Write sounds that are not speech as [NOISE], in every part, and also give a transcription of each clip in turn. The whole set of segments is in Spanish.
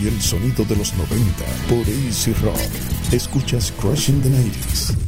y el sonido de los 90 por AC Rock. Escuchas Crushing the 90s.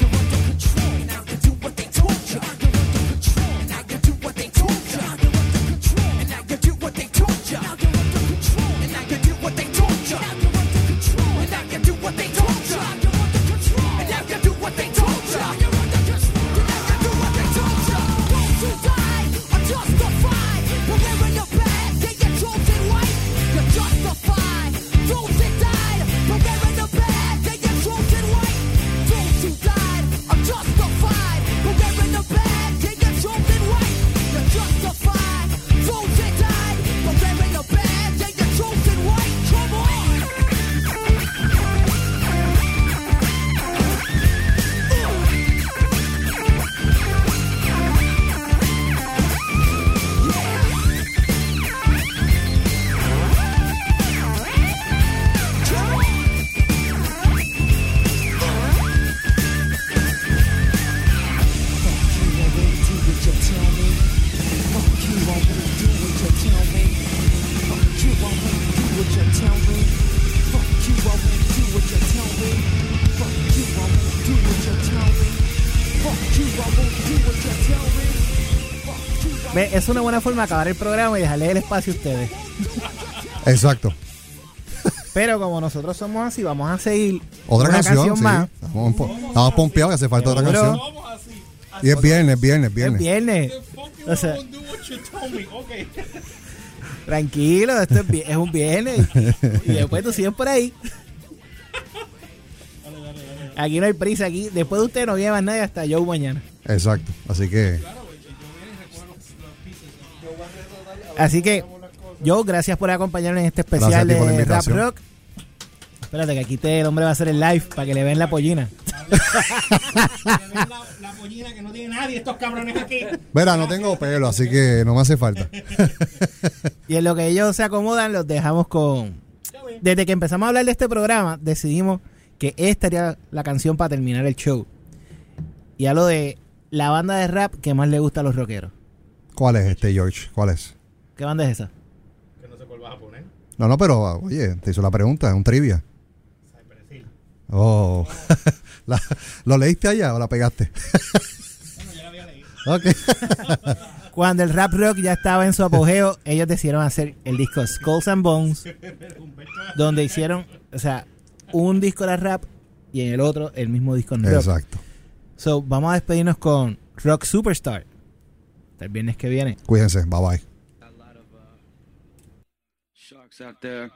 Es una buena forma de acabar el programa y dejarle el espacio a ustedes. Exacto. Pero como nosotros somos así, vamos a seguir. Otra canción, más. Estamos, pompeados que hace falta otra canción. Y es viernes, viernes, viernes. Es viernes. tranquilo, esto es, es un viernes. Y después tú sigues por ahí. Aquí no hay prisa. Aquí, después de usted no más nadie hasta yo mañana. Exacto. Así que, Así que, yo, gracias por acompañarnos en este especial de Rap. Rock. Espérate, que aquí te, el hombre va a hacer el live para que le vean la pollina. la pollina que no tiene nadie, estos cabrones aquí. verá, no tengo pelo, así que no me hace falta. Y en lo que ellos se acomodan, los dejamos con. Desde que empezamos a hablar de este programa, decidimos que esta era la canción para terminar el show. Y a lo de la banda de rap que más le gusta a los rockeros. ¿Cuál es este, George? ¿Cuál es? ¿Qué banda es esa? Que no sé cuál vas a poner. No, no, pero oye, te hizo la pregunta, es un trivia. Cypress. Oh, [LAUGHS] La- ¿lo leíste allá o la pegaste? Bueno, ya la había leído. ok. [LAUGHS] Cuando el rap rock ya estaba en su apogeo, ellos decidieron hacer el disco Skulls and Bones, [LAUGHS] donde hicieron, o sea, un disco era rap y en el otro el mismo disco en rock. Exacto. So, vamos a despedirnos con Rock Superstar. Hasta el viernes que viene. Cuídense, bye bye. Sharks out there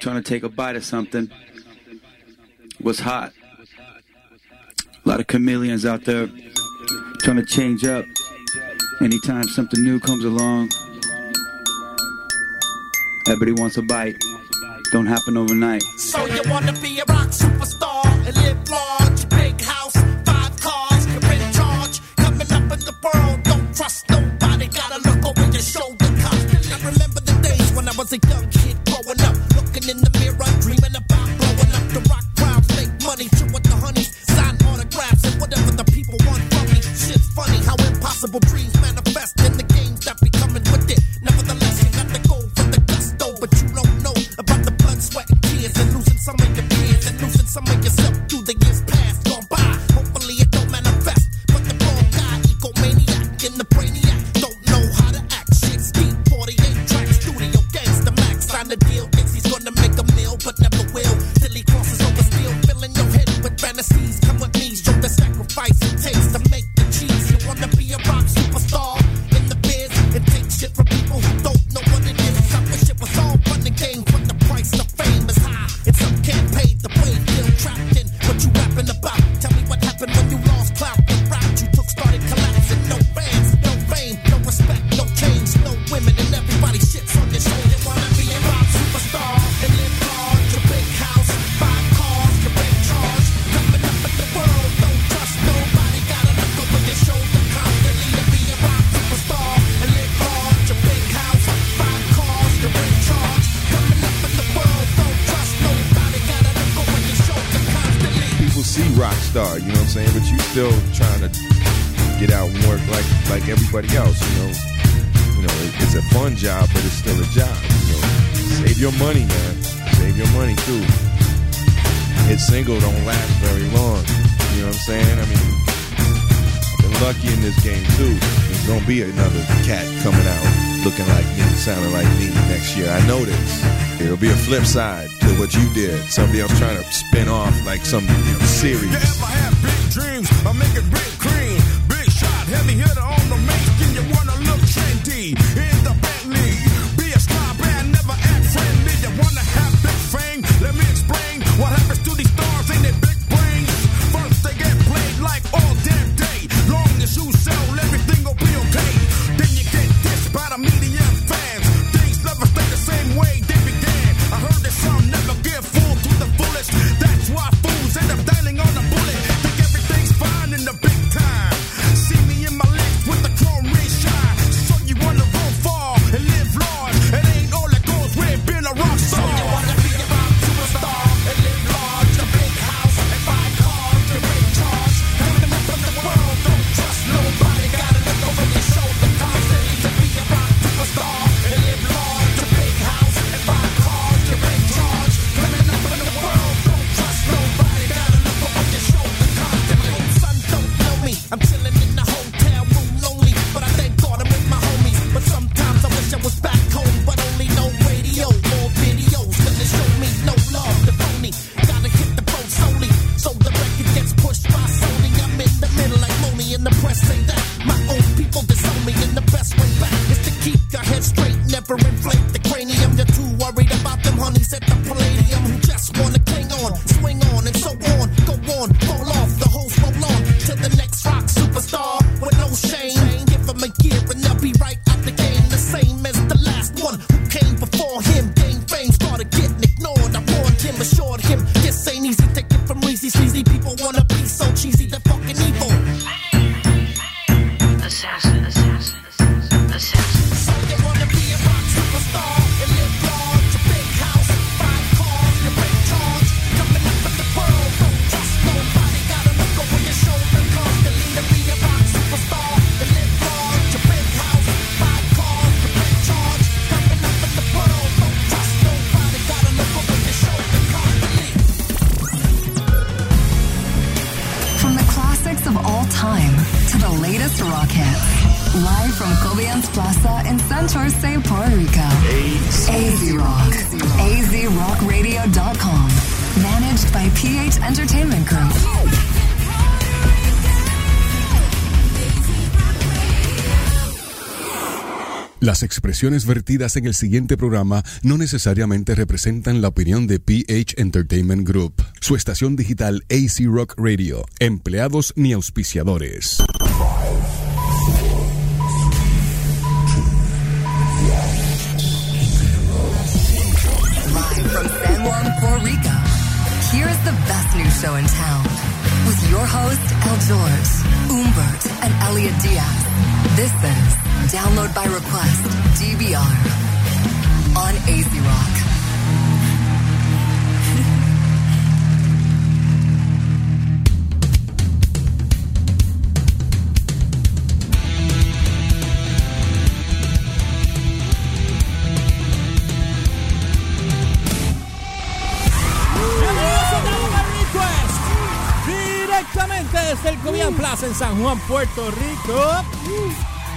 trying to take a bite of something. What's hot? A lot of chameleons out there trying to change up. Anytime something new comes along, everybody wants a bite. Don't happen overnight. So you wanna be a rock superstar and live large, big house, five cars, you're in charge. Coming up in the world, don't trust nobody. Gotta look over your shoulder was a young kid growing up, looking in the mirror, dreaming about blowing up the rock crowds, make money, chill with the honeys, sign autographs and whatever the people want from me. Shit's funny how impossible dreams manifest in the games that be coming with it. Nevertheless, you got to go for the gusto, but you don't know about the blood, sweat, and tears, and losing some of your peers, and losing some of yourself be another cat coming out looking like me, sounding like me next year. I know this. It'll be a flip side to what you did. Somebody else trying to spin off like some you know, series. You ever have big dreams? I it big Las expresiones vertidas en el siguiente programa no necesariamente representan la opinión de PH Entertainment Group, su estación digital AC Rock Radio, empleados ni auspiciadores. Elliot Diaz. This is Download by Request, DBR. On AZ Rock. Directamente desde el Cobian Plaza en San Juan, Puerto Rico.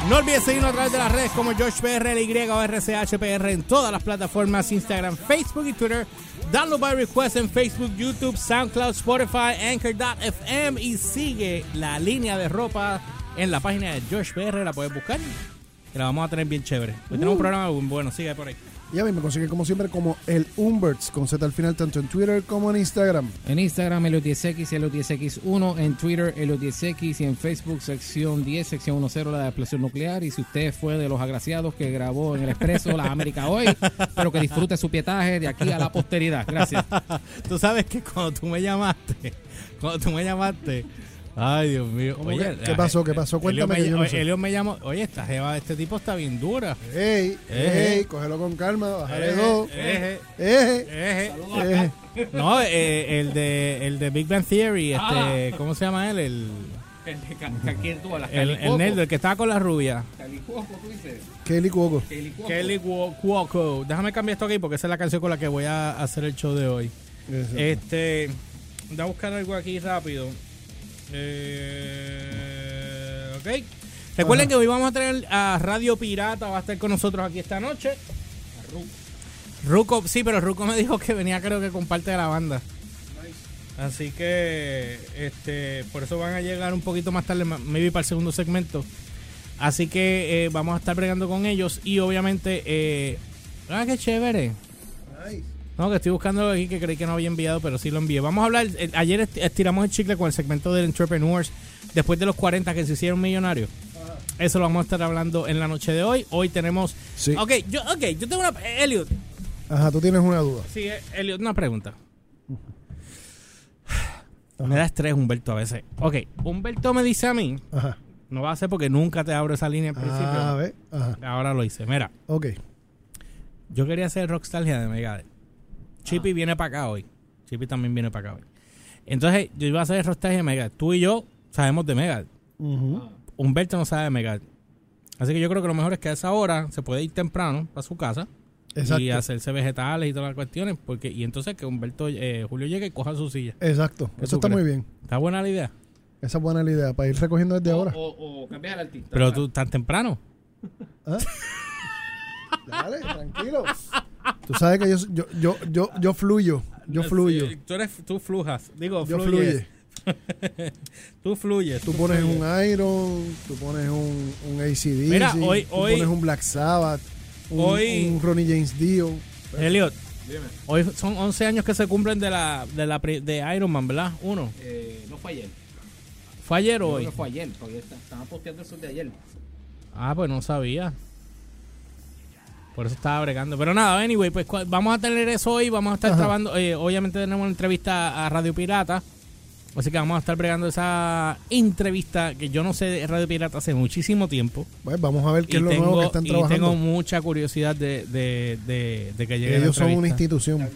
No olvides seguirnos a través de las redes como GeorgePRLY o RCHPR en todas las plataformas Instagram, Facebook y Twitter. Download by Request en Facebook, YouTube, SoundCloud, Spotify, Anchor.fm y sigue la línea de ropa en la página de GeorgePR. La puedes buscar y la vamos a tener bien chévere. Hoy tenemos un programa muy bueno, sigue por ahí. Y a mí me consiguen como siempre como el Umberts con Z al final tanto en Twitter como en Instagram. En Instagram, Elio10X, Elio10X1, en Twitter, Elio10X y en Facebook, sección 10, sección 10, la de explosión nuclear. Y si usted fue de los agraciados que grabó en el Expreso Las Américas hoy, [LAUGHS] espero que disfrute su pietaje de aquí a la posteridad. Gracias. [LAUGHS] tú sabes que cuando tú me llamaste, cuando tú me llamaste, ay Dios mío. ¿Cómo que- qué pasó? ¿Qué pasó? Cuéntame Elio que yo no me, sé. Elio me llamó, oye, esta jeva, este tipo está bien dura. Ey, Eh, ey, cógelo con calma, bájale dos. eh, eh. No, eh, el de el de Big Bang Theory, este, Ah. ¿cómo se llama él? El El de Ca- Ca- ¿Quién tú hablas? el, el nerd, el que estaba con la rubia. Calicuoco, tú dices. Kelly Cuoco. Kelly Cuo- Cuoco. Déjame cambiar esto aquí porque esa es la canción con la que voy a hacer el show de hoy. Este, voy a buscar algo aquí rápido. Eh, ok. Recuerden Ajá. que hoy vamos a tener a Radio Pirata, va a estar con nosotros aquí esta noche. Ruco, sí, pero Ruco me dijo que venía creo que con parte de la banda. Así que este por eso van a llegar un poquito más tarde, ma- maybe para el segundo segmento. Así que eh, vamos a estar bregando con ellos y obviamente... Eh, ah, qué chévere. No, que estoy buscando aquí que creí que no había enviado, pero sí lo envié. Vamos a hablar, eh, ayer est- estiramos el chicle con el segmento del Entrepreneurs después de los 40 que se hicieron millonarios. Eso lo vamos a estar hablando en la noche de hoy. Hoy tenemos... Sí. Ok, yo, okay, yo tengo una... Elliot, Ajá, tú tienes una duda. Sí, eh, Elliot, una pregunta. Me da estrés Humberto a veces. Ok, Humberto me dice a mí, Ajá. no va a ser porque nunca te abro esa línea al principio. Ah, ve. Ajá. Ahora lo hice. Mira, Ok. yo quería hacer Rockstalgia de Megadeth. Chippy viene para acá hoy. Chippy también viene para acá hoy. Entonces, yo iba a hacer Rockstalgia de Megadeth. Tú y yo sabemos de Megadeth. Ujú. Humberto no sabe de Megadeth. Así que yo creo que lo mejor es que a esa hora se puede ir temprano para su casa Exacto. y hacerse vegetales y todas las cuestiones. porque Y entonces que Humberto, eh, Julio llegue y coja su silla. Exacto. ¿Qué Eso está muy bien. ¿Está buena la idea? Esa es buena la idea para ir recogiendo desde ahora. O, o cambias al artista. Pero tú tan temprano. ¿Ah? [LAUGHS] Dale, tranquilo. Tú sabes que yo, yo, yo, yo, yo fluyo. Yo fluyo. Sí, Tú, eres, tú flujas. Digo, Yo fluyes. [LAUGHS] tú fluyes. Tú pones un Iron, tú pones un, un ACD, Mira, hoy- tú hoy- pones un Black Sabbath, un, hoy- un Ronnie James Dio. Elliot, hoy son 11 años que se cumplen de la de, la, de Iron Man, ¿verdad? Uno. Eh, no fue ayer. ¿Fue ayer o hoy? fue ayer, porque estaban posteando eso de ayer. Ah, pues no sabía. Por eso estaba bregando. Pero nada, anyway, pues vamos a tener eso hoy. Vamos a estar Ajá. eh, obviamente tenemos una entrevista a Radio Pirata. Así que vamos a estar bregando esa entrevista que yo no sé de Radio Pirata hace muchísimo tiempo. Pues vamos a ver qué y es lo tengo, nuevo que están y trabajando. tengo mucha curiosidad de, de, de, de que llegue la Ellos son una entrevista. institución.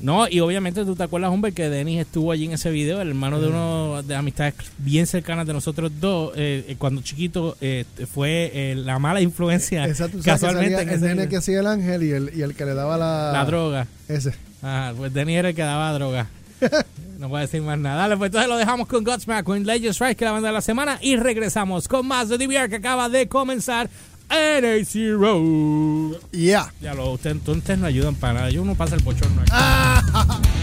No, y obviamente tú te acuerdas, hombre, que Denis estuvo allí en ese video, el hermano de uno de amistades bien cercanas de nosotros dos, eh, eh, cuando chiquito eh, fue eh, la mala influencia Exacto, que casualmente salía en el nene que hacía el ángel y el, y el que le daba la, la droga. Ese. Ajá, pues Denis era el que daba droga. [LAUGHS] No voy a decir más nada. Dale, pues entonces lo dejamos con Godsmack, con Legends Rise, que es la banda de la semana, y regresamos con más de DVR que acaba de comenzar en AC Road. Yeah. Ya lo, ustedes, ustedes no ayudan para nada. Yo uno pasa el bochorno aquí. [LAUGHS]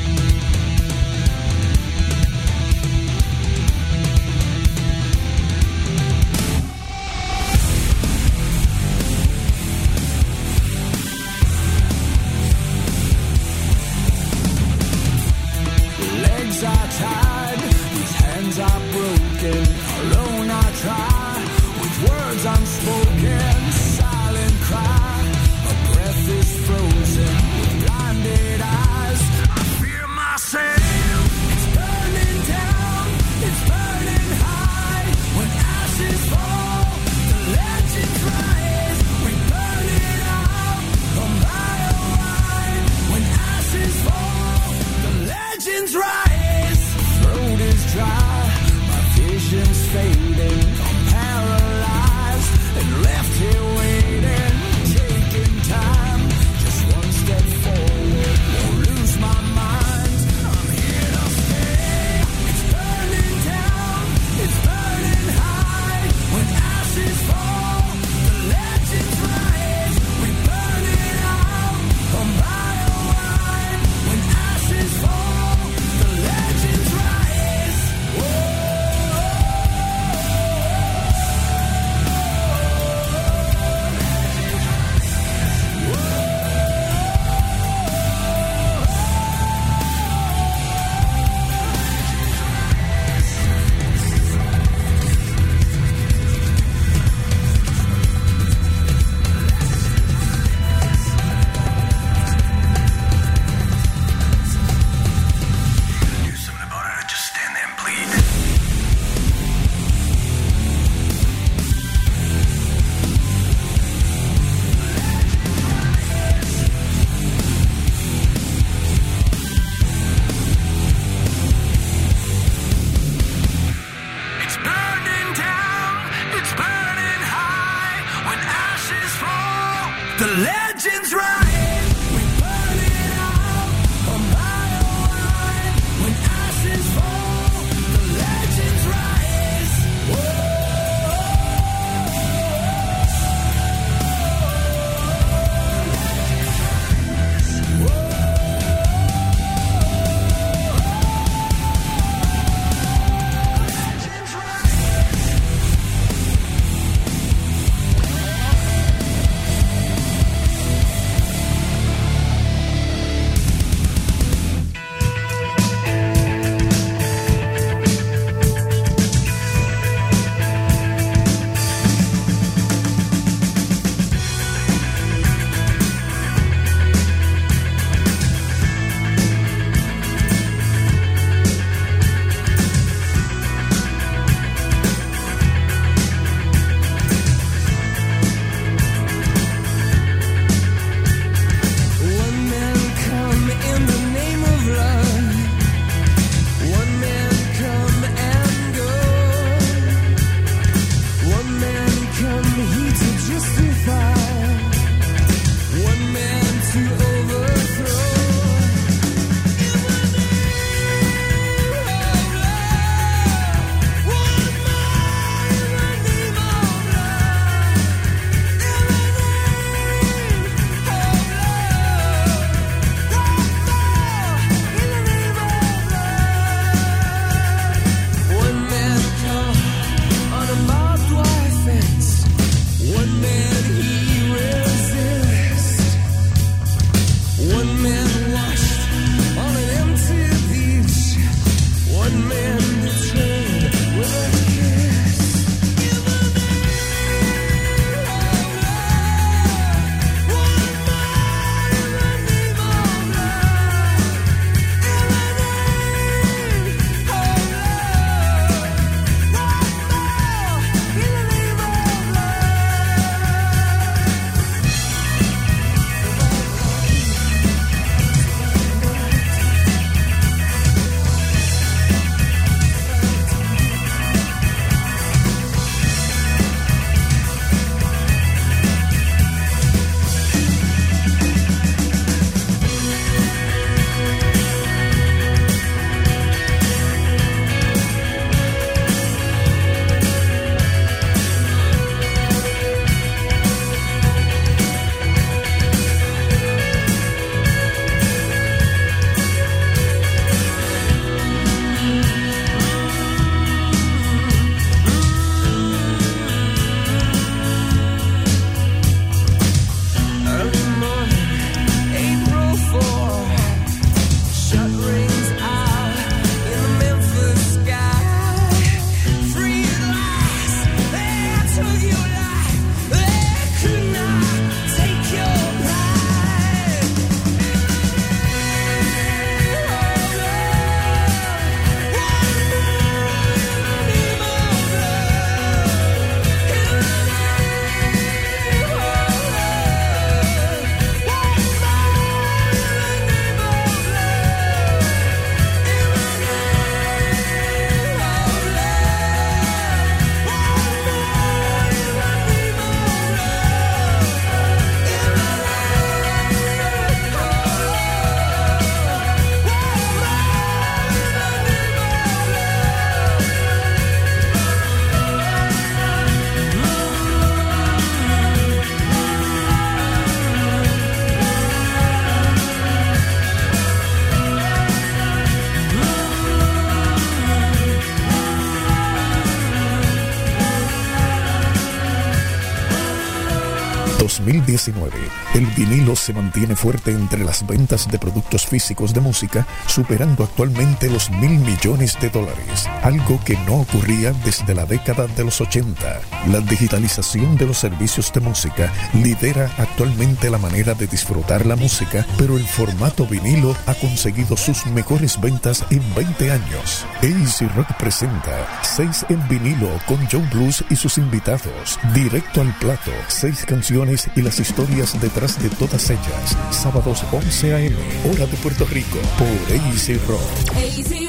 vinilo se mantiene fuerte entre las ventas de productos físicos de música, superando actualmente los mil millones de dólares, algo que no ocurría desde la década de los 80. La digitalización de los servicios de música lidera actualmente la manera de disfrutar la música, pero el formato vinilo ha conseguido sus mejores ventas en 20 años. AC Rock presenta 6 en vinilo con Joe Blues y sus invitados. Directo al plato, 6 canciones y las historias detrás de todas ellas. Sábados 11 a.m. hora de Puerto Rico por AC Rock.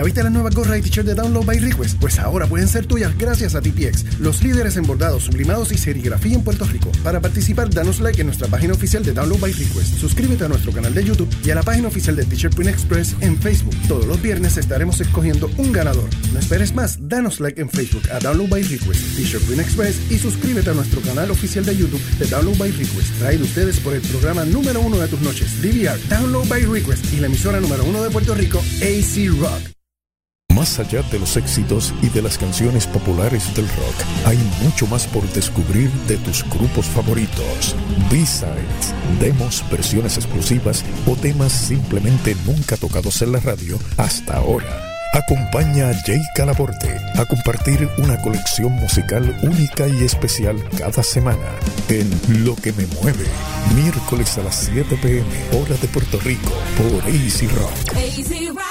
¿Ya viste las nuevas gorras y t-shirts de Download by Request? Pues ahora pueden ser tuyas gracias a TPX, los líderes en bordados, sublimados y serigrafía en Puerto Rico. Para participar, danos like en nuestra página oficial de Download by Request. Suscríbete a nuestro canal de YouTube y a la página oficial de T-Shirt Print Express en Facebook. Todos los viernes estaremos escogiendo un ganador. No esperes más, danos like en Facebook a Download by Request, T-Shirt Print Express y suscríbete a nuestro canal oficial de YouTube de Download by Request. Traído ustedes por el programa número uno de tus noches, DVR, Download by Request y la emisora número uno de Puerto Rico, AC Rock. Más allá de los éxitos y de las canciones populares del rock, hay mucho más por descubrir de tus grupos favoritos. B-sides, demos, versiones exclusivas o temas simplemente nunca tocados en la radio hasta ahora. Acompaña a Jay Calaborte a compartir una colección musical única y especial cada semana en Lo que me mueve, miércoles a las 7 pm, hora de Puerto Rico, por. Easy Rock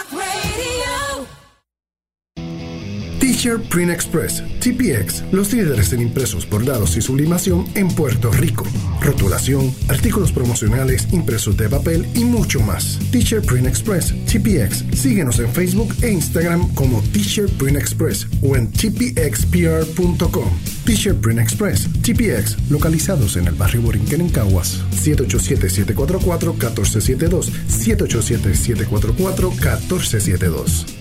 T-Shirt Print Express, TPX, los líderes en impresos, bordados y sublimación en Puerto Rico. Rotulación, artículos promocionales, impresos de papel y mucho más. T-Shirt Print Express, TPX. Síguenos en Facebook e Instagram como T-Shirt Print Express o en tpxpr.com. T-Shirt Print Express, TPX, localizados en el barrio Borinquen en Caguas. 787-744-1472. 787-744-1472.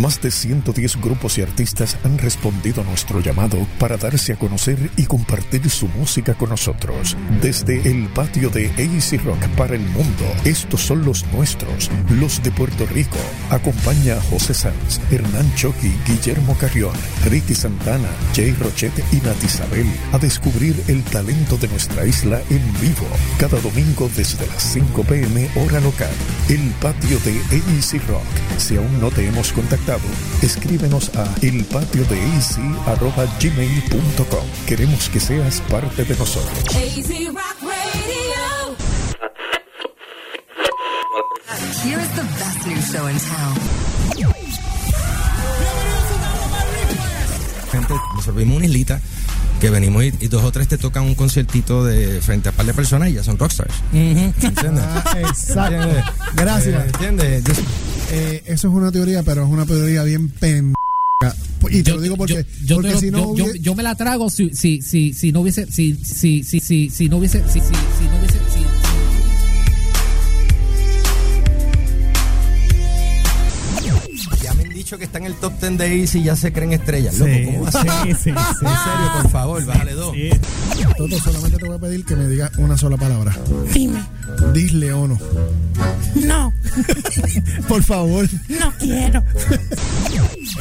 Más de 110 grupos y artistas han respondido a nuestro llamado para darse a conocer y compartir su música con nosotros. Desde el patio de AC Rock para el mundo, estos son los nuestros, los de Puerto Rico. Acompaña a José Sanz, Hernán Choqui, Guillermo Carrión, Ricky Santana, Jay Rochette y Nat Isabel a descubrir el talento de nuestra isla en vivo. Cada domingo desde las 5 pm hora local. El patio de AC Rock. Si aún no te hemos contactado, escríbenos a elpatiodeac.gmail.com. Queremos que seas parte de nosotros. Easy Rock Radio. Here's the best new show in town. gente, nos servimos una islita que venimos y, y dos o tres te tocan un conciertito de frente a un par de personas y ya son rockstars. ¿Entiendes? Ah, [LAUGHS] exacto. ¿Entiendes? Gracias. Eh, ¿Entiendes? Eh, eso es una teoría, pero es una teoría bien pen. Y te lo digo porque, Yo, porque te lo- si no yo, yo- yo me la trago si, si, si, si no hubiese, si, si, si, si, si no hubiese, si, si, si no hubiese, dicho que está en el top 10 de Easy y ya se creen estrellas. Loco, Sí, ¿cómo vas a- sí, sí, [LAUGHS] sí. En serio, por favor, bájale dos. Toto, solamente te voy a pedir que me digas una sola palabra. Dime. Disle o no. No, [LAUGHS] Por favor. no quiero.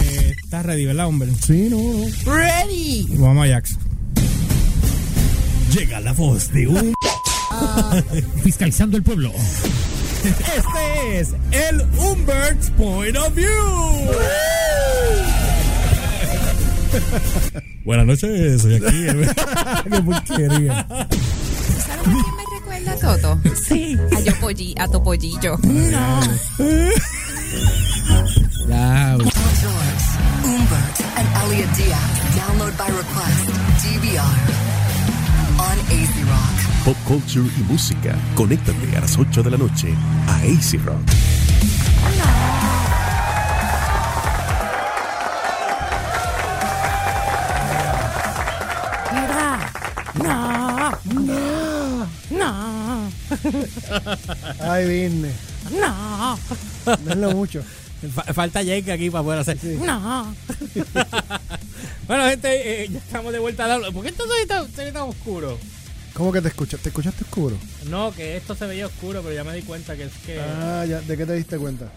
Eh, Estás ready, ¿verdad, hombre? Sí, no, no. Ready. Vamos a Jax. Llega la voz de un. [LAUGHS] Fiscalizando el pueblo. Este es el Umbert's Point of View. [LAUGHS] Buenas noches, soy aquí. [LAUGHS] Qué porquería. ¿Sabes a quién me recuerda Toto? Sí. A yo polli, a Topollillo. No. Ya, Umbert, and Elliot Diaz. Download by request. DVR. On AC Rock. Pop culture y música. Conéctate a las 8 de la noche a AC Rock. No. No. No. Ay, vine. No. No es lo mucho. Fa- falta Jake aquí para poder hacer. No. [LAUGHS] bueno, gente, eh, ya estamos de vuelta a darlo. ¿Por qué se ve tan oscuro? ¿Cómo que te escuchas? ¿Te escuchaste oscuro? No, que esto se veía oscuro, pero ya me di cuenta que es que, Ah, ya. ¿De qué te diste cuenta?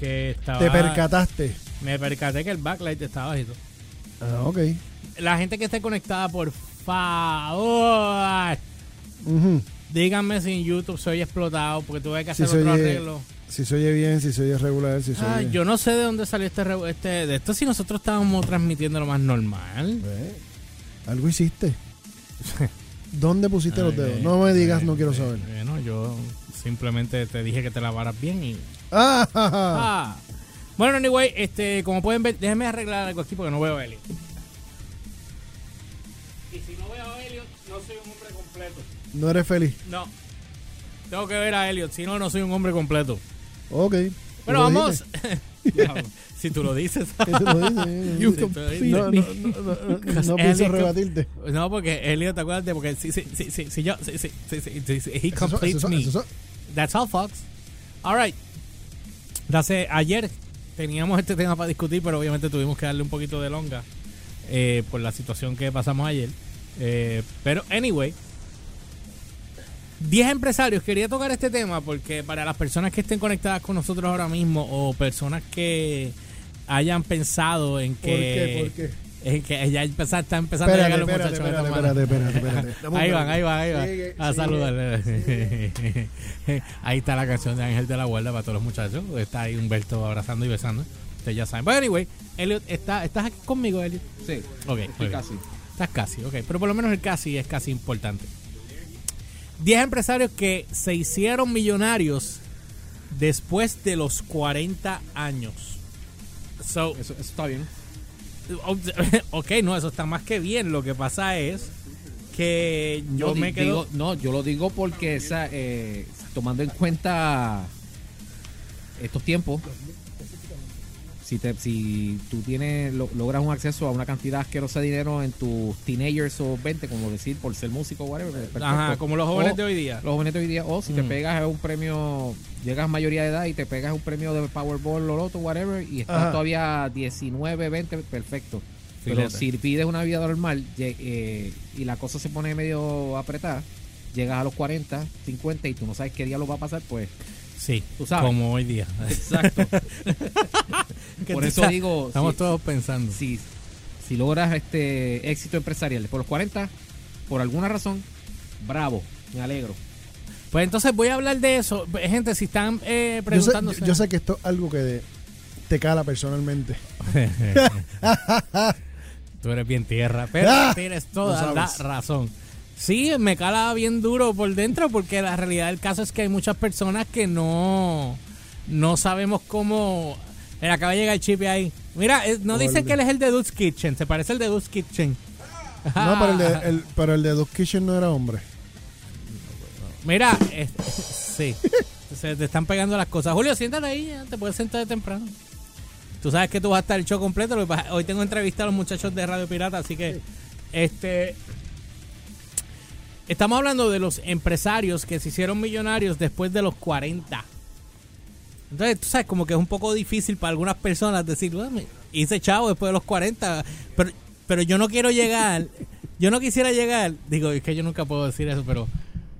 que estaba. Te percataste. Me percaté que el backlight estaba bajito. Ah, ok. La gente que esté conectada, por favor, díganme si en YouTube soy explotado porque tuve que hacer otro oye, arreglo. si se oye bien, si se oye regular, si se Ah, oye... yo no sé de dónde salió este, este de esto si nosotros estábamos transmitiendo lo más normal. Algo hiciste. [LAUGHS] ¿Dónde pusiste los dedos? No me digas, no quiero saber. Bueno, yo simplemente te dije que te lavaras bien y [LAUGHS] Ah. Ah. Bueno, anyway, este, como pueden ver, déjenme arreglar algo aquí porque no veo a Elliot. Y si no veo a Elliot, no soy un hombre completo. No eres feliz. No. Tengo que ver a Elliot, si no, no soy un hombre completo. Ok. Pero Lo vamos. [LAUGHS] si tú lo dices. [LAUGHS] Lo dices. You No, no, me. [LAUGHS] no, no, no, no pienso rebatirte. No, porque Elliot, acuérdate, porque si, si, si, si, si yo, si, si, si, si, si, si- he Eso- completes eso- me. eso- That's all, Fox. All right. Entonces, ayer teníamos este tema para discutir, pero obviamente tuvimos que darle un poquito de longa eh, por la situación que pasamos ayer. Eh, pero, anyway, 10 empresarios. Quería tocar este tema porque para las personas que estén conectadas con nosotros ahora mismo o personas que hayan pensado en que. qué? ¿Por qué? En que ya está empezando Espérate, a llegar los espérate, muchachos. espérate, espérate, espérate, [LAUGHS] Ahí van, ahí van, ahí van. Sigue, a sigue, saludarle. [LAUGHS] ahí está la canción de Ángel de la Guarda para todos los muchachos. Está ahí Humberto abrazando y besando. Ustedes ya saben. Pero anyway, Elliot, está, ¿estás aquí conmigo, Elliot? Sí. Ok, Estoy casi. Estás casi, ok. Pero por lo menos el casi es casi importante. 10 empresarios que se hicieron millonarios después de los 40 años. So, Eso, eso está bien. [LAUGHS] ok, no, eso está más que bien. Lo que pasa es que yo No, me quedo. digo- no, yo lo digo porque esa, eh, tomando en cuenta estos tiempos, si, te, si tú tienes lo- logras un acceso a una cantidad asquerosa de dinero en tus teenagers o 20, como decir, por ser músico o whatever, perfecto. Ajá, como los jóvenes O- de hoy día. Los jóvenes de hoy día, o si te pegas a un premio, llegas a mayoría de edad y te pegas a un premio de Powerball o Loto, whatever, y estás Ajá. todavía 19, 20, perfecto. Pero si pides una vida normal eh, y la cosa se pone medio apretada, llegas a los 40, 50 y tú no sabes qué día lo va a pasar, pues Sí, tú sabes. como hoy día. Exacto. [LAUGHS] Por eso digo, Estamos si- todos pensando. si, si logras este éxito empresarial por los 40, por alguna razón, bravo, me alegro. Pues entonces voy a hablar de eso. Gente, si están eh, Yo sé, preguntándose. yo- yo sé que esto es algo que de- te cala personalmente. [LAUGHS] [LAUGHS] Tú eres bien tierra, pero Ah, tienes toda la razón. Sí, me cala bien duro por dentro porque la realidad del caso es que hay muchas personas que no, no sabemos cómo... Mira, acaba de llegar el chip ahí. Mira, eh, no dicen que él es el de Dude's Kitchen, se parece al de Dude's Kitchen. No, pero el de, el, pero el de Kitchen no era hombre. Mira, eh, [LAUGHS] sí, se te están pegando las cosas. Julio, siéntate ahí, ya, te puedes sentar de temprano. Tú sabes que tú vas a estar el show completo. Hoy tengo entrevista a los muchachos de Radio Pirata, así que este estamos hablando de los empresarios que se hicieron millonarios después de los 40. Entonces, tú sabes, como que es un poco difícil para algunas personas decir, "Bueno, me hice chavo después de los 40, pero, pero yo no quiero llegar, [LAUGHS] yo no quisiera llegar, digo, es que yo nunca puedo decir eso, pero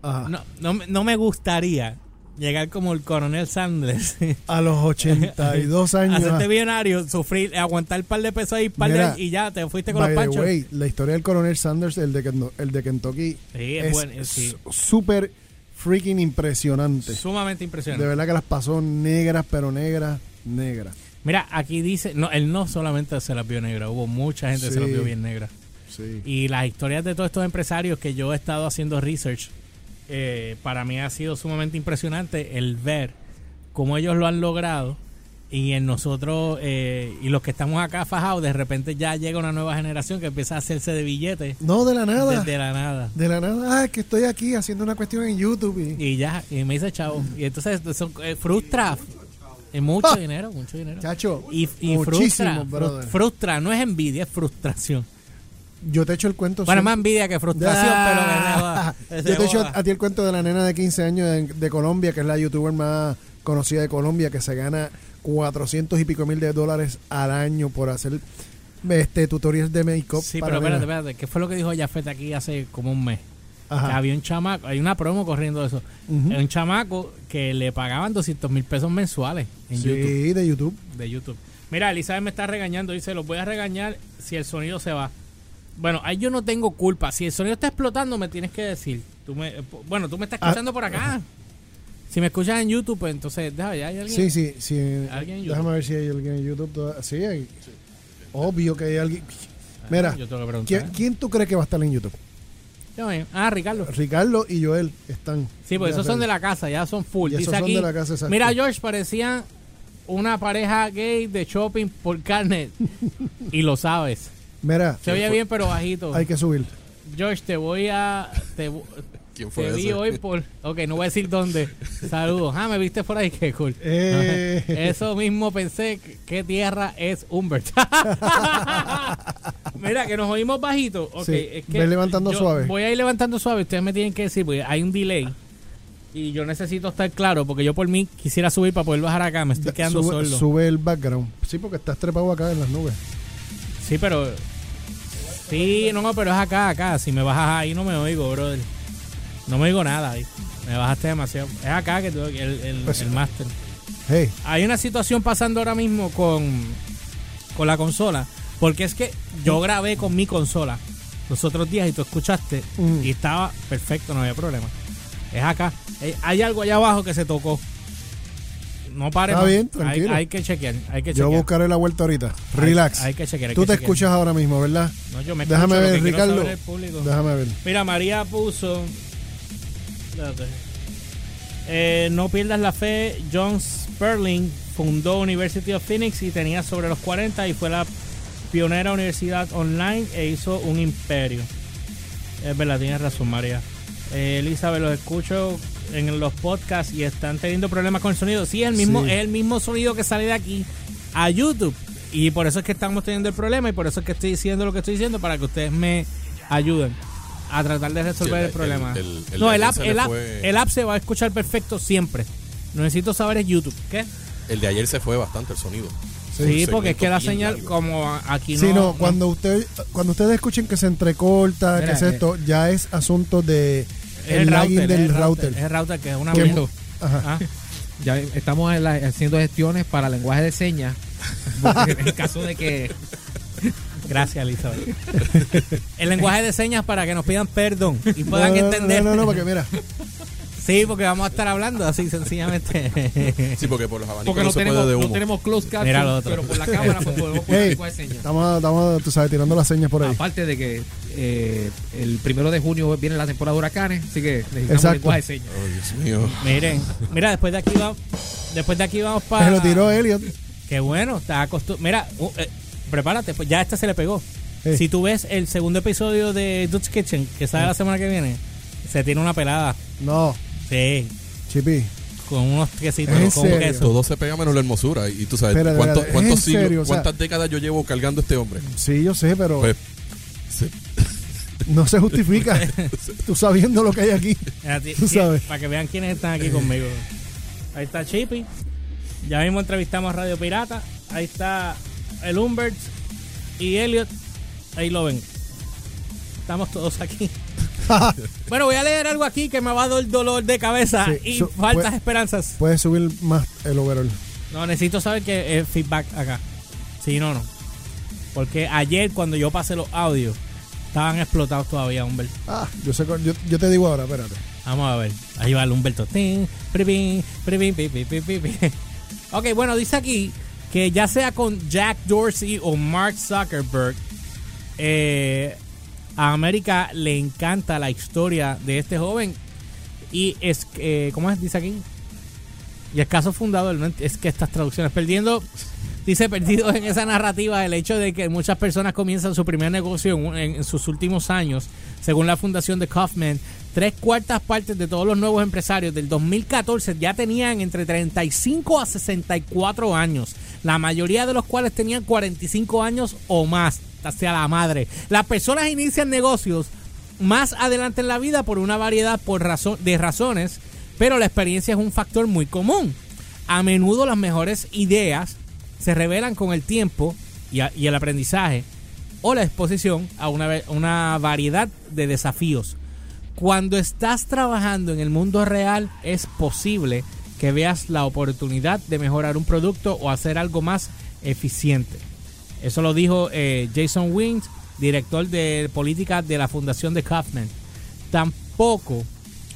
no, no, no me gustaría llegar como el coronel Sanders. [LAUGHS] A los 82 [LAUGHS] años. Hacerte millonario, sufrir, aguantar un par de pesos ahí, par de- Mira, y ya te fuiste con los the panchos. way, la historia del coronel Sanders, el de, el de Kentucky, Sí, es sí. súper freaking impresionante. Sumamente impresionante. De verdad que las pasó negras, pero negras, negras. Mira, aquí dice, no, él no solamente se las vio negra, hubo mucha gente que se las vio bien negra. Sí. Y las historias de todos estos empresarios que yo he estado haciendo research, eh, para mí ha sido sumamente impresionante el ver cómo ellos lo han logrado y en nosotros eh, y los que estamos acá fajados, de repente ya llega una nueva generación que empieza a hacerse de billetes. No, de la nada. De, de la nada. De la nada, ah, que estoy aquí haciendo una cuestión en YouTube. Y, Y ya, y me dice chavo. Y entonces eso, eh, frustra. Es mucho Ah. dinero, mucho dinero. Chacho, y, y muchísimo, frustra, fru- brother. frustra, no es envidia, es frustración. Yo te echo el cuento. Bueno, más envidia que frustración, Ah, [LAUGHS] pero [LAUGHS] Yo te echo joda. a ti el cuento de la nena de 15 años de, de Colombia, que es la youtuber más conocida de Colombia, que se gana 400 y pico mil de dólares al año por hacer este tutoriales de make-up. Sí, para pero espérate, nenas. espérate. ¿Qué fue lo que dijo Jafet aquí hace como un mes? Ajá. Que había un chamaco, hay una promo corriendo de eso. Hay un chamaco que le pagaban 200 mil pesos mensuales en Sí, YouTube. de YouTube. De YouTube. Mira, Elizabeth me está regañando. Dice, los voy a regañar si el sonido se va. Bueno, ahí yo no tengo culpa. Si el sonido está explotando, me tienes que decir. Tú me, eh, bueno, tú me estás Ah, escuchando por acá. Si me escuchas en YouTube, pues entonces, déjame, ¿hay alguien? Sí, sí, sí. ¿Alguien en Déjame ver si hay alguien en YouTube. Sí, hay. Obvio que hay alguien. Mira, yo tengo que preguntar. ¿quién, quién tú crees que va a estar en YouTube? Déjame. Ah, Ricardo. Ricardo y Joel están. Sí, pues esos son de la casa, ya son full. Y esos son aquí, de la casa, exacto. mira George, parecían una pareja gay de shopping por carnet. [LAUGHS] y lo sabes. Mira, Se oye bien, pero bajito. hay que subir. George, te voy a... Te, ¿Quién fue te vi hoy por... Ok, no voy a decir dónde. Saludos. Ah, me viste por ahí, qué cool. Eh. Eso mismo pensé, ¿qué tierra es Humbert? [LAUGHS] Mira, que nos oímos bajito. Ok, Sí, es que ve levantando suave. Voy a ir levantando suave. Ustedes me tienen que decir, porque hay un delay. Y yo necesito estar claro, porque yo por mí quisiera subir para poder bajar acá. Me estoy quedando sube, solo. sube el background. Sí, porque estás trepado acá en las nubes. Sí, pero. Sí, no, pero es acá, acá. Si me bajas ahí, no me oigo, brother. No me oigo nada ahí. Me bajaste demasiado. Es acá que que- el, el, Pues- el máster. Hey, Hay una situación pasando ahora mismo con, con la consola. Porque es que yo grabé con mi consola los otros días y tú escuchaste Mm. y estaba perfecto, no había problema. Es acá. Eh, Hay algo allá abajo que se tocó. No pare Está bien, tranquilo. hay que chequear. Hay que yo chequear. buscaré la vuelta ahorita. Relax. hay que chequear, hay Tú que te chequear. escuchas ahora mismo, ¿verdad? No, yo me Déjame ver, Ricardo. Déjame ver. Mira, María puso. Espérate. Eh, no pierdas la fe. John Sperling fundó University of Phoenix y tenía sobre los 40 y fue la pionera universidad online e hizo un imperio. Es verdad, tienes razón, María. Eh, Elizabeth, los escucho en los podcasts y están teniendo problemas con el sonido. Sí, es el mismo, Sí. es el mismo sonido que sale de aquí a YouTube. Y por eso es que estamos teniendo el problema y por eso es que estoy diciendo lo que estoy diciendo para que ustedes me ayuden a tratar de resolver Sí, el, el- problema. el- el no, el app, fue- el app se va a escuchar perfecto siempre. Lo necesito saber es YouTube. ¿Qué? El de ayer se fue bastante el sonido. Sí, porque es que la señal, largo. como aquí no. Sí, no, no- cuando, usted, cuando ustedes escuchen que se entrecorta, Mira, que es eh, esto, ya es asunto de el es del el router. Es el router que es una Que- mierda. Ajá. Ah, Ya estamos la- haciendo gestiones para lenguaje de señas. [LAUGHS] en caso de que. Gracias, Elizabeth. [LAUGHS] el lenguaje de señas para que nos pidan perdón y puedan No, no, entender. No, no, no, porque mira, [LAUGHS] Sí, porque vamos a estar hablando así sencillamente. [LAUGHS] Sí, porque por los abanicos Porque no no tenemos, de no humo. tenemos closed caption, Mira lo otro. pero por la cámara pues, podemos poner hey, señas. estamos, estamos, tú sabes, tirando las señas por ahí. Aparte de que eh, el primero de junio viene la temporada de huracanes, así que necesitamos lenguaje de señas. Oh, Dios mío. Miren, mira, después de aquí vamos, después de aquí vamos para. Se lo tiró Elliot. Qué bueno, está acostumbrado. Mira, uh, eh, prepárate, pues ya este se le pegó. Sí. Si tú ves el segundo episodio de Dude's Kitchen, que sale la semana que viene, se tiene una pelada. No, Sí, Chipi. con unos quesitos, ¿En con queso. Todo se pega menos la hermosura. Y tú sabes, Espérate, ¿cuánto- espérate, ¿cuántos ¿es en siglos, serio? O sea- cuántas décadas yo llevo cargando a este hombre? Sí, yo sé, pero Pues, sí. [LAUGHS] no se justifica. [LAUGHS] tú sabiendo lo que hay aquí. [LAUGHS] Tú sabes. Para que vean quiénes están aquí conmigo. Ahí está Chippy. Ya mismo entrevistamos a Radio Pirata. Ahí está el Humbert y Elliot. Ahí lo ven. Estamos todos aquí. [LAUGHS] bueno, voy a leer algo aquí que me va a dar dolor de cabeza Sí, y faltas puede- esperanzas. Puedes subir más el overall. No, necesito saber que es feedback acá. Si no, no. Porque ayer cuando yo pasé los audios, estaban explotados todavía, Humbert. Ah, yo, sé, yo, yo te digo ahora, espérate. Vamos a ver. Ahí va el Humberto. [LAUGHS] Ok, bueno, dice aquí que ya sea con Jack Dorsey o Mark Zuckerberg, eh, a América le encanta la historia de este joven. Y es, eh, ¿cómo es? Dice aquí. Y el caso fundador, es que estas traducciones, perdiendo, dice perdido en esa narrativa el hecho de que muchas personas comienzan su primer negocio en- en sus últimos años, según la fundación de Kaufman, tres cuartas partes de todos los nuevos empresarios del 2014 ya tenían entre 35 a 64 años, la mayoría de los cuales tenían 45 años o más, hacia la madre. Las personas inician negocios más adelante en la vida por una variedad por razón, de razones, pero la experiencia es un factor muy común. A menudo las mejores ideas se revelan con el tiempo y, y el aprendizaje o la exposición a una, una variedad de desafíos. Cuando estás trabajando en el mundo real es posible que veas la oportunidad de mejorar un producto o hacer algo más eficiente. Eso lo dijo eh, Jason Wings, director de política de la Fundación de Kaufman. Tampoco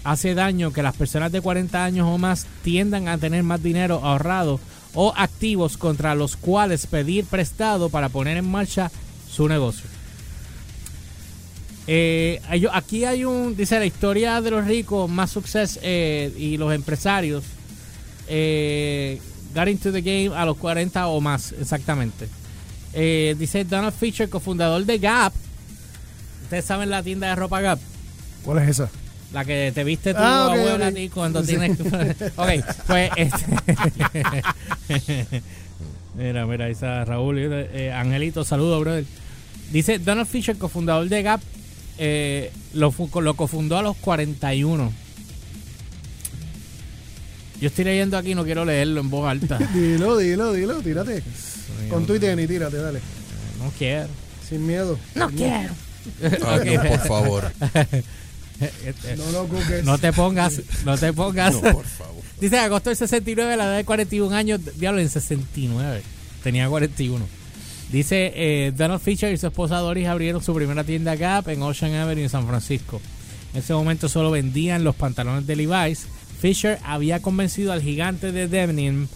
hace daño que las personas de 40 años o más tiendan a tener más dinero ahorrado o activos contra los cuales pedir prestado para poner en marcha su negocio. Eh, aquí hay un, dice la historia de los ricos, más success eh, y los empresarios eh, got into the game a los 40 o más, exactamente. Eh, dice Donald Fisher, cofundador de Gap. Ustedes saben la tienda de ropa Gap, ¿Cuál es esa? la que te viste tu Ah, ok, abuela ok. a ti cuando Sí. tienes. [LAUGHS] ok, pues. Este... [LAUGHS] mira, mira, ahí está Raúl. eh, Angelito, saludos, brother. Dice Donald Fisher, cofundador de Gap, eh, lo, lo cofundó a los 41. Yo estoy leyendo aquí, no quiero leerlo en voz alta. [LAUGHS] Dilo, dilo, dilo, tírate. Con tu y tírate, dale. No quiero. Sin miedo. No quiero. [LAUGHS] Ay, no, por favor. [LAUGHS] No lo cuques. No te pongas, no te pongas. No, por favor. [LAUGHS] Dice agosto del 69, la edad de 41 años, diablo, en 69. Tenía 41. Dice eh, Donald Fisher y su esposa Doris abrieron su primera tienda Gap en Ocean Avenue en San Francisco. En ese momento solo vendían los pantalones de Levi's. Fisher había convencido al gigante de denim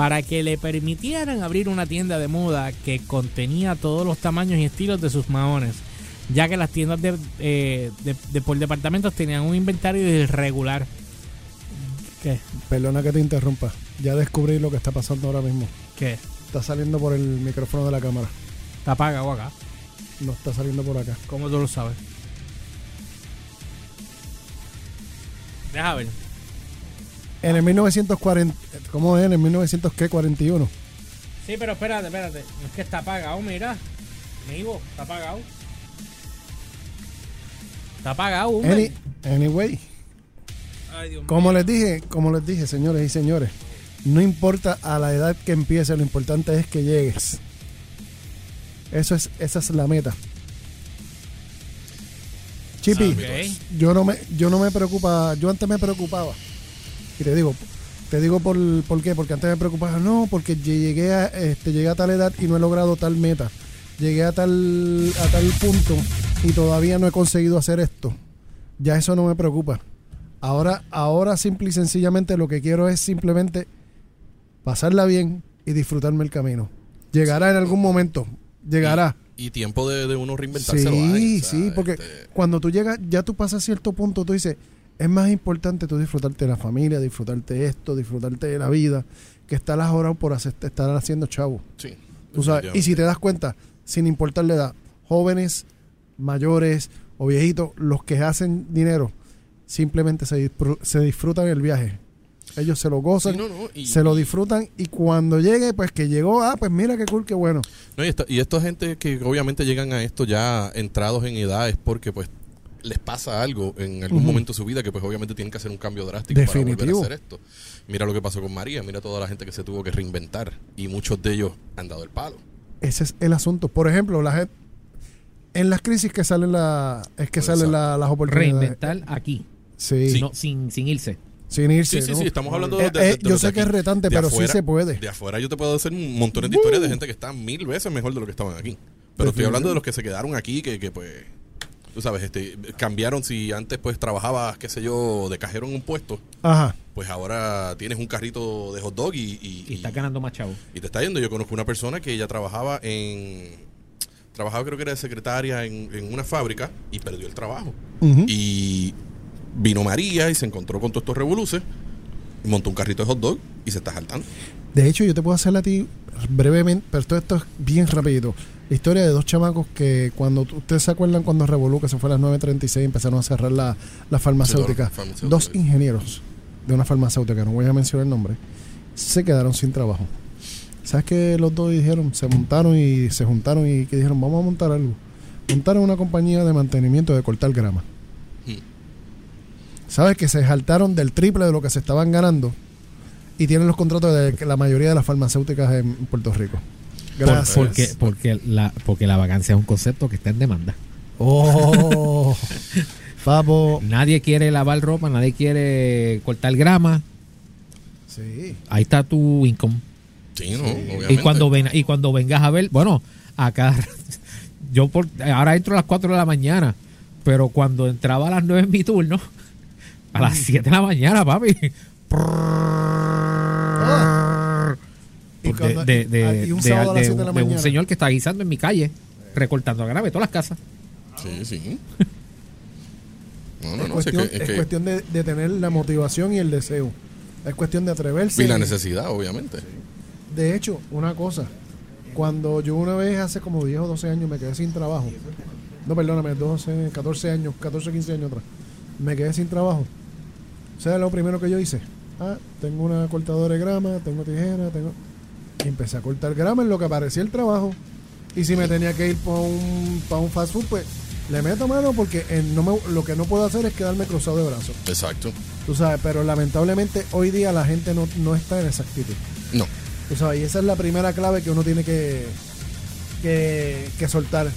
para que le permitieran abrir una tienda de moda que contenía todos los tamaños y estilos de sus maones, ya que las tiendas de, eh, de- de por departamentos tenían un inventario irregular. ¿Qué? Perdona que te interrumpa. Ya descubrí lo que está pasando ahora mismo. ¿Qué? Está saliendo por el micrófono de la cámara. ¿Está apagado acá? No está saliendo por acá. ¿Cómo tú lo sabes? Deja ver. En el 1940. ¿Cómo es? En el 1941. Sí, pero espérate, espérate. Es que está apagado, mira. Amigo, está apagado. Está apagado, hombre. Any- anyway. Ay, Dios mío. Como les dije, como les dije, señores y señores, no importa a la edad que empieces, lo importante es que llegues. Eso es, esa es la meta. Chipi, yo no me, yo no me preocupa, yo antes me preocupaba. Y te digo, te digo por, por qué, porque antes me preocupaba, no, porque llegué a, este, llegué a tal edad y no he logrado tal meta. Llegué a tal, a tal punto y todavía no he conseguido hacer esto. Ya eso no me preocupa. Ahora, ahora simple y sencillamente lo que quiero es simplemente pasarla bien y disfrutarme el camino. Llegará en algún momento, llegará. Y tiempo de, de uno reinventarse Sí, hay. o sea, sí, porque este, cuando tú llegas, ya tú pasas a cierto punto, tú dices, es más importante tú disfrutarte de la familia, disfrutarte de esto, disfrutarte de la vida, que estar las horas por hacer, estar haciendo chavo. Sí, Tú sabes, y si te das cuenta, sin importar la edad, jóvenes, mayores o viejitos, los que hacen dinero, simplemente se, se disfrutan el viaje. Ellos se lo gozan, Sí, no, no, y- se lo disfrutan y cuando llegue, pues que llegó, ah, pues mira qué cool, qué bueno. No, y, esta, y esta gente que obviamente llegan a esto ya entrados en edad es porque pues les pasa algo en algún momento de su vida que pues obviamente tienen que hacer un cambio drástico para volver Definitivo. a hacer esto. Mira lo que pasó con María, mira toda la gente que se tuvo que reinventar y muchos de ellos han dado el palo. Ese es el asunto. Por ejemplo, la gente, en las crisis que salen la, es que salen la- las oportunidades. Reinventar aquí. Sí. No, sin, sin irse. Sin irse. Sí, sí, ¿no? sí, estamos hablando Eh, de, de- eh, de yo de sé que es retante, De pero afuera- sí se puede. De afuera yo te puedo hacer un montón de historias de gente que está mil veces mejor de lo que estaban aquí. Pero estoy hablando de los que se quedaron aquí, que, que pues, tú sabes, este, cambiaron. Si antes pues trabajabas, qué sé yo, de cajero en un puesto, Ajá. pues ahora tienes un carrito de hot dog y, y, Y estás ganando más chavo. y te está yendo. Yo conozco una persona que ella trabajaba en. Trabajaba, creo que era de secretaria en, en una fábrica y perdió el trabajo. Y vino María y se encontró con todos estos revoluces. Montó un carrito de hot dog y se está saltando. De hecho, yo te puedo hacer a ti brevemente, pero todo esto es bien rapidito. La historia de dos chamacos que cuando ustedes se acuerdan cuando Revolu, que se fue a las 9.36 empezaron a cerrar la, la farmacéutica. Sí, farmacéutica. Dos ingenieros de una farmacéutica, no voy a mencionar el nombre, se quedaron sin trabajo. ¿Sabes qué los dos dijeron? Se montaron y se juntaron y que dijeron, vamos a montar algo. Montaron una compañía de mantenimiento de cortar grama. Hmm. ¿Sabes? Que se saltaron del triple de lo que se estaban ganando y tienen los contratos de la mayoría de las farmacéuticas en Puerto Rico. Gracias. Porque, porque, la, porque la vacancia es un concepto que está en demanda. Oh, [LAUGHS] papo. Nadie quiere lavar ropa, nadie quiere cortar grama. Sí. Ahí está tu income. Sí, no, Y obviamente. cuando, ven, y cuando vengas a ver, bueno, acá, [LAUGHS] yo por, ahora entro a las 4 de la mañana, pero cuando entraba a las 9 en mi turno, [LAUGHS] a las 7 de la mañana, papi. Y De, un de- sábado a las de- 7 de la de un mañana. señor que está guisando en mi calle, recortando grave todas las casas. Sí, sí. [LAUGHS] No, no, es no. cuestión, es que- es es que- cuestión de, de tener la motivación y el deseo. Es cuestión de atreverse. y la necesidad, obviamente. De hecho, una cosa. Cuando yo una vez hace como 10 o 12 años me quedé sin trabajo. No, perdóname, 12, 14 años, 14, 15 años atrás. Me quedé sin trabajo. ¿Sabes lo primero que yo hice? Ah, tengo una cortadora de grama, tengo tijera, tengo... Y empecé a cortar grama en lo que aparecía el trabajo. Y si me tenía que ir para un, pa' un fast food, pues le meto mano porque en- no me- lo que no puedo hacer es quedarme cruzado de brazos. Exacto. Tú sabes, pero lamentablemente hoy día la gente no, no está en esa actitud. No. Tú sabes, y esa es la primera clave que uno tiene que, que, que soltar.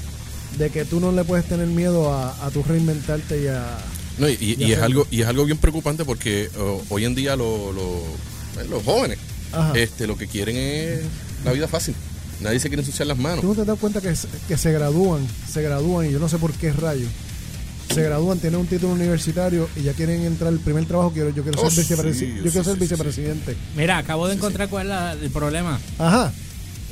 De que tú no le puedes tener miedo a, a tu reinventarte y a... No, y, y- y y es algo y es algo bien preocupante porque oh, hoy en día lo- lo- eh, los jóvenes Ajá. este lo que quieren es la vida fácil. Nadie se quiere ensuciar las manos. Tú no te das cuenta que, se- que se gradúan, se gradúan y yo no sé por qué rayo. Se gradúan, tienen un título universitario y ya quieren entrar al primer trabajo. Quiero, yo quiero Oh, ser, sí, vicepresi- yo sí, quiero ser sí, vicepresidente. Mira, acabo de encontrar cuál es la- el problema. Ajá.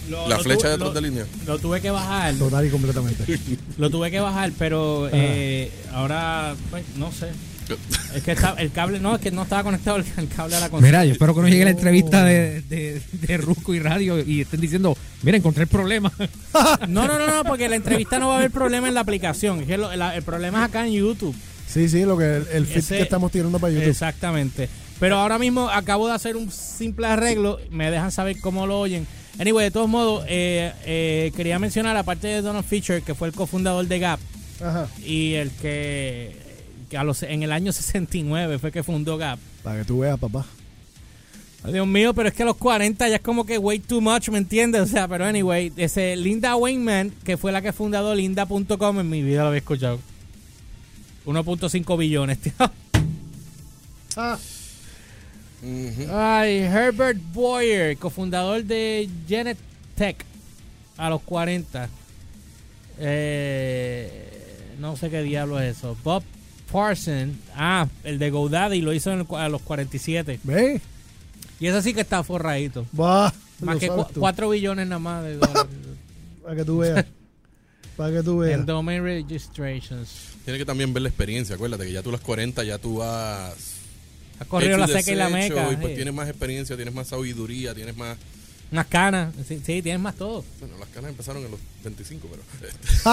Lo- La lo flecha detrás lo- de línea. Lo tuve que bajar. Total y completamente. Lo tuve que bajar, pero eh, ahora, pues, no sé. [LAUGHS] Es que está- el cable, no, es que no estaba conectado el, el cable a la consola. Mira, yo espero que no llegue la entrevista de, de, de Rusco y Radio y estén diciendo, mira, encontré el problema. [LAUGHS] No, no, no, no, porque la entrevista no va a haber problema en la aplicación. Es que lo- la- el problema es acá en YouTube. Sí, sí, lo que el, el fit Ese- que estamos tirando para YouTube. Exactamente. Pero ahora mismo acabo de hacer un simple arreglo. Me dejan saber cómo lo oyen. Anyway, de todos modos, eh, eh, quería mencionar, aparte de Donald Fisher, que fue el cofundador de Gap, Ajá. y el que, que a los, en el año 69 fue que fundó Gap. Para que tú veas, papá. Ay, Dios mío, pero es que a los 40 ya es como que way too much, ¿me entiendes? O sea, pero anyway, ese Linda Weinman, que fue la que fundó linda.com, en mi vida lo había escuchado. 1.5 billones, tío. [LAUGHS] Ah. Ay, Herbert Boyer, cofundador de Genet Tech, a los 40. Eh, no sé qué diablo es eso. Bob Parson, ah, el de GoDaddy lo hizo en el a los 47. ¿Ve? Y ese sí que está forradito. Bah, Más que cu- tú. 4 billones nada más de dólares. [LAUGHS] Para que tú veas. [LAUGHS] Para que tú veas. en domain registrations. Tienes que también ver la experiencia, acuérdate que ya tú a las 40 ya tú has Has corrido la seca y la meca. y pues sí. tienes más experiencia, tienes más sabiduría, tienes más Unas canas. Sí, sí, tienes más todo. bueno, las canas empezaron en los 25, pero [LAUGHS]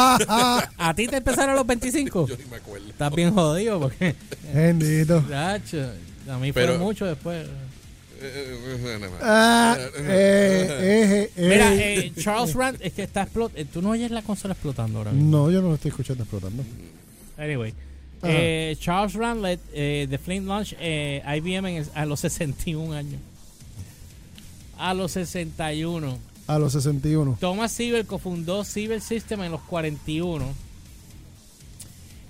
¿A ti te empezaron a los 25? [LAUGHS] Yo ni me acuerdo. Estás bien jodido porque... Bendito. Gacho, a mí Pero- fue mucho después. Ah, eh, eh, Mira, eh. eh, Charles Rand, es que está explotando. Tú no oyes la consola explotando ahora mismo. No, yo no lo estoy escuchando explotando. Anyway. Eh, Charles Randlet eh, de Flint Launch, eh, IBM en- a los 61 años. A los 61. A los 61. Thomas Siebel cofundó Cyber System en los 41.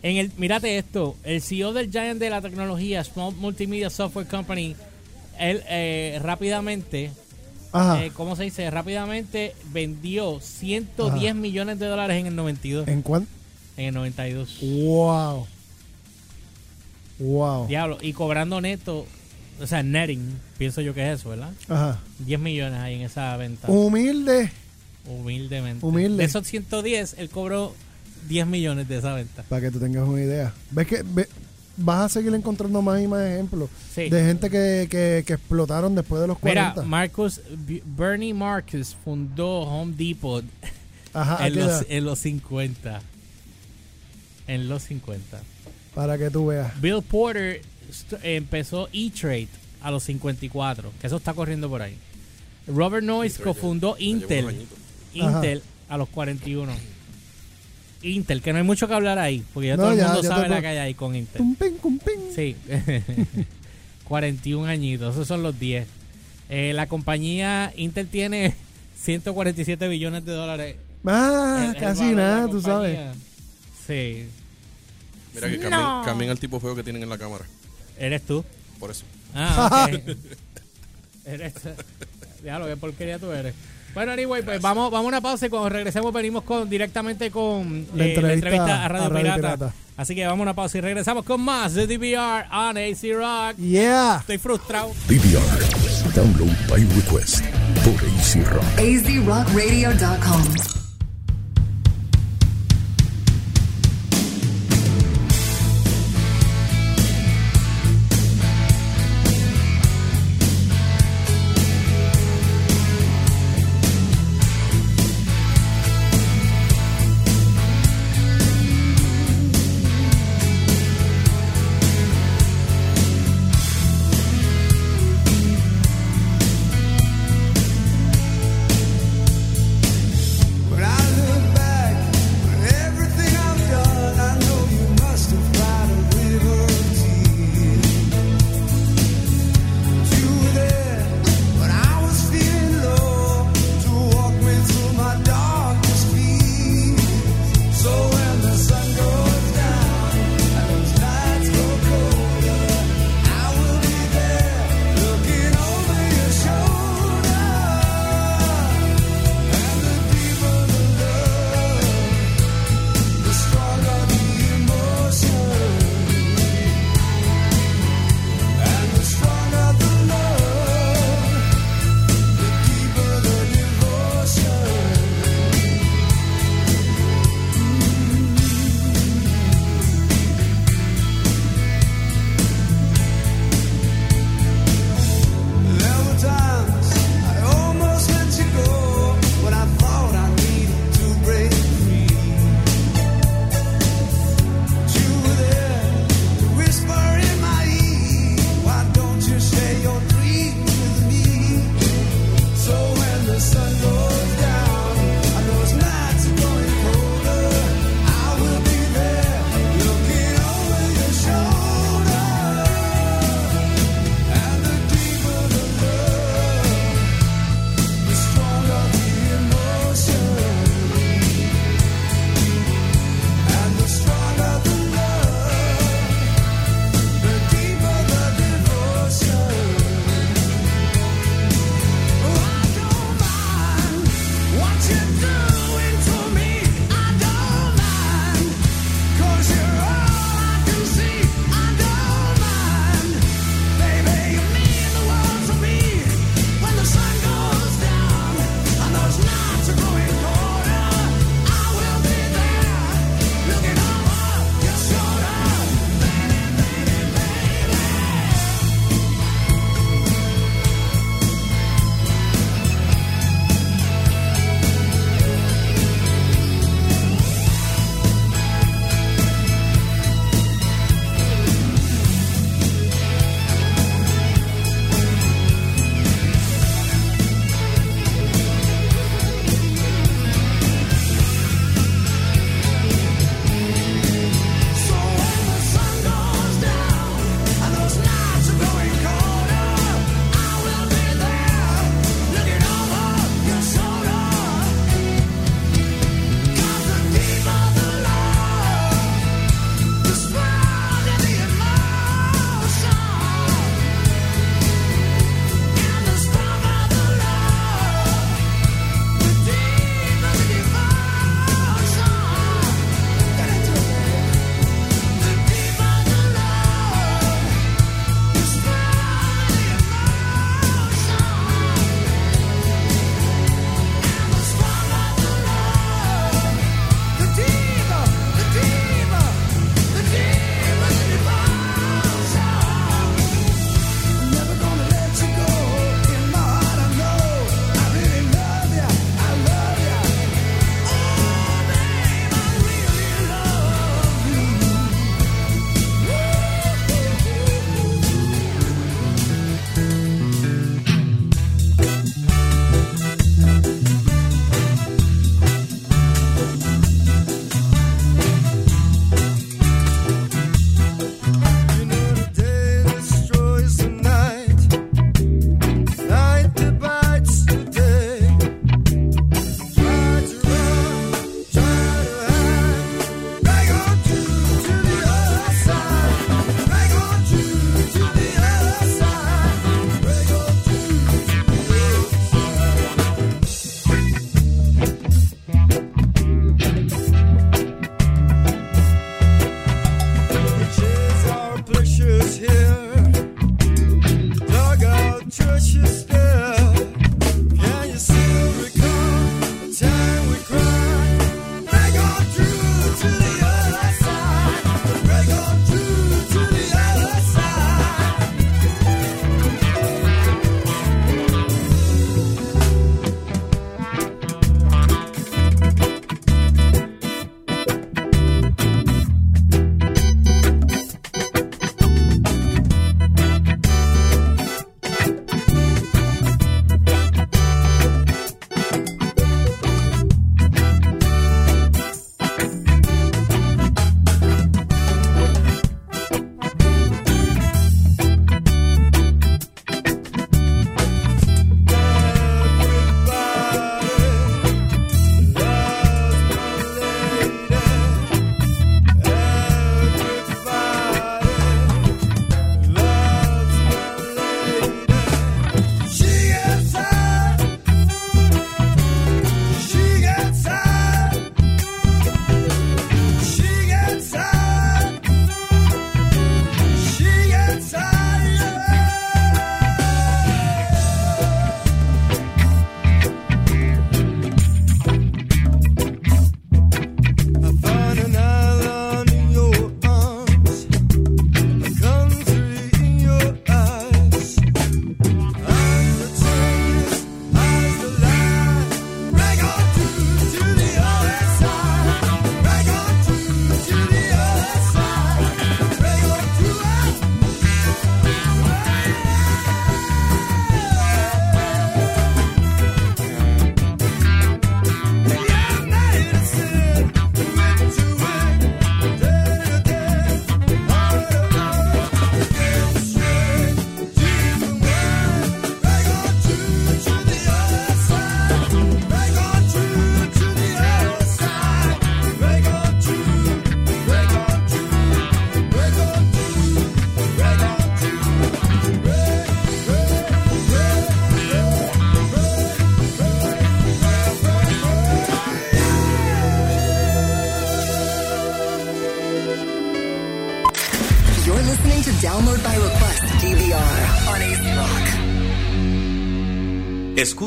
En el, mírate esto, el CEO del Giant de la tecnología, Small Multimedia Software Company, él eh, rápidamente, Ajá. eh, ¿cómo se dice? Rápidamente vendió 110 Ajá. millones de dólares en el 92. ¿En cuánto? En el 92. Wow. Wow. Diablo, y cobrando neto, o sea, netting, pienso yo que es eso, ¿verdad? Ajá. 10 millones ahí en esa venta. Humilde. Humildemente. Humilde. De esos 110, él cobró 10 millones de esa venta. Para que tú tengas una idea. ¿Ves que ve- vas a seguir encontrando más y más ejemplos Sí. de gente que, que, que explotaron después de los Mira, 40? Marcus, B- Bernie Marcus fundó Home Depot Ajá, ¿a en, los, en los 50. En los 50. Para que tú veas. Bill Porter empezó E-Trade a los 54, que eso está corriendo por ahí. Robert Noyce cofundó Intel. Intel a los 41. Intel, que no hay mucho que hablar ahí, porque ya No, todo el ya- mundo ya sabe la que hay ahí con Intel. Tum, ping, cum, ping. Sí. [LAUGHS] 41 añitos, esos son los 10. Eh, la compañía Intel tiene [LAUGHS] 147 billones de dólares. Ah, El- casi nada, tú sabes. Sí. Mira que No. cambien, cambien al tipo feo que tienen en la cámara. ¿Eres tú? Por eso. Ah, ok. [LAUGHS] Eres- Ya lo que porquería tú eres. Bueno, anyway, pues vamos, vamos a una pausa y cuando regresemos venimos con directamente con La eh, entrevista a Radio, a Radio Pirata. Pirata. Así que vamos a una pausa y regresamos con más de DVR on AC Rock. Yeah. Estoy frustrado. DVR. Download by request por AC Rock. azrockradio.com.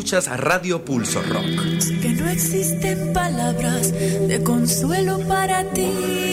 Escuchas a Radio Pulso Rock. Que no existen palabras de consuelo para ti.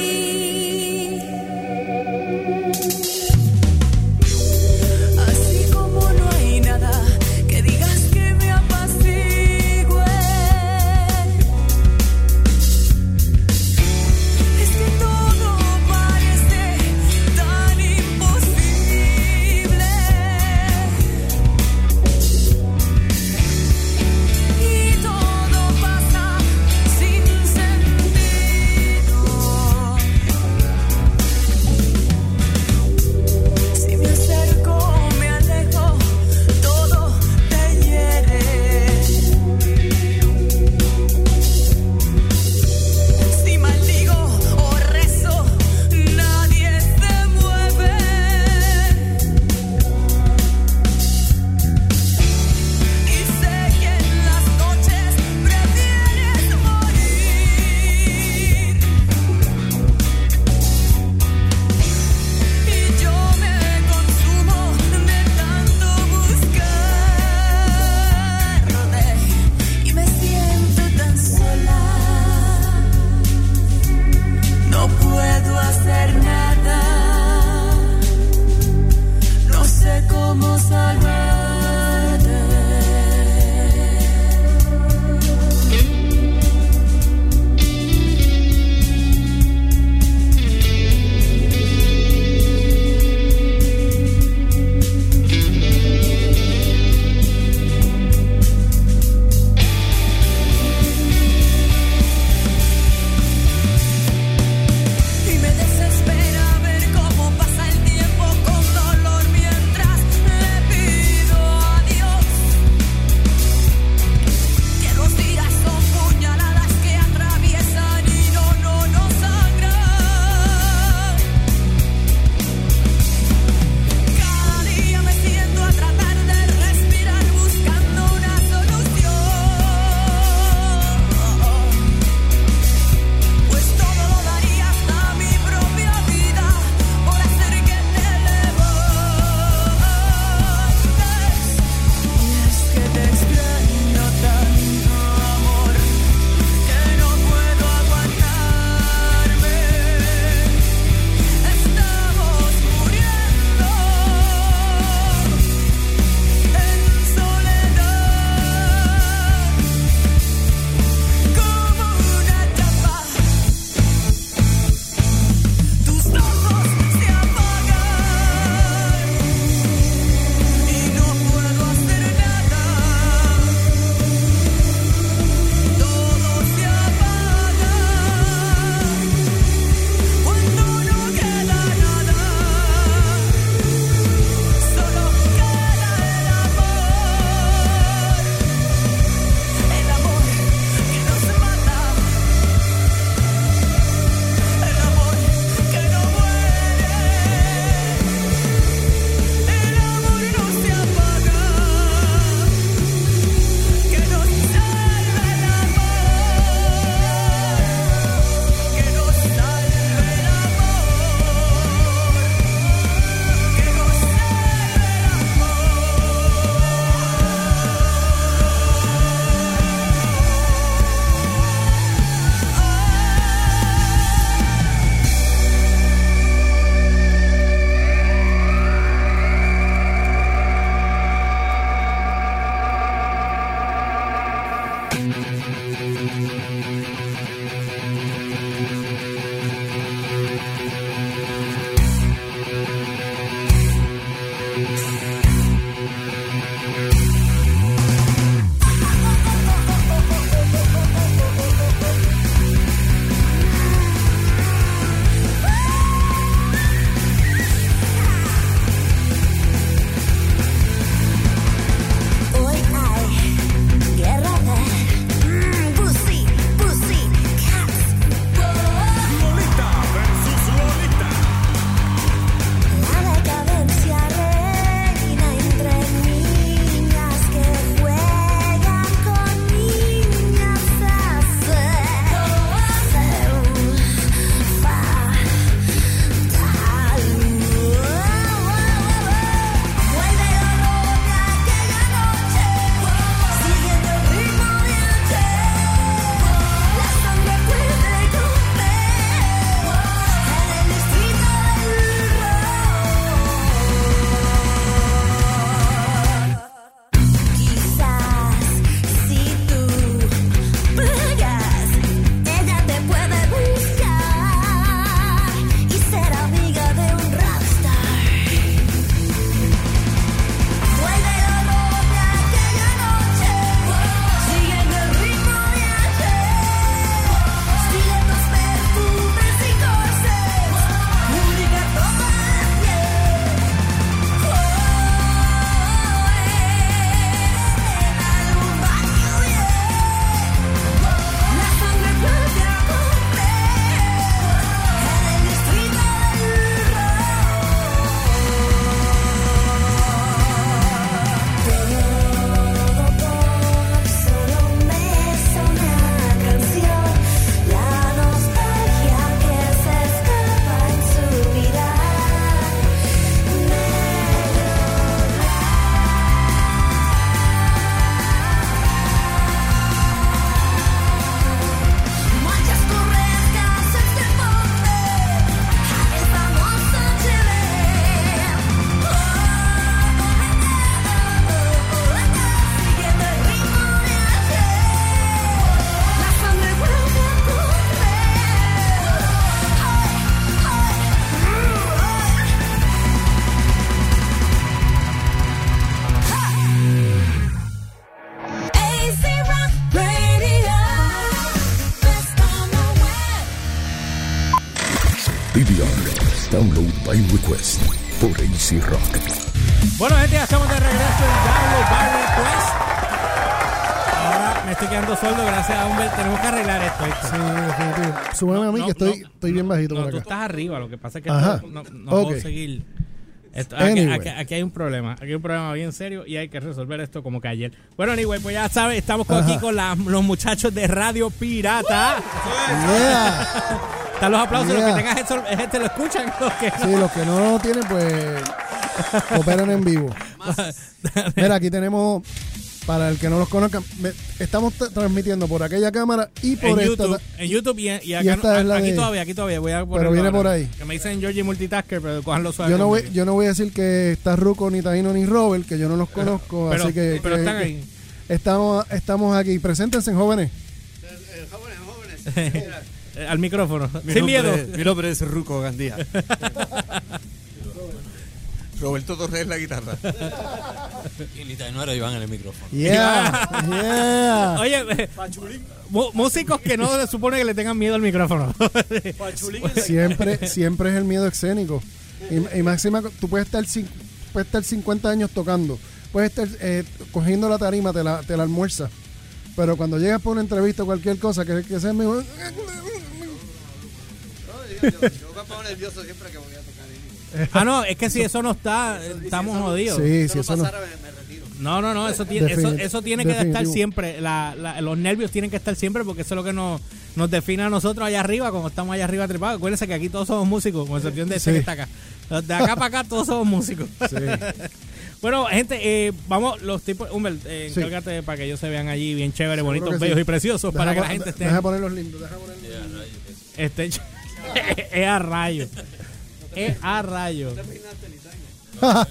By Request por AC Rock. Bueno, gente, ya estamos de regreso en Download by Request. Ahora me estoy quedando solo gracias a Humbert. Tenemos que arreglar esto. ¿viste? Sí, definitivo. Súbeme a mí No, que estoy, no, estoy bien bajito No, por tú acá. estás arriba. Lo que pasa es que Ajá. no, no, no Ok. puedo seguir. Esto- aquí, Anyway. aquí- aquí hay un problema. Aquí hay un problema bien serio y hay que resolver esto como que ayer. Bueno, anyway, pues ya sabes, estamos con- aquí con la- los muchachos de Radio Pirata. Yeah. [LAUGHS] Están los aplausos. Los Yeah. que tengan eso, gente lo escuchan. [LAUGHS] Los que Sí, los que no lo tienen, pues operan en vivo. [LAUGHS] Mira, aquí tenemos, para el que no los conozca, estamos transmitiendo por aquella cámara y por en esta. YouTube, en YouTube y, y acá esta no- es la aquí de- todavía, aquí todavía. Voy a Pero viene ahora. por ahí. Que me dicen Georgie Multitasker, pero cojanlo suave. Yo no, voy, yo no voy a decir que está Ruco, ni Taino, ni Robert, que yo no los conozco, Pero- así que, pero que- están que ahí. Estamos, estamos aquí. Preséntense, jóvenes. Eh, [LAUGHS] Al micrófono. Mi Sin miedo. es- mi nombre es Ruco Gandía. [LAUGHS] Roberto Torres la guitarra. Y ni Tainara Iván en el micrófono. Yeah, [LAUGHS] yeah. Oye, eh, músicos que no se supone que le tengan miedo al micrófono. [LAUGHS] Siempre, siempre es el miedo escénico. Y, y máxima, tú puedes estar, puedes estar 50 años tocando, puedes estar eh, cogiendo la tarima, te la, te la almuerza. Pero cuando llegas por una entrevista o cualquier cosa, que, que sea yo me pongo nervioso siempre que voy a tocar. ah, no, es que si eso no está, estamos jodidos. Sí, si eso no. pasara, me, me retiro. No, no, no, eso tiene, eso, tiene que estar siempre. La, la- los nervios tienen que estar siempre porque eso es lo que nos, nos define a nosotros allá arriba, como estamos allá arriba trepados. Acuérdense que aquí todos somos músicos, con excepción de este Sí. que está acá. De acá para acá todos somos músicos. Sí. [LAUGHS] bueno, gente, eh, vamos, los tipos, Humbert, eh, Sí. encárgate para que ellos se vean allí bien chévere, Seguro bonitos, sí. bellos y preciosos, Deja para que la gente esté. Deja ponerlos lindos, deja ponerlos Este, [LAUGHS] es a rayo. Es a rayo. [LAUGHS]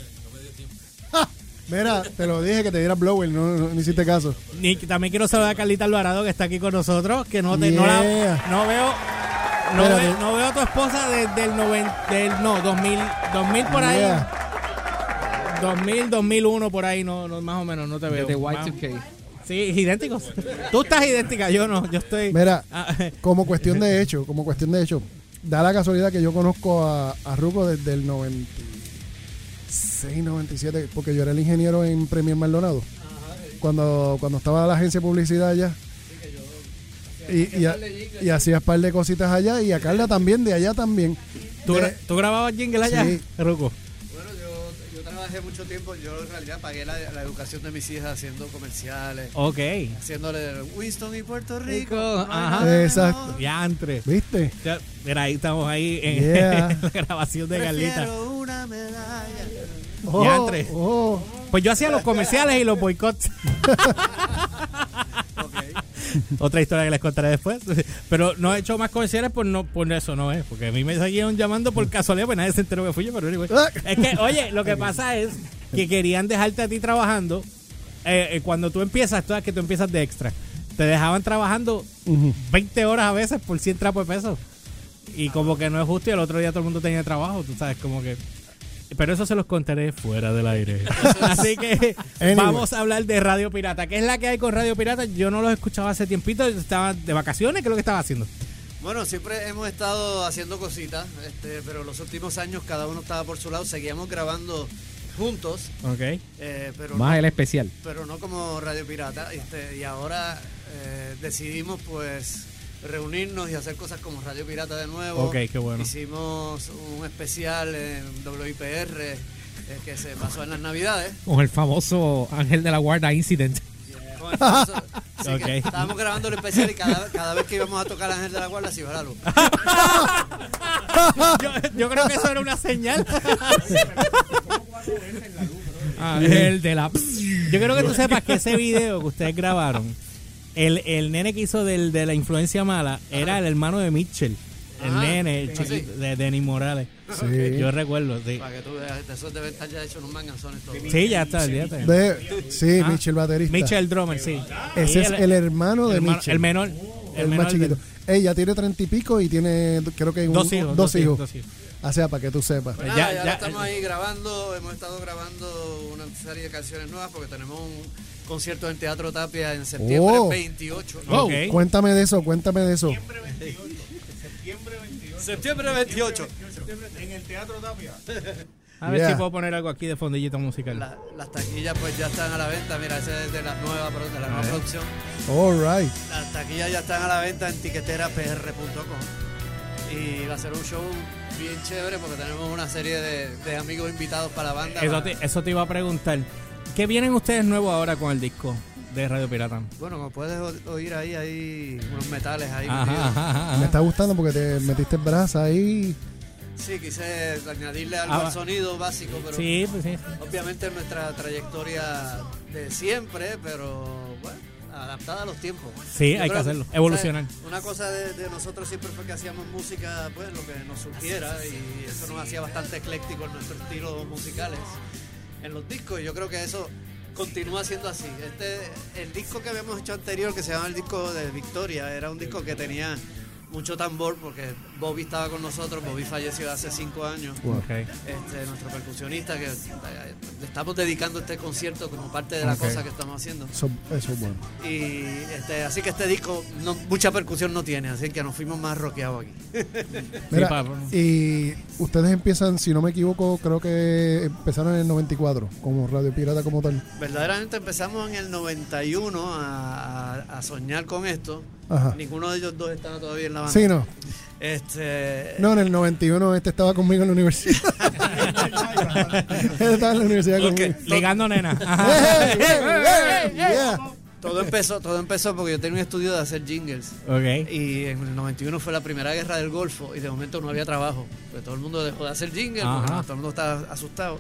Mira, te lo dije que te diera blower, no, no, no hiciste caso. Ni- también quiero saludar a Carlita Alvarado que está aquí con nosotros, que no, te, no, la- Yeah. no veo no, Espérate. ve- no veo a tu esposa desde el 90, del, no, 2000, 2000 por ahí. Yeah. 2000, 2001 por ahí, no, no, más o menos, no te veo. Más- Y2K. Sí, idénticos. Tú estás idéntica, yo no, yo estoy... Mira, Ah, [LAUGHS] como cuestión de hecho, como cuestión de hecho, da la casualidad que yo conozco a, a Ruco desde el 96, 97, porque yo era el ingeniero en Premier Maldonado. Cuando, cuando estaba la agencia de publicidad allá. Y, y, a- y hacías par de cositas allá y a Carla también, de allá también. ¿tú, De- tú grababas jingle allá, Sí. Ruco? Trabajé mucho tiempo, yo en realidad pagué la, la educación de mis hijas haciendo comerciales, Ok. haciéndole Winston y Puerto Rico. Rico, no ajá. nada Exacto. Diantre. ¿Viste? Ya, Mira, ahí estamos ahí en, [LAUGHS] Yeah. la grabación de Carlita. Prefiero una medalla. Oh, Diantre. oh. Pues yo hacía los comerciales y los boicots. [LAUGHS] [LAUGHS] Otra historia que les contaré después. [LAUGHS] Pero no he hecho más comerciales por no por eso, no es. Porque a mí me seguían llamando por casualidad, pues nadie se enteró que fui yo. Pero anyway. [LAUGHS] Es que, oye, lo que pasa es que querían dejarte a ti trabajando. eh, eh, cuando tú empiezas, sabes que tú empiezas de extra. Te dejaban trabajando Ujú. 20 horas a veces por 100 trapos de peso. Y como que no es justo y el otro día todo el mundo tenía trabajo, tú sabes, como que... Pero eso se los contaré fuera del aire. [LAUGHS] Así que Anyway. vamos a hablar de Radio Pirata. ¿Qué es la que hay con Radio Pirata? Yo no los escuchaba hace tiempito, estaba de vacaciones, ¿qué es lo que estaba haciendo? Bueno, siempre hemos estado haciendo cositas, este, pero los últimos años cada uno estaba por su lado, seguíamos grabando juntos, Ok. eh, pero, Más no, el especial. pero no como Radio Pirata, este, y ahora eh, decidimos pues reunirnos y hacer cosas como Radio Pirata de nuevo. Ok, qué bueno. Hicimos un especial en WIPR eh, que se pasó en las Navidades. Con el famoso Ángel de la Guarda Incident. Con el famoso- sí, Ok. que estábamos grabando el especial y cada, cada vez que íbamos a tocar Ángel de la Guarda se iba la luz. [LAUGHS] yo, yo creo que eso era una señal. [LAUGHS] Ángel de la... Yo quiero que tú sepas que ese video que ustedes grabaron, el, el nene que hizo del, de la influencia mala era el hermano de Mitchell. El Ajá. nene, el ¿Ah, chiquito, de Denis Morales. Sí. Yo recuerdo, sí. Para que tú veas, de esos deben estar ya hechos unos manganzones todos. Sí, ya está, olvídate. De- sí, Ah. Mitchell baterista. Mitchell Drummer, sí. Ese es el hermano de hermano- Mitchell. El menor. El, El, menor más chiquito. del- Ella tiene treinta y pico y tiene, creo que un- Dos hijos, Dos dos hijos, hijos. dos hijos. O sea, para que tú sepas. Pues Ya- ya- estamos ahí grabando, hemos estado grabando una serie de canciones nuevas porque tenemos un concierto en Teatro Tapia en septiembre Oh. 28. Ok. Cuéntame de eso, cuéntame de eso. Septiembre 28. Septiembre 28. En el Teatro Tapia. [LAUGHS] A ver Yeah. si puedo poner algo aquí de fondillito musical. La- las taquillas pues ya están a la venta. Mira, esa es de la nueva, pro- de la nueva ver. producción. All right. Las taquillas ya están a la venta en tiqueterapr.com. Y va a ser un show bien chévere porque tenemos una serie de, de amigos invitados para la banda. Eso te, eso te iba a preguntar. ¿Qué vienen ustedes nuevos ahora con el disco de Radio Pirata? Bueno, como puedes o- oír ahí, hay unos metales ahí. Ajá, ajá, ajá. Me está gustando porque te metiste brasa ahí. Sí, quise añadirle algo Ah, al sonido básico, pero Sí, pues sí. obviamente nuestra trayectoria de siempre, pero bueno, adaptada a los tiempos. Sí, Yo hay que hacerlo, evolucionar. Una cosa de, de nosotros siempre fue que hacíamos música, pues lo que nos surgiera y eso nos hacía bastante ecléctico en nuestros estilos musicales en los discos y yo creo que eso continúa siendo así. Este, el disco que habíamos hecho anterior, que se llama el disco de Victoria, era un disco que tenía mucho tambor porque Bobby estaba con nosotros, Bobby falleció hace cinco años. Ok. Este, nuestro percusionista que eh, le estamos dedicando este concierto como parte de la cosa que estamos haciendo. Eso, eso es bueno. Y este, así que este disco no, mucha percusión no tiene, así que nos fuimos más rockeados aquí. Mira, y ustedes empiezan, si no me equivoco, creo que empezaron en el 94, como Radio Pirata como tal. Verdaderamente empezamos en el 91 a, a- a soñar con esto. Ajá. Ninguno de ellos dos estaba todavía en la banda. Sí, no. Este, No, en el 91 este estaba conmigo en la universidad. [LAUGHS] Él estaba en la universidad conmigo. Ligando nena. ¡Hey, Ajá. hey, hey, yeah! Todo empezó, todo empezó porque yo tenía un estudio de hacer jingles. Ok. Y en el 91 fue la primera guerra del Golfo y de momento no había trabajo. Pues todo el mundo dejó de hacer jingles porque todo el mundo estaba asustado.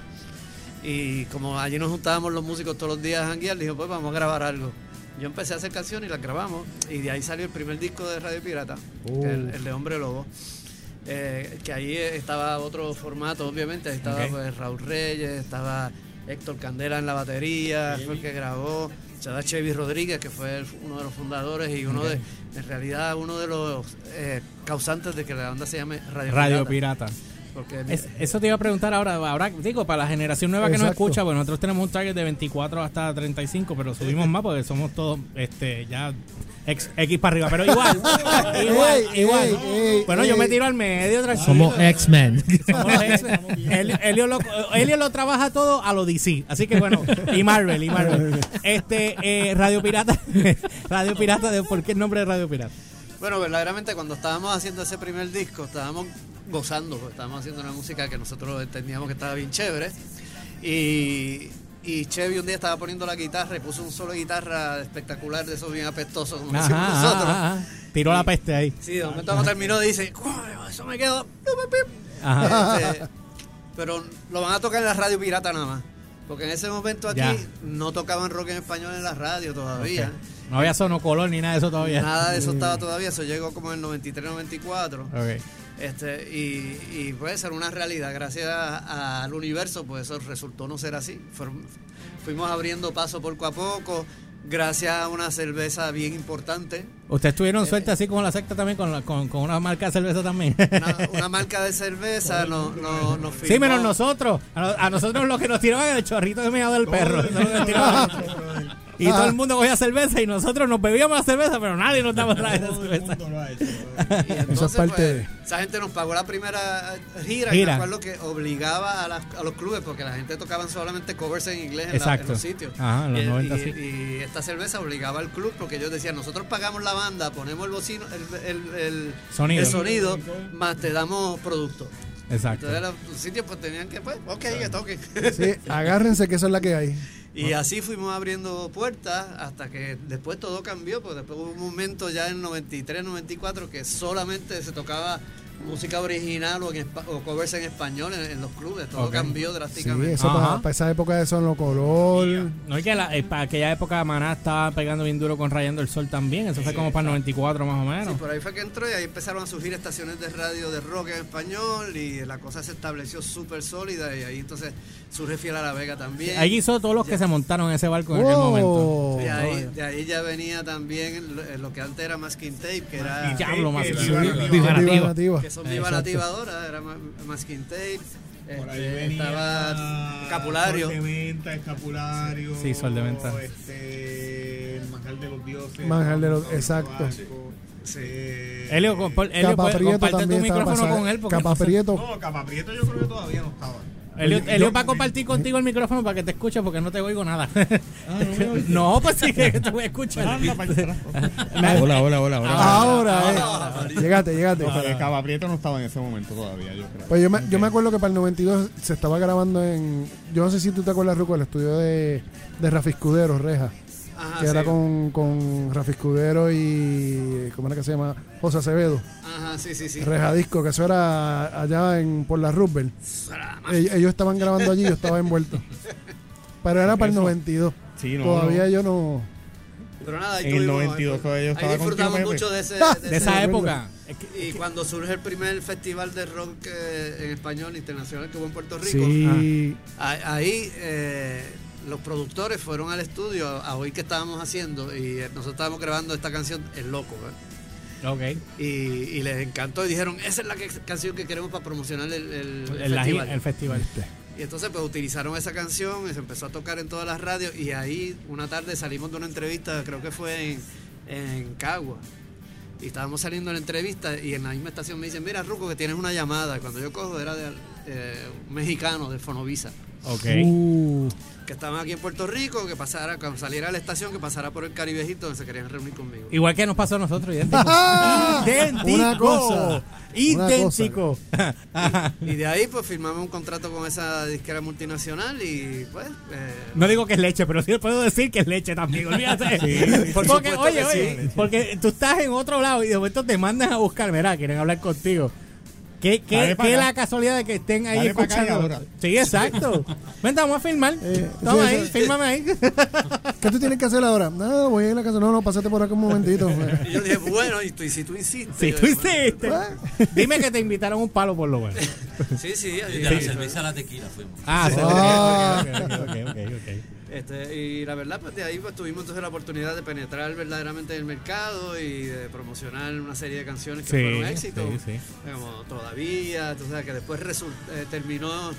Y como allí nos juntábamos los músicos todos los días a janguear, dijo, pues vamos a grabar algo. Yo empecé a hacer canciones y las grabamos. Y de ahí salió el primer disco de Radio Pirata, es el, el de Hombre Lobo. Eh, que ahí estaba otro formato, obviamente. Ahí estaba pues, Raúl Reyes, estaba Héctor Candela en la batería, fue el que grabó. Estaba Chevy Rodríguez, que fue uno de los fundadores y uno de, en realidad, uno de los eh, causantes de que la banda se llame Radio, Radio Pirata. Pirata. Porque Es- eso te iba a preguntar ahora, ahora digo, para la generación nueva que nos escucha, pues nosotros tenemos un target de 24 hasta 35, pero subimos más porque somos todos este ya ex- X para arriba, pero igual, [LAUGHS] igual, Ey, igual. ey, ey, bueno, yo me tiro al medio, tranquilo. Somos X-Men. Somos los [LAUGHS] X-Men. Helio, Helio lo, Helio lo trabaja todo a lo DC. Así que bueno, y Marvel, y Marvel. Este, eh, Radio Pirata. [LAUGHS] Radio Pirata, de, ¿por qué el nombre de Radio Pirata? Bueno, verdaderamente cuando estábamos haciendo ese primer disco, estábamos gozando, porque estábamos haciendo una música que nosotros entendíamos que estaba bien chévere. Y, y Chevy un día estaba poniendo la guitarra y puso un solo de guitarra espectacular de esos bien apestosos, como decimos Ajá, nosotros. ajá, ajá. Tiró la peste ahí. Sí, de momento cuando terminó dice, "Coño, eso me quedó. Ajá. Este, pero lo van a tocar en la radio pirata nada más. Porque en ese momento aquí Ya. no tocaban rock en español en la radio todavía. No había sonocolor ni nada de eso todavía. Nada de eso estaba todavía, eso llegó como en el 93, 94. Ok. Este, y, y puede ser una realidad. Gracias a- al universo, pues eso resultó no ser así. Fuimos abriendo paso poco a poco, gracias a una cerveza bien importante. Ustedes tuvieron Eh, suerte así como la secta también con, la- con, con una marca de cerveza también. Una, una marca de cerveza [LAUGHS] no, no, nos Sí, menos nosotros. A, no- a nosotros lo que nos tiraban el chorrito de meado del perro. [LAUGHS] [LAUGHS] Lo que y todo el mundo cogía cerveza y nosotros nos bebíamos la cerveza, pero nadie nos daba [LAUGHS] la cerveza. [LAUGHS] Y entonces, Eso es parte pues, de- esa gente nos pagó la primera gira, y Gira. acuerdo que obligaba a, las- a los clubes, porque la gente tocaban solamente covers en inglés en, la- en Exacto. los sitios. Ajá, en los y, 90 y- sí. y esta cerveza obligaba al club, porque ellos decían, nosotros pagamos la banda, ponemos el bocino, el, el- el- Sonido. el sonido, más te damos producto. Exacto. Entonces los sitios pues tenían que, pues, ok, que toquen. Sí, [LAUGHS] agárrense que eso es la que hay. Y así fuimos abriendo puertas hasta que después todo cambió, porque después hubo un momento ya en 93, 94 que solamente se tocaba música original o, en o covers en español en, en los clubes, todo Ok. cambió Sí, drásticamente. eso Ajá. para, esa época de Solo Color. No es que la- eh, para aquella época Maná estaba pegando bien duro con Rayando el Sol también. Eso fue como para el 94 más o menos. Sí, por ahí fue que entró y ahí empezaron a surgir estaciones de radio de rock en español y la cosa se estableció súper sólida y ahí entonces surge Fiel a la Vega también. Ahí hizo todos los que se montaron en ese barco en aquel momento. De ahí, de ahí ya venía también lo, lo que antes era Masking Tape, que era... Diablo, más. Eh, Que son. Nativa ahora, era Ma- Masking Tape, Por ahí este, venía estaba Escapulario. Sol de Menta, Escapulario. Sí, Sol de Menta. Este, el Manjar de los Dioses. Manjar de los- Pablo exacto. Elio, compa- comparte tu también estaba micrófono con él. Porque Capa entonces- Prieto. No, Capa Prieto yo creo que todavía no estaba. Elio, Elio yo- va a compartir contigo el micrófono para que te escuche porque no te oigo nada. Ah, no me oyes. [LAUGHS] no, pues sí que te voy a escuchar. [LAUGHS] Me- Hola, hola, hola, hola. Ahora, eh. Llegate, llegate. Capa Prieto no estaba en ese momento todavía, yo creo. Pues yo me, yo me acuerdo que para el 92 se estaba grabando en. Yo no sé si tú te acuerdas, Ruco, el estudio de, de Rafi Escudero, Reja. Ajá, que era con, con Rafi Escudero y. ¿Cómo era que se llama? José Acevedo. Ajá, sí, sí, sí. Reja Disco, que eso era allá en por la Roosevelt. Ellos, ellos estaban grabando allí, yo estaba envuelto. Pero era para el Eso. 92. Sí, no, Todavía no. yo no. Pero nada, ahí En el tuvimos, 92 todavía yo ahí estaba con disfrutamos mucho [LAUGHS] de, ese, De esa ese- época. Y cuando surge el primer festival de rock eh, en español internacional que hubo en Puerto Rico, Sí. ah, ahí eh, los productores fueron al estudio a, a oír qué estábamos haciendo y eh, nosotros estábamos grabando esta canción El Loco. ¿eh? Ok. Y, y les encantó y dijeron, esa es la que- canción que queremos para promocionar el, el- el El, la- festival. el festival. Y entonces pues utilizaron esa canción y se empezó a tocar en todas las radios y ahí una tarde salimos de una entrevista, creo que fue en, en Cagua. Y estábamos saliendo de la entrevista y en la misma estación me dicen, mira Ruco que tienes una llamada. Cuando yo cojo era de eh, un mexicano de Fonovisa. Ok. Uh, Que estaban aquí en Puerto Rico, que pasara, cuando saliera a la estación, que pasara por el Caribejito donde se querían reunir conmigo. Igual que nos pasó a nosotros, idéntico. [LAUGHS] idéntico. Una cosa. Idéntico. Y de ahí pues firmamos un contrato con esa disquera multinacional y pues... eh, No digo que es leche, pero sí puedo decir que es leche también, olvídate. Sí, por porque, oye, que oye, sí. porque tú estás en otro lado y de momento te mandan a buscar, mira, quieren hablar contigo. ¿Qué, qué, qué es la casualidad de que estén ahí escuchando? ahora. Sí, exacto. Vente, vamos a filmar. Eh, Toma sí, ahí, sí. fírmame ahí. [LAUGHS] ¿Qué tú tienes que hacer ahora? No, voy a ir a la casa. No, no, pásate por acá un momentito. y [LAUGHS] yo dije, bueno, y, tú, y si tú insistes... Si tú dije, bueno, hiciste. Dime que te invitaron un palo por lo bueno. [LAUGHS] Sí, sí. De la cerveza a la tequila fuimos. Ah, sí, Ah. ok, ok, ok, ok, ok. Este, y la verdad, pues de ahí pues, tuvimos entonces la oportunidad de penetrar verdaderamente en el mercado y de promocionar una serie de canciones que Sí, fueron éxitos. sí, sí. Como Todavía, sabes, que después result- eh, terminó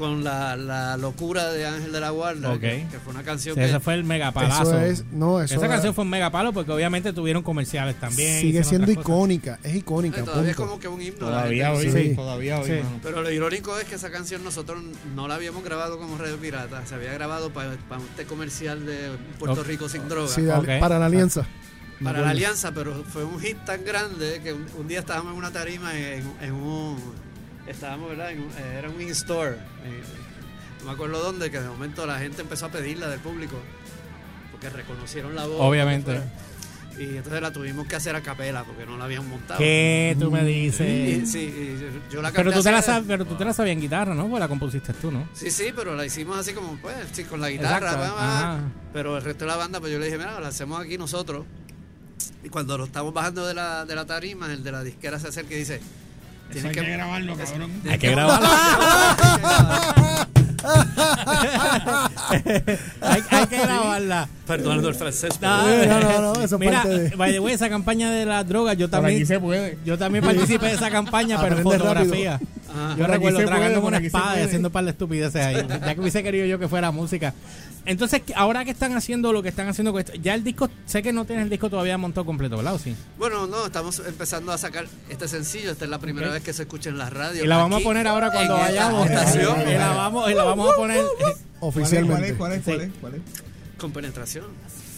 con la, la locura de Ángel de la Guarda, que, que fue una canción Sí, que... ese fue el megapalazo. Eso es, no, eso Esa era- canción fue un megapalo porque obviamente tuvieron comerciales también. sigue siendo icónica. Es icónica. eh, todavía es como que un himno. Todavía hoy, Sí. todavía hoy, Sí. mano. Pero lo irónico es que esa canción nosotros no la habíamos grabado como Radio Pirata, se había grabado para, para un té comercial de Puerto. Rico sin droga. Sí, para la alianza. Me para la alianza, pero fue un hit tan grande que un, un día estábamos en una tarima en, en un estábamos, ¿verdad? En eh, era un in-store, en- no me acuerdo dónde, que de momento la gente empezó a pedirla del público porque reconocieron la voz. Obviamente. Y entonces la tuvimos que hacer a capela porque no la habían montado. ¿Qué tú me Y- dices? sí, y yo la Pero tú, te la sabes, pero tú te la sabías en guitarra, ¿no? Pues la compusiste tú, ¿no? Sí, sí, pero la hicimos así como, pues, sí, con la guitarra. Va. ajá. Pero el resto de la banda, pues yo le dije, mira, la hacemos aquí nosotros. Y cuando lo estamos bajando de la, de la tarima, el de la disquera se acerca y dice, Eso hay que, que grabarlo, cabrón. Hay que grabarlo. hay, hay que grabarla. Perdonando el francés. No, no, no, no, eso es Mira, parte de- by the way, esa campaña de las drogas, yo Por aquí también, se puede. yo también participé de esa campaña, pero en fotografía. Yo recuerdo tragándome una espada y haciendo un par de estupideces ahí. Ya que hubiese querido yo que fuera música. Entonces, ahora que están haciendo lo que están haciendo, con esto, ya el disco, sé que no tienes el disco todavía montado completo, ¿verdad? ¿O sí? Bueno, no, estamos empezando a sacar este sencillo. Esta es la primera vez que se escucha en la radio. Y la vamos aquí, a poner ahora cuando vayamos. estación, Y la vamos, y la vamos a poner. eh, ¿Cuál es, Oficialmente. cuál es, cuál es, Sí. cuál es? con penetración.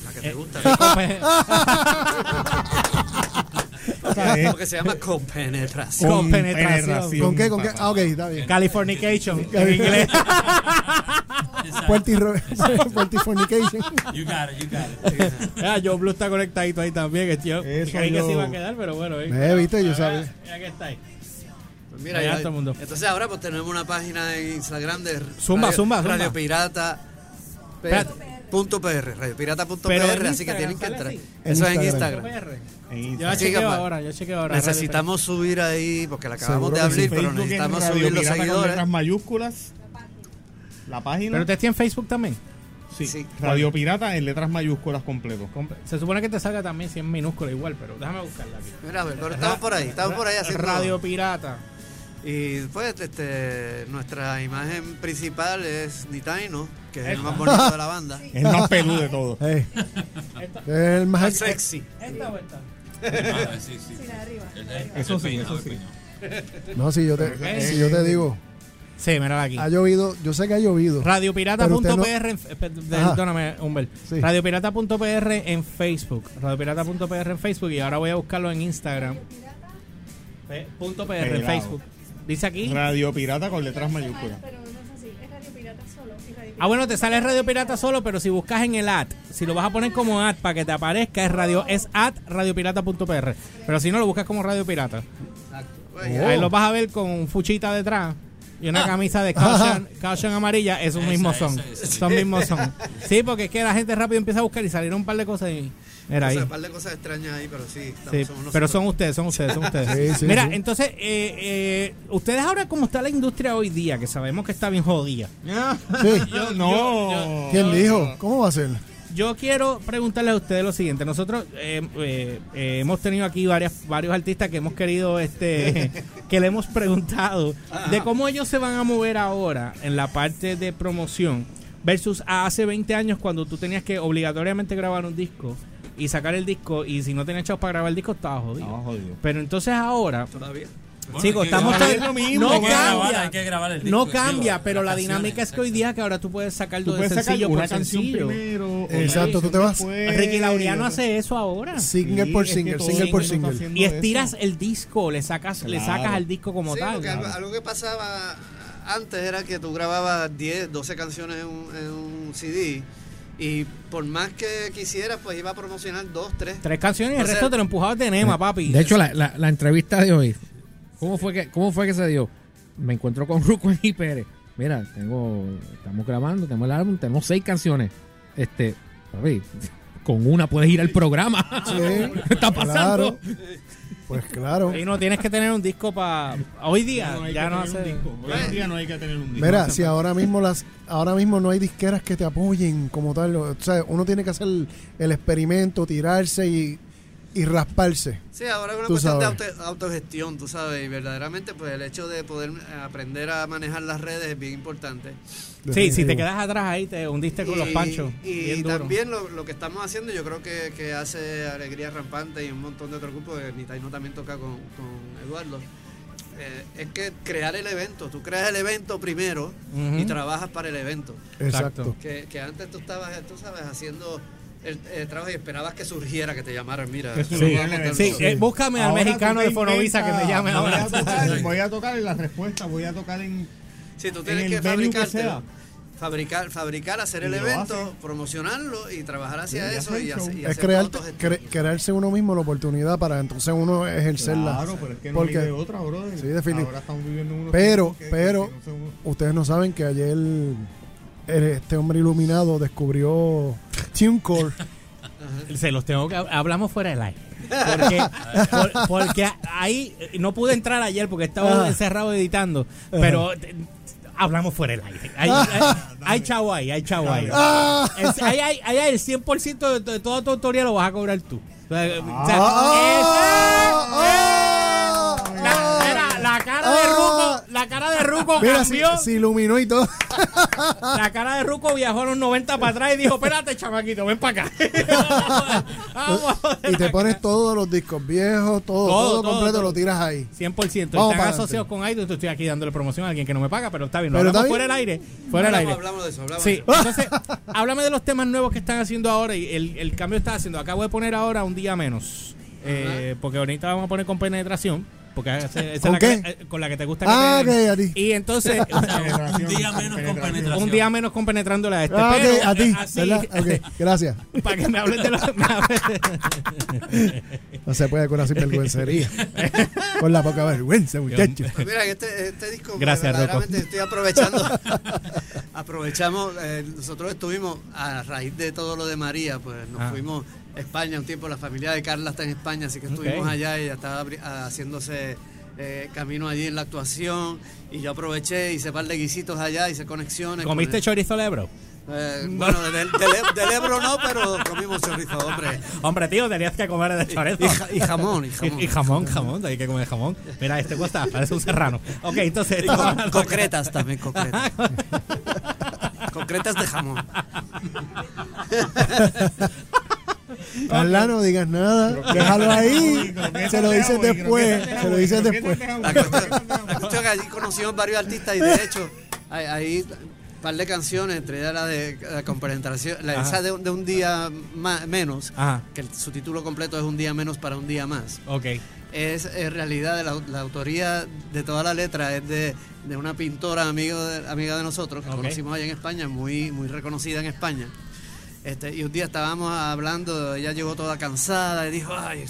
La que Eh, te gusta. [LAUGHS] [LAUGHS] Sea, es Porque se llama compenetración. Con penetración. ¿Con qué? ¿Con qué? Ah, ok, está bien. Californication en inglés. [LAUGHS] Puerti- Puertifornication. [LAUGHS] You got it, you got it. [LAUGHS] Ah, Joe Blue está conectadito ahí también. Que yo Eso creí que yo- se iba a quedar, pero bueno. eh. Eh, viste, yo sabía. Mira que está ahí. Pues mira, ya- todo el mundo. entonces ahora pues tenemos una página en Instagram de Zumba, Radio, zumba, zumba. Radio Pirata P- Espérate. punto PR, radiopirata.pr, Pero en así que Instagram, tienen que sale entrar. así. Eso es en Instagram. En Yo la chequeo que, ahora, yo chequeo ahora. Necesitamos subir ahí, porque la acabamos Seguro de que sí. abrir, pero Facebook en necesitamos Radio subir los Pirata con seguidores. letras mayúsculas. La página. Pero usted tiene Facebook también. sí, sí. Radio Pirata en letras mayúsculas completo. Comp- Se supone que te salga también si es minúscula igual, pero déjame buscarla aquí. Mira, pero estamos por ahí, estamos por ahí haciendo. Radio Pirata. Y pues, este, nuestra imagen principal es Nitaino, que es el más bonito de la [LAUGHS] banda. Es el más peludo de todo. Es el más sexy. ¿Esta o esta? Ah, sí, sí. Sí, la de arriba. El- el- Eso sí, eso sí. No, si yo te, si yo te digo, Sí, mira aquí. ha llovido, yo sé que ha llovido. Radiopirata.pr, eh, Ajá. perdóname, Humbert. Sí. Radiopirata.pr en Facebook. Radiopirata.pr en Facebook y ahora voy a buscarlo en Instagram. P- punto .pr en. Facebook. Dice aquí. Radio Pirata con letras mayúsculas. Pero no es así. Es Radio Pirata solo. y Radio Ah, bueno, te sale Radio Pirata solo, pero si buscas en el ad, si lo vas a poner como ad para que te aparezca, es radio es ad radiopirata.pr. Pero si no, lo buscas como Radio Pirata. Ahí lo vas a ver con un fuchita detrás y una camisa de caution, caution amarilla. Esos Esa, mismos son. esa, esa. Son mismos son. Sí, porque es que la gente rápido empieza a buscar y salieron un par de cosas y era O ahí. sea, un par de cosas extrañas ahí, pero sí. estamos- Sí, somos pero son ustedes, son ustedes, son ustedes. Sí, sí, Mira, sí. entonces, eh, eh, ustedes ahora como está la industria hoy día, que sabemos que está bien jodida. Sí. [LAUGHS] Yo- no. yo- ¿Quién yo- dijo? ¿Cómo va a ser? Yo quiero preguntarles a ustedes lo siguiente. Nosotros eh, eh, eh, hemos tenido aquí varias, varios artistas que hemos querido, este, [LAUGHS] que le hemos preguntado de cómo ellos se van a mover ahora en la parte de promoción versus a hace 20 años cuando tú tenías que obligatoriamente grabar un disco y sacar el disco y si no tenías chavos para grabar el disco estaba jodido. No, jodido. Pero entonces ahora, Todavía. Bueno, Chicos, hay que estamos grabar- tan- lo mismo, no hay que grabar, cambia, hay que grabar el disco, no digo, cambia, pero la dinámica es que hoy día que ahora tú puedes sacar Tú de puedes sacar sencillo una por canción sencillo. primero. Exacto, tú te vas- después, Ricky Laureano hace eso ahora. Single Sí, por es que single, single el por single. Y estiras eso. el disco, le sacas, le sacas al disco como Sí, tal. algo, algo que pasaba antes era que tú grababas 10, 12 canciones en un, en un CD y por más que quisieras, pues iba a promocionar dos, tres. Tres canciones y el resto te lo empujabas de Nema, papi. De hecho, la, la, la entrevista de hoy, ¿cómo fue que, cómo fue que se dio? Me encuentro con [LAUGHS] Ruco y Pérez. Mira, tengo, estamos grabando, tenemos el álbum, tenemos seis canciones. Este, papi, [LAUGHS] con una puedes ir al programa. Sí, [LAUGHS] ¿Qué está pasando? Claro. Pues claro. Y no tienes que tener un disco para. Hoy día No hay ya que no tener un hace. disco. Hoy en día no hay que tener un disco. Mira, si ahora mismo las ahora mismo no hay disqueras que te apoyen como tal, o sea, uno tiene que hacer el, el experimento, tirarse y, y rasparse. Sí, ahora es una cuestión de auto- autogestión, tú sabes, y verdaderamente pues el hecho de poder eh, aprender a manejar las redes es bien importante. Sí, si te quedas atrás ahí, te hundiste con los panchos. Y, también lo, lo que estamos haciendo, yo creo que, que hace Alegría Rampante y un montón de otros grupos, que Nitaino también toca con, con Eduardo, eh, es que crear el evento. Tú creas el evento primero y trabajas para el evento. Exacto. Que, que antes tú estabas, tú sabes, haciendo el, el trabajo y esperabas que surgiera, que te llamaran, mira. Sí, eh, búscame al mexicano de Fonovisa que me llame voy ahora. A tocar, voy a tocar en la respuesta, voy a tocar en. Sí, tú en tienes que fabricarte. fabricar, fabricar, hacer el evento, promocionarlo y trabajar hacia Sí, eso y, hace- y Es hacer crear, toda autogestión. cre- crearse uno mismo la oportunidad para entonces uno ejercerla. Claro, pero es que no Porque- hay de otra, brother. Sí, definit- Ahora estamos viviendo en unos Pero, que- pero, que no son- ustedes no saben que ayer el- este hombre iluminado descubrió TuneCore. Se los tengo que hablamos fuera del aire. Porque, [LAUGHS] por- porque ahí no pude entrar ayer porque estaba encerrado editando, pero eh, hablamos fuera del aire. Hay, hay, [LAUGHS] hay chavo ahí, hay chavo ahí. Ah. Ahí hay, el 100% de, de toda tu autoría lo vas a cobrar tú. O sea, o sea, Ah. La cara de Ruco Mira, se, cambió. se iluminó y todo. La cara de Ruco viajó a los 90 para atrás y dijo, espérate, chamaquito, ven para acá. [LAUGHS] Vamos a y te acá". pones todos los discos viejos, todo, Todo, todo, todo, completo, todo. lo tiras ahí. 100%. Vamos Están asociados con iTunes. Estoy aquí dándole promoción a alguien que no me paga, pero está bien. Lo Pero hablamos está fuera del aire. Fuera del Hablamos, aire. hablamos de eso, hablamos Sí, de eso. entonces, [LAUGHS] háblame de los temas nuevos que están haciendo ahora y el, el cambio que está haciendo. Acabo de poner ahora un día menos. eh, porque ahorita vamos a poner con penetración. Porque esa, esa es ¿Con la que- qué? eh, con la que te gusta que Ah, te- ok, a ti. Y entonces, [LAUGHS] Un día menos con penetración. un día menos con a este. Ah, ok, pero, a ti, eh, así, ¿verdad? Ok, gracias. [LAUGHS] para que me hables de los. [LAUGHS] No se puede con una sinvergüencería. con la poca vergüenza, muchachos. Pues mira, este, este disco Gracias, verdaderamente Rocco. estoy aprovechando. aprovechamos, eh, nosotros estuvimos a raíz de todo lo de María, pues nos Ah. fuimos España un tiempo, la familia de Carla está en España, así que estuvimos Ok. allá y ella estaba haciéndose eh, camino allí en la actuación y yo aproveché, hice par de guisitos allá, hice conexiones. con ¿Comiste el- chorizo lebro? eh, bueno, del, del, del Ebro no, pero comimos chorizo, hombre. Hombre, tío, tenías que comer de chorizo. Y ja- y jamón, [LAUGHS] y jamón. Y, jamón, jamón, hay que comer jamón. Mira, este cuesta, parece un serrano. Ok, entonces... Y con- concretas también, concretas. [LAUGHS] concretas de jamón. [LAUGHS] Carla, no digas nada. Déjalo ahí. Se lo dices después. Se lo dices después. Cuestión que allí conocimos varios artistas y de hecho un par de canciones, entre ellas la de la compenetración, la esa de, un- de un día ma- menos, Ajá. que el- su título completo es Un día menos para un día más. Ok. Es en realidad de la, la autoría de toda la letra es de, de una pintora amigo de- amiga de nosotros que conocimos allá en España, muy, muy reconocida en España. Este, y un día estábamos hablando, ella llegó toda cansada y dijo, ay,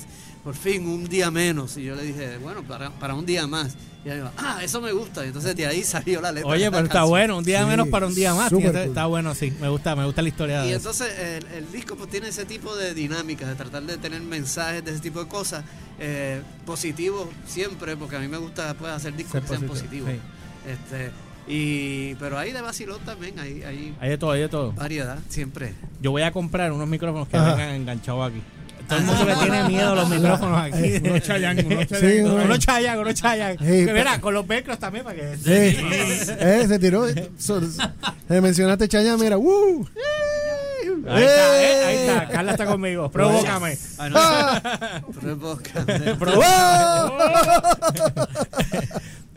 por fin un día menos. Y yo le dije, bueno, para, para un día más. Y ella dijo, ah, eso me gusta. Y entonces de ahí salió la letra. Oye, pero está canción. bueno, un día Sí, menos para un día más. cool. Está bueno, sí. Me gusta, me gusta la historia Y de eso. entonces el, el disco pues tiene ese tipo de dinámicas, de tratar de tener mensajes de ese tipo de cosas, eh, positivos siempre, porque a mí me gusta pues, hacer discos Ser que sean positivo, positivos. Este, y, pero hay de vacilón también, hay, hay Hay de todo, hay de todo. variedad, siempre. Yo voy a comprar unos micrófonos que Ajá. vengan enganchados aquí. Todo el mundo le tiene miedo a los [LAUGHS] micrófonos aquí. Unos Chayanne, unos Sí, Chayanne. uno- Unos chayan, unos chayan. Sí, mira, con los velcros también para que... Sí. Eh, se tiró. So- eh, mencionaste Chaya, mira. ¡uh! Ahí está, eh, ahí está. Carla está conmigo. [LAUGHS] Provócame. Ah, no, Ah. [LAUGHS] provócame.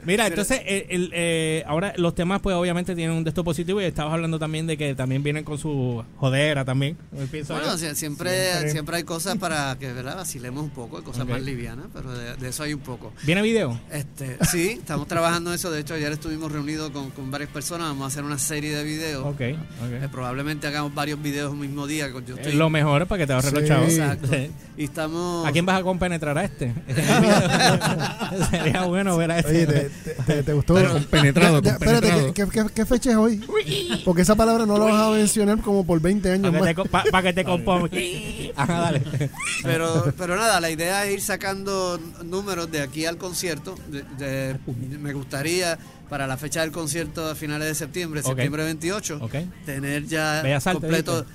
Mira, entonces, el, el, eh, ahora los temas, pues obviamente tienen un estos positivo y estabas hablando también de que también vienen con su jodera también. Bueno, siempre, siempre, hay cosas para que ¿verdad? vacilemos un poco, hay cosas más livianas, pero de, de eso hay un poco. ¿Viene video? Este, sí, estamos trabajando eso. De hecho, ayer estuvimos reunidos con, con varias personas. Vamos a hacer una serie de videos. Ok, Eh, ok. probablemente hagamos varios videos el mismo día. Yo Eh, estoy, Lo mejor para que te ahorres los Sí. chavos. Exacto. Sí. Y estamos. ¿A quién vas a compenetrar a este? [LAUGHS] [LAUGHS] Sería bueno ver a este. Oye, ¿te, te, te- te gustó? Pero- Compenetrado, Ya, ya, espérate. ¿qué, qué, qué fecha es hoy? Porque esa palabra no la vas a mencionar como por 20 años Para más. que te, co- pa- pa' que te [LAUGHS] componga. [LAUGHS] Ajá, dale. Pero, pero nada, la idea es ir sacando números de aquí al concierto. De- de- me gustaría para la fecha del concierto a finales de septiembre, septiembre 28, Ok. tener ya Bellas completo.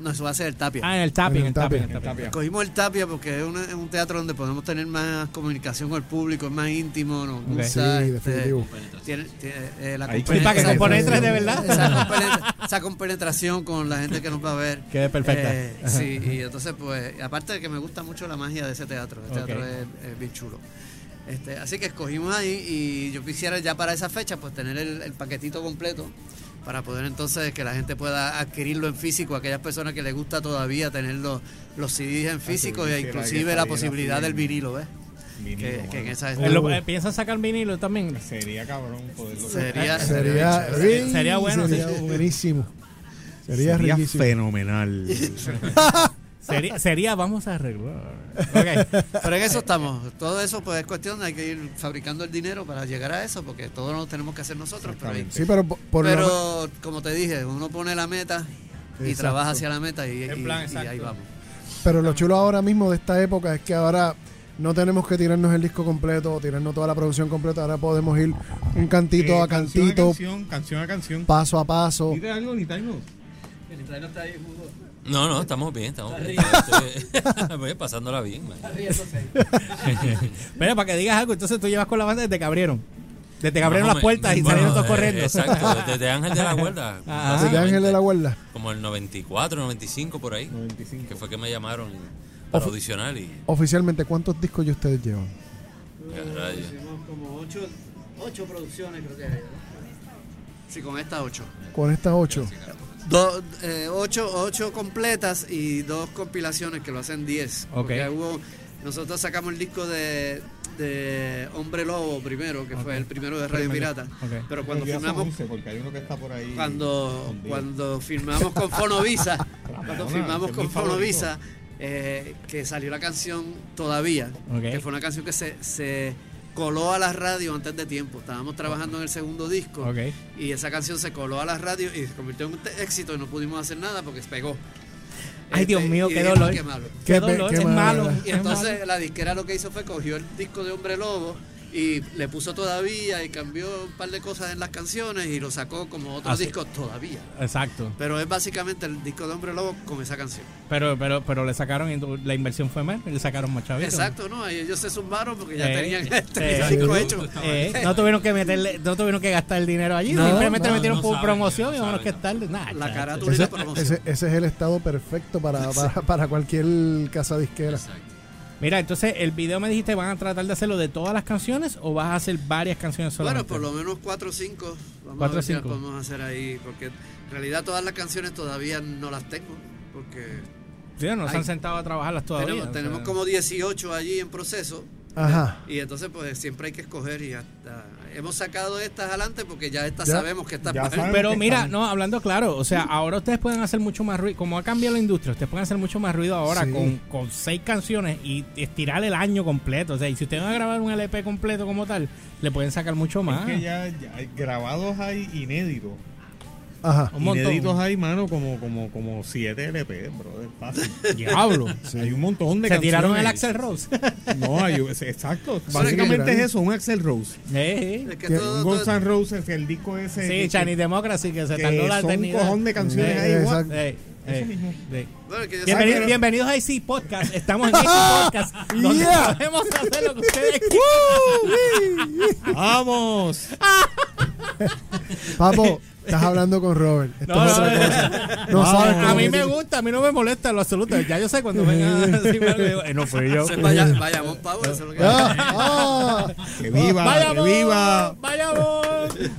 No, eso va a ser el Tapia. Ah, en el tapping, En el en el tapping. Cogimos el Tapia porque es, un teatro donde podemos tener más comunicación con el público, es más íntimo, nos gusta, Sí, este, definitivo. tiene- tiene, eh, la para que compenetres de verdad. Esa, compenetra- esa compenetración con la gente que nos va a ver. Quede perfecta. Eh, sí, y entonces, pues, aparte de que me gusta mucho la magia de ese teatro, el teatro es, es bien chulo. Este, así que escogimos ahí y yo quisiera ya para esa fecha, pues, tener el, el paquetito completo para poder entonces que la gente pueda adquirirlo en físico, aquellas personas que les gusta todavía tener los, los CDs en físico sí, e inclusive la posibilidad del vinilo, ¿ves? Vinilo, Que, que en mano. esa Eh, eh, ¿Piensas sacar vinilo también? Sería cabrón poderlo [LAUGHS] Sería- Sería, Sería- bueno, Sería sí. buenísimo. Sería, Sería fenomenal. [LAUGHS] [LAUGHS] Sería, sería vamos a arreglar. Ok. Pero en eso estamos. Todo eso pues es cuestión, hay que ir fabricando el dinero para llegar a eso, porque todo lo tenemos que hacer nosotros. Pero, hay- Sí, pero por, pero como te dije, uno pone la meta y Exacto. trabaja hacia la meta y, En y- plan, y exacto. ahí vamos. Pero lo chulo ahora mismo de esta época es que ahora no tenemos que tirarnos el disco completo o tirarnos toda la producción completa. Ahora podemos ir un cantito Eh, a canción cantito, canción, canción a canción. paso a paso. Dite algo, ni Tainos. No, no, estamos bien, estamos bien. Estoy, voy [LAUGHS] pasándola bien, man. [LAUGHS] Mira, para que digas algo, entonces tú llevas con la banda desde que abrieron. Desde que abrieron no, las puertas me, y salieron todos eh, corriendo. Exacto, [LAUGHS] desde Ángel de la Huerta. Ah, desde Ángel de la Huerta. Como el 94, 95 por ahí. 95. Que fue que me llamaron para Ofi audicionar. Y... Oficialmente, ¿cuántos discos ya ustedes llevan? Hicimos como 8 producciones, creo que hay. ¿no? Sí, con estas 8. Con estas 8. Do, eh, ocho, ocho, completas y dos compilaciones que lo hacen diez. Okay. Hubo, nosotros sacamos el disco de, de Hombre Lobo primero, que fue el primero de Radio Pirata. Pero cuando firmamos. cuando, cuando firmamos con Fonovisa, [LAUGHS] cuando firmamos con Fonovisa, eh, que salió la canción Todavía, que fue una canción que se coló a la radio antes de tiempo. Estábamos trabajando en el segundo disco y esa canción se coló a la radio y se convirtió en un éxito y no pudimos hacer nada porque se pegó. Ay, Dios Este, mío, y qué dijimos, dolor. Qué malo. Qué Qué qué es malo. Y es entonces malo. la disquera lo que hizo fue cogió el disco de Hombre Lobo Y le puso todavía y cambió un par de cosas en las canciones y lo sacó como otro Así. disco todavía. Exacto. Pero es básicamente el disco de Hombre Lobo con esa canción. Pero, pero, pero le sacaron, la inversión fue más, le sacaron más chavitos. Exacto, ¿no? Y ellos se zumbaron porque ya Eh, tenían eh, este eh, disco hecho. eh, no tuvieron que meterle, no tuvieron que gastar el dinero allí, No, simplemente no, metieron no por saben, promoción no y vámonos que tarde. Nah, La carátula y la Ese, promoción. ese- ese es el estado perfecto para, para, para cualquier casa disquera. Mira, entonces el video me dijiste, ¿van a tratar de hacerlo de todas las canciones o vas a hacer varias canciones Bueno, solamente? por lo menos cuatro o cinco. Vamos Cuatro a o ver si cinco. podemos hacer ahí. Porque en realidad todas las canciones todavía no las tengo. Porque Sí, no se han sentado a trabajarlas todavía. tenemos, o tenemos sea. como 18 allí en proceso. Ajá. Y entonces pues siempre hay que escoger y hasta hemos sacado estas adelante porque ya estas Ya. sabemos que estas Pero mira, no, hablando claro, o sea, ahora ustedes pueden hacer mucho más ruido, como ha cambiado la industria, ustedes pueden hacer mucho más ruido ahora Sí. con, con seis canciones y estirar el año completo. O sea, y si ustedes van a grabar un LP completo como tal, le pueden sacar mucho más. Es que ya, ya hay grabados hay inéditos. Ajá. Un montón. Inéditos hay, mano, como, como, como 7 LP, brother. Fácil. [LAUGHS] Diablo. Hay un montón de Se canciones. tiraron el Axel Rose. [LAUGHS] No, hay, exacto. Sí, Básicamente es eso, un Axel Rose. Eh, Es que Que todo- un Guns N' Roses, el disco ese. Sí, Chinese Democracy, que se que tardó la son un eternidad. cojón de canciones Eh, ahí. Eh, Eso eh, mismo. eh. Bueno, que yo Bienveni- sé que- bienvenidos a AC Podcast. Estamos en AC [LAUGHS] Podcast, donde Yeah. podemos hacer lo que ustedes ¡Vamos! Papo, estás hablando con Robert. Esto No, es no, otra cosa. no, No sabes a mí me gusta, a mí no me molesta en lo absoluto. Ya yo sé cuando venga eh, no fui yo. Vaya- [LAUGHS] Bayamón Power, eso es lo que Ah, ah. ¡Que viva! ¡Vaya ¡Que viva! ¡Vaya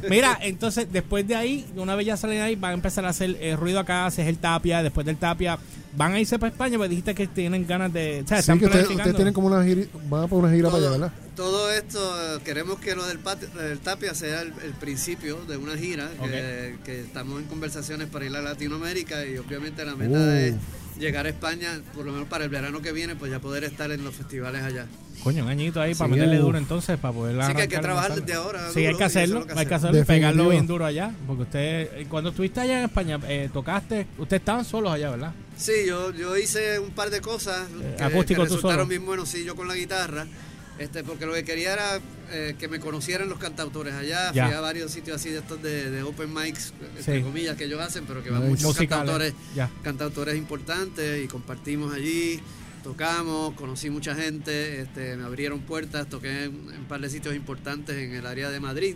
Mira, entonces después de ahí, una vez ya salen ahí, van a empezar a hacer eh, ruido acá, haces el tapia, después del tapia, van a irse para España, me dijiste que tienen ganas de. O sea, Sí, están que ustedes, tienen como una gira, van a por una gira para allá, ¿verdad? Todo esto, queremos que lo del, patio- del Tapia sea el, el principio de una gira, que, que estamos en conversaciones para ir a Latinoamérica y obviamente la meta Uh. es llegar a España, por lo menos para el verano que viene, pues ya poder estar en los festivales allá. Coño, un añito ahí para meterle Uf. duro entonces, para poder Sí, que hay que trabajar desde ahora Sí, hay que hacerlo, que hay que hacerlo y pegarlo bien duro allá. Porque usted, eh, cuando estuviste allá en España, eh, tocaste, ustedes estaban solos allá, ¿verdad? Sí, yo, yo hice un par de cosas que, acústico que tú resultaron solo. bien buenos, sí, yo con la guitarra, este, porque lo que quería era eh, que me conocieran los cantautores allá, Ya. fui a varios sitios así de estos de, de open mics, entre Sí. comillas, que ellos hacen, pero que van muchos Musicales, cantautores, ya. cantautores importantes y compartimos allí, tocamos, conocí mucha gente, este, me abrieron puertas, toqué en, en un par de sitios importantes en el área de Madrid.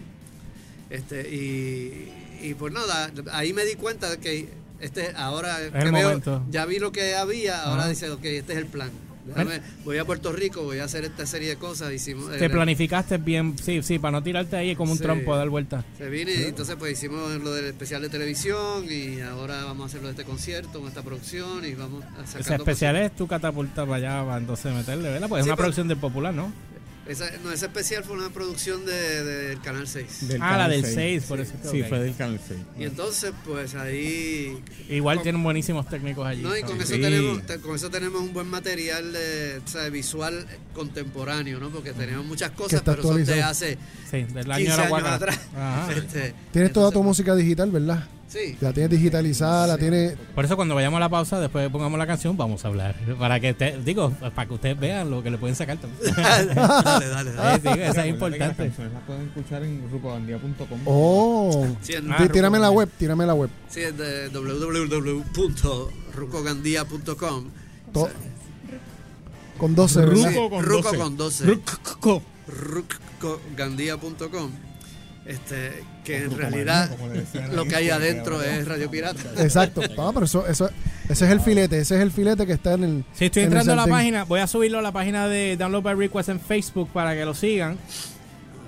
Este, y, y pues nada, ahí me di cuenta de que este ahora el que veo, ya vi lo que había, ahora Ajá. dice, ok, este es el plan. Déjame, voy a Puerto Rico, voy a hacer esta serie de cosas. Hicimos, Te eh, planificaste bien, sí, sí, para no tirarte ahí como un Sí. trompo a dar vuelta. Se vine y entonces pues hicimos lo del especial de televisión y ahora vamos a hacer lo de este concierto, con esta producción y vamos a Ese sacar especial es tu catapulta para allá, para entonces meterle, ¿verdad? Pues es una pero- producción del popular, ¿no? Esa, no, ese especial fue una producción de- del Canal 6. Del Ah, la del 6. 6, por eso. Sí, fue del Canal 6. Y entonces pues ahí Igual con- tienen buenísimos técnicos allí. No, y con eso, Sí. tenemos, te- con eso tenemos un buen material de, o sea, visual contemporáneo, ¿no? Porque tenemos muchas cosas, pero son de hace Sí, del año 15 de la años atrás. Ajá. Este, Tienes toda tu música digital, ¿verdad? Sí. La tienes digitalizada, la tienes... Por eso cuando vayamos a la pausa, después pongamos la canción, vamos a hablar. Para que te, digo, para que ustedes vean lo que le pueden sacar también. [LAUGHS] dale, dale, dale. Sí, sí, esa es Las importante. canciones las pueden escuchar en rupagandía.com. Oh, Ah, tírame la Ruco. web, tírame la web. Sí, es de www.rucogandía.com. Con 12, ¿verdad? Sí, Ruco con Ruco 12. con 12. Ruco. rucogandía.com. Este, que en realidad lo que hay adentro es Radio Pirata. Exacto. [LAUGHS] Ah, pero eso, eso, ese es el filete, ese es el filete que está en el... Si estoy en entrando a la página, voy a subirlo a la página de Download by Request en Facebook para que lo sigan.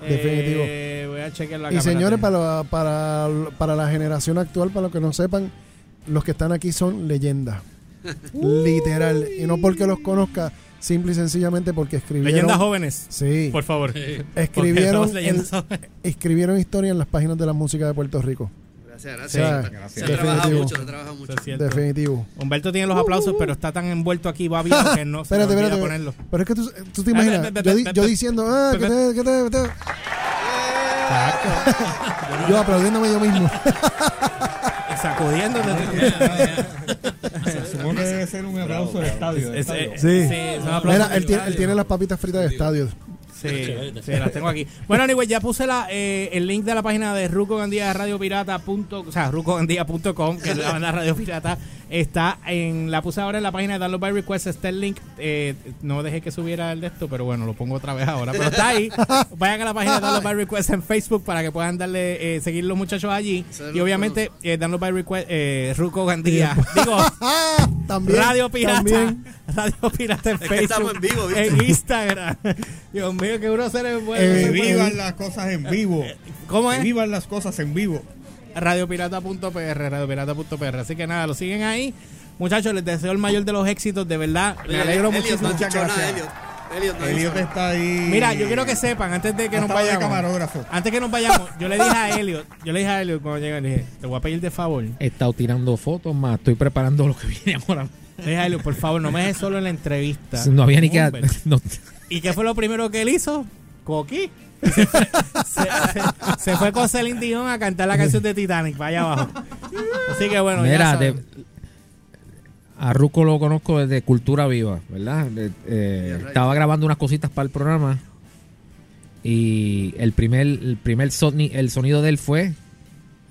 Definitivo. Eh, voy a chequear la Y señores, para, para, para la generación actual, para los que no sepan, los que están aquí son leyendas. [LAUGHS] Literal. Y no porque los conozca, simple y sencillamente porque escribieron... Leyendas jóvenes. Sí. Por favor. Escribieron, el- escribieron historia en las páginas de la música de Puerto Rico. Gracias, Sí, gracias. Se trabaja Definitivo. mucho, se trabaja mucho. Definitivo. Humberto tiene los aplausos, pero está tan envuelto aquí, va bien que no se Espérate, espérate. ponerlo. Pero es que tú, tú te imaginas, yo, di- yo diciendo, ah, que te, que te, que te- Yo aplaudiéndome yo mismo. [LAUGHS] Sacudiéndote. Supongo que debe ser un aplauso de estadio. de Es- estadio. es- Sí. Sí, son aplausos Mira, él tiene, él tiene las papitas fritas de estadio. Sí, sí, las tengo aquí. Bueno, anyway, ya puse la, eh, el link de la página de Ruco Gandía Radio Pirata. punto- o sea, rucogandía.com, que es la banda Radio Pirata. Está en, la puse ahora en la página de Download by Request. Está el link. eh, no dejé que subiera el de esto, pero bueno, lo pongo otra vez ahora. Pero está ahí. [LAUGHS] Vayan a la página de Download by Request en Facebook para que puedan darle, eh, seguir los muchachos allí. Y obviamente, eh, Download by Request, eh, Ruco Gandía. [LAUGHS] Digo, [LAUGHS] También, Radio Pirata. también. Radio Pirata en Es que Facebook. estamos en vivo, ¿viste? En Instagram. Dios mío, qué grosero es bueno. Que ese vivan las cosas en vivo. ¿Cómo Que es? vivan las cosas en vivo. Radiopirata.pr, radiopirata.pr. Así que nada, lo siguen ahí. Muchachos, les deseo el mayor de los éxitos, de verdad. Me alegro muchísimo. no has dicho nada, Elliot. Elliot, no está ahí. Mira, yo quiero que sepan, antes de que Ha nos vayamos. camarógrafo. Antes que nos vayamos, [LAUGHS] yo le dije a Elliot, yo le dije a Elliot cuando llegué, le dije, te voy a pedir de favor. He estado tirando fotos más, estoy preparando lo que viene ahora. Le dije a Elliot, por favor, no me dejes solo en la entrevista. No había ni que. [LAUGHS] No- ¿Y qué fue lo primero que él hizo? Coqui. Se fue, [LAUGHS] se- se- se fue con Celine Dion a cantar la canción de Titanic, para allá abajo. Así que bueno, ya Mira, de- a Ruco lo conozco desde Cultura Viva, ¿verdad? De- eh, estaba grabando unas cositas para el programa y el primer, el primer soni- el sonido de él fue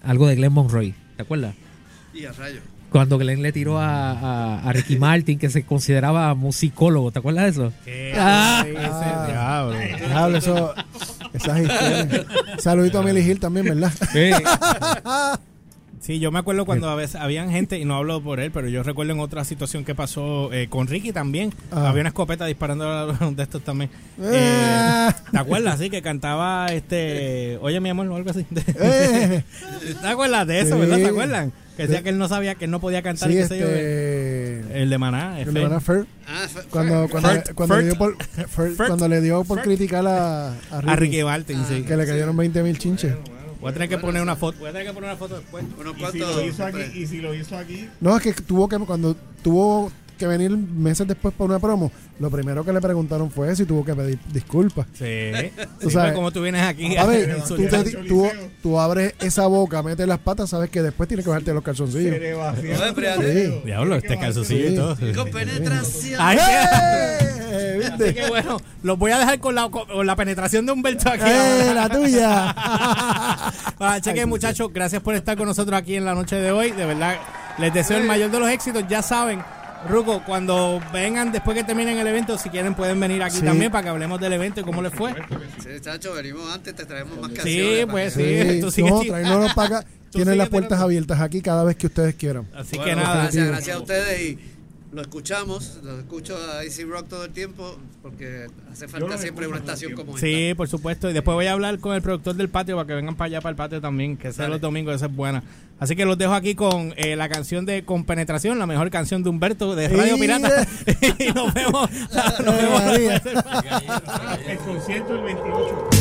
algo de Glenn Monroy, ¿te acuerdas? Y a rayo. Cuando Glenn le tiró a, a- a Ricky Martin, que se consideraba musicólogo, ¿te acuerdas de eso? Ah, Ah, diablo. diablo, eso, esas historias. Saludito a Milly Hill también, ¿verdad? Sí, yo me acuerdo cuando a veces habían gente, y no hablo por él, pero yo recuerdo en otra situación que pasó eh, con Ricky también. Ah. Había una escopeta disparando a uno de estos también. Eh. Eh, ¿Te acuerdas? Sí, que cantaba este. Oye, mi amor, o algo así. Eh. [LAUGHS] ¿Te acuerdas de eso, Sí. verdad? ¿Te acuerdan? Que decía que él no sabía, que él no podía cantar. Sí, yo, este. el de Maná. El de Maná Fer. Ah, Fer- Cuando, Fer- cuando, Fert, cuando, le dio por, [LAUGHS] cuando le dio por Fert. criticar a, a [LAUGHS] Ricky, A Ricky Martin, sí. que le cayeron 20 mil chinches. Voy a tener que poner una foto. Voy a tener que poner una foto después. Unos Y si cuantos. lo hizo aquí, y si lo hizo aquí, No, es que tuvo que, cuando tuvo que venir meses después para una promo, lo primero que le preguntaron fue y tuvo que pedir disculpas. Sí. Tú Sí, sabes. pues, como tú vienes aquí. A ver, tú, te- tú- tú abres esa boca, metes las patas, sabes que después tienes que bajarte los calzoncillos. Sí. Diablo, este calzoncillo y todo. Con penetración. Ay, ¡Eh! [LAUGHS] Así que bueno, los voy a dejar con la, con la penetración de Humberto aquí. ¡Eh, la tuya! [LAUGHS] Ah, cheque, muchachos, gracias por estar con nosotros aquí en la noche de hoy. De verdad, les deseo el mayor de los éxitos. Ya saben, Ruco, cuando vengan después que terminen el evento, si quieren pueden venir aquí Sí. también para que hablemos del evento y cómo les fue. Sí, chacho, venimos antes, te traemos más Sí, canciones. pues sí. que- tú sigues no, tirando. tráenos para acá. [LAUGHS] Tienen las puertas abiertas aquí cada vez que ustedes quieran. Así Bueno, que nada. Gracias, gracias a ustedes y lo escuchamos, lo escucho a Easy Rock todo el tiempo porque hace falta siempre una estación como esta. Sí, por supuesto. Y después voy a hablar con el productor del patio para que vengan para allá, para el patio también, que sea los domingos, esa es buena. Así que los dejo aquí con eh, la canción de Con Penetración, la mejor canción de Humberto de Radio. Pirata. [LAUGHS] y nos vemos. [LAUGHS] Nos vemos. El concierto el 28.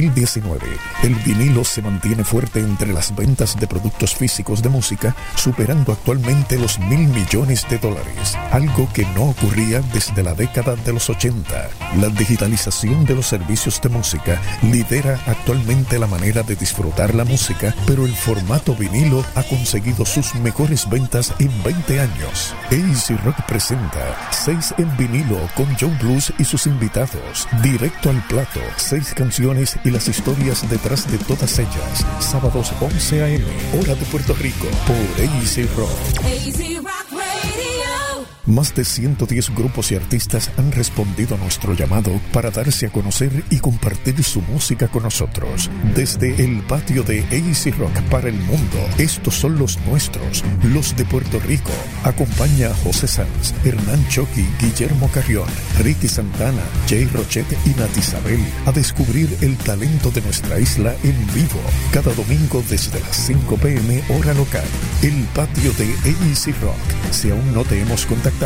Bobby. 2019. El vinilo se mantiene fuerte entre las ventas de productos físicos de música, superando actualmente los mil millones de dólares, algo que no ocurría desde la década de los 80. La digitalización de los servicios de música lidera actualmente la manera de disfrutar la música, pero el formato vinilo ha conseguido sus mejores ventas en 20 años. AC Rock presenta 6 en vinilo con Joe Blues y sus invitados. Directo al plato, 6 canciones y las historias detrás de todas ellas. Sábados 11 a.m. hora de Puerto Rico por AC Rock. Rock. Más de 110 grupos y artistas han respondido a nuestro llamado para darse a conocer y compartir su música con nosotros. Desde el patio de AC Rock para el mundo, estos son los nuestros, los de Puerto Rico. Acompaña a José Sanz, Hernán Choqui, Guillermo Carrión, Ricky Santana, Jay Rochet y Nat Isabel a descubrir el talento de nuestra isla en vivo. Cada domingo desde las 5 pm hora local. El patio de AC Rock. Si aún no te hemos contactado,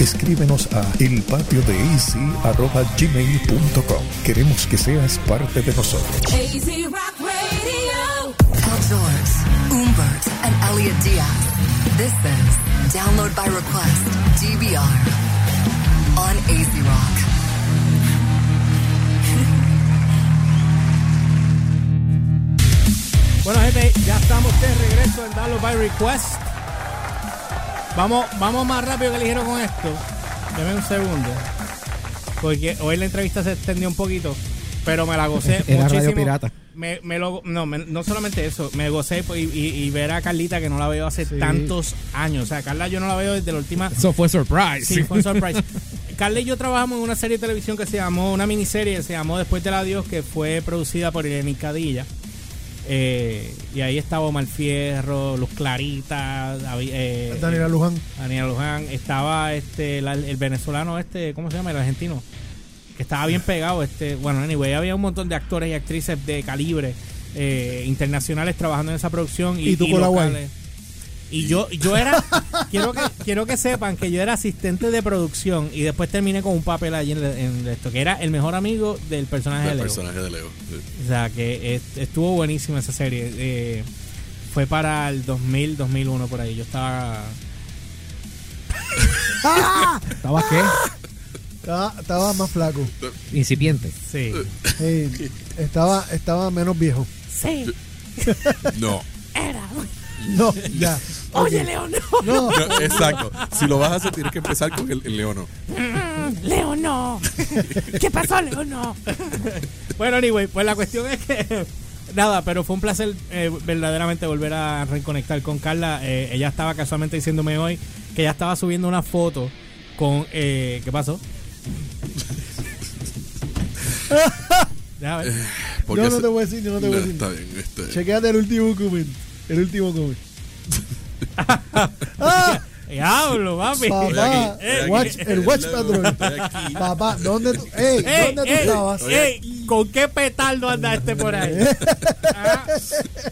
escríbenos a elpatiodeac.gmail.com. Queremos que seas parte de nosotros. AZ Rock Radio. Al George, Umbert, and Elliot Diaz. This is Download by Request, DBR, on AZ Rock. Bueno, gente, ya estamos de regreso en Download by Request. Vamos, vamos más rápido que ligero con esto. Deme un segundo. Porque hoy la entrevista se extendió un poquito, pero me la gocé [LAUGHS] Era muchísimo. Radio Pirata. Me, me lo, no, me- no solamente eso, me gocé y, y- y ver a Carlita que no la veo hace tantos años. O sea, Carla yo no la veo desde la última... Eso fue surprise. Sí, fue [LAUGHS] surprise. Carla y yo trabajamos en una serie de televisión que se llamó, una miniserie que se llamó Después del Adiós, que fue producida por Irene Cadilla. Eh, y ahí estaba Omar Fierro, Luz Clarita, David- eh, Daniela Luján. Daniela Luján, estaba este la- el venezolano este, ¿cómo se llama? El argentino. Que estaba bien pegado, este, bueno, anyway, había un montón de actores y actrices de calibre eh, internacionales trabajando en esa producción y, Y tú con la guay. locales. Y yo, yo era, quiero que, quiero que sepan que yo era asistente de producción y después terminé con un papel allí en, en esto, que era el mejor amigo del personaje de El Leo. personaje de Leo. sí. O sea, que est- estuvo buenísima esa serie. Eh, fue para el 2000, 2001 por ahí. Yo estaba... ¿Estabas qué? Estaba, estaba más flaco. Incipiente. Sí. Estaba, estaba menos viejo. Sí. No. Era. No, ya. Oye, Ok. Leo, no. No. [LAUGHS] No, exacto. Si lo vas a hacer, tienes que empezar con el, el leono. Mm, Leo, no. [LAUGHS] ¿Qué pasó, Leo, no? Bueno, anyway, pues la cuestión es que... Nada, pero fue un placer eh, verdaderamente volver a reconectar con Carla. Eh, ella estaba casualmente diciéndome hoy que ella estaba subiendo una foto con... Eh, ¿Qué pasó? [LAUGHS] Déjame ver. Porque Yo no se- te voy a decir, yo no te voy a No, decir. Está bien. Este, Chequéate el último comment. El último comment. [LAUGHS] Diablo, papi. Papá, Eh, watch, el watch patrol. aquí. Papá, ¿dónde tú, ey, Ey, ¿dónde tú ey, estabas? ey, ¿Con qué petardo anda este por ahí? [LAUGHS] Ah,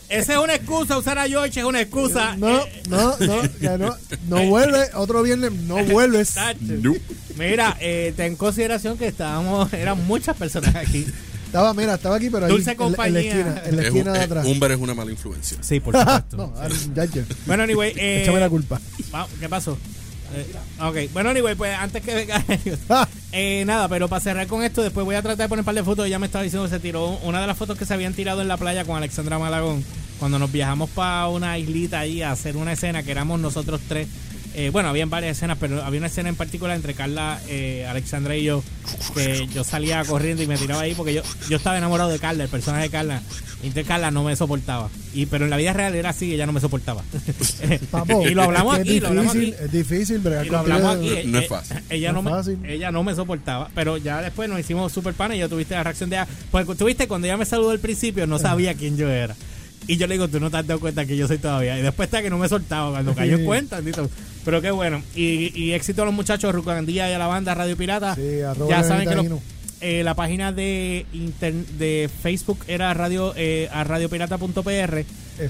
Esa es una excusa, usar a George es una excusa. No, Eh, no, no, ya no, no vuelve, otro viernes, no vuelves. Mira, eh, ten en consideración que estábamos, eran muchas personas aquí. Estaba, mira, estaba aquí, pero ahí Dulce en, la- en la compañía. esquina, en la Es esquina de eh, atrás. Humber es una mala influencia. Sí, por supuesto. [LAUGHS] no, ah, ya, ya. Bueno, anyway, eh, [LAUGHS] Échame la culpa. va- ¿Qué pasó? Eh, ok, bueno, anyway, pues antes que venga [LAUGHS] Ah, Eh, nada, pero para cerrar con esto, después voy a tratar de poner un par de fotos. Ella me estaba diciendo que se tiró una de las fotos que se habían tirado en la playa con Alexandra Malagón. Cuando nos viajamos para una islita ahí a hacer una escena que éramos nosotros tres. Eh, bueno, habían varias escenas, pero había una escena en particular entre Carla, eh, Alexandra y yo. Que yo salía corriendo y me tiraba ahí porque yo, yo estaba enamorado de Carla, el personaje de Carla. Y entonces Carla no me soportaba. Y, pero en la vida real era así, ella no me soportaba. [LAUGHS] papo, y lo hablamos aquí, lo hablamos difícil, aquí. Es difícil, bregar Y lo hablamos aquí. No- eh, no es eh, fácil. Ella No no, es me, ella no me soportaba, pero ya después nos hicimos super panes y yo tuviste la reacción de ella. Pues tuviste cuando ella me saludó al principio, no sabía quién yo era. Y yo le digo, tú no te has dado cuenta que yo soy todavía. Y después está que no me soltaba cuando cayó en cuenta. bendito. Pero qué bueno. Y, y éxito a los muchachos Rucandía y a la banda Radio Pirata. Sí, ya saben que lo- Taíno. eh, la página de inter- de Facebook era radio eh, a radiopirata.pr.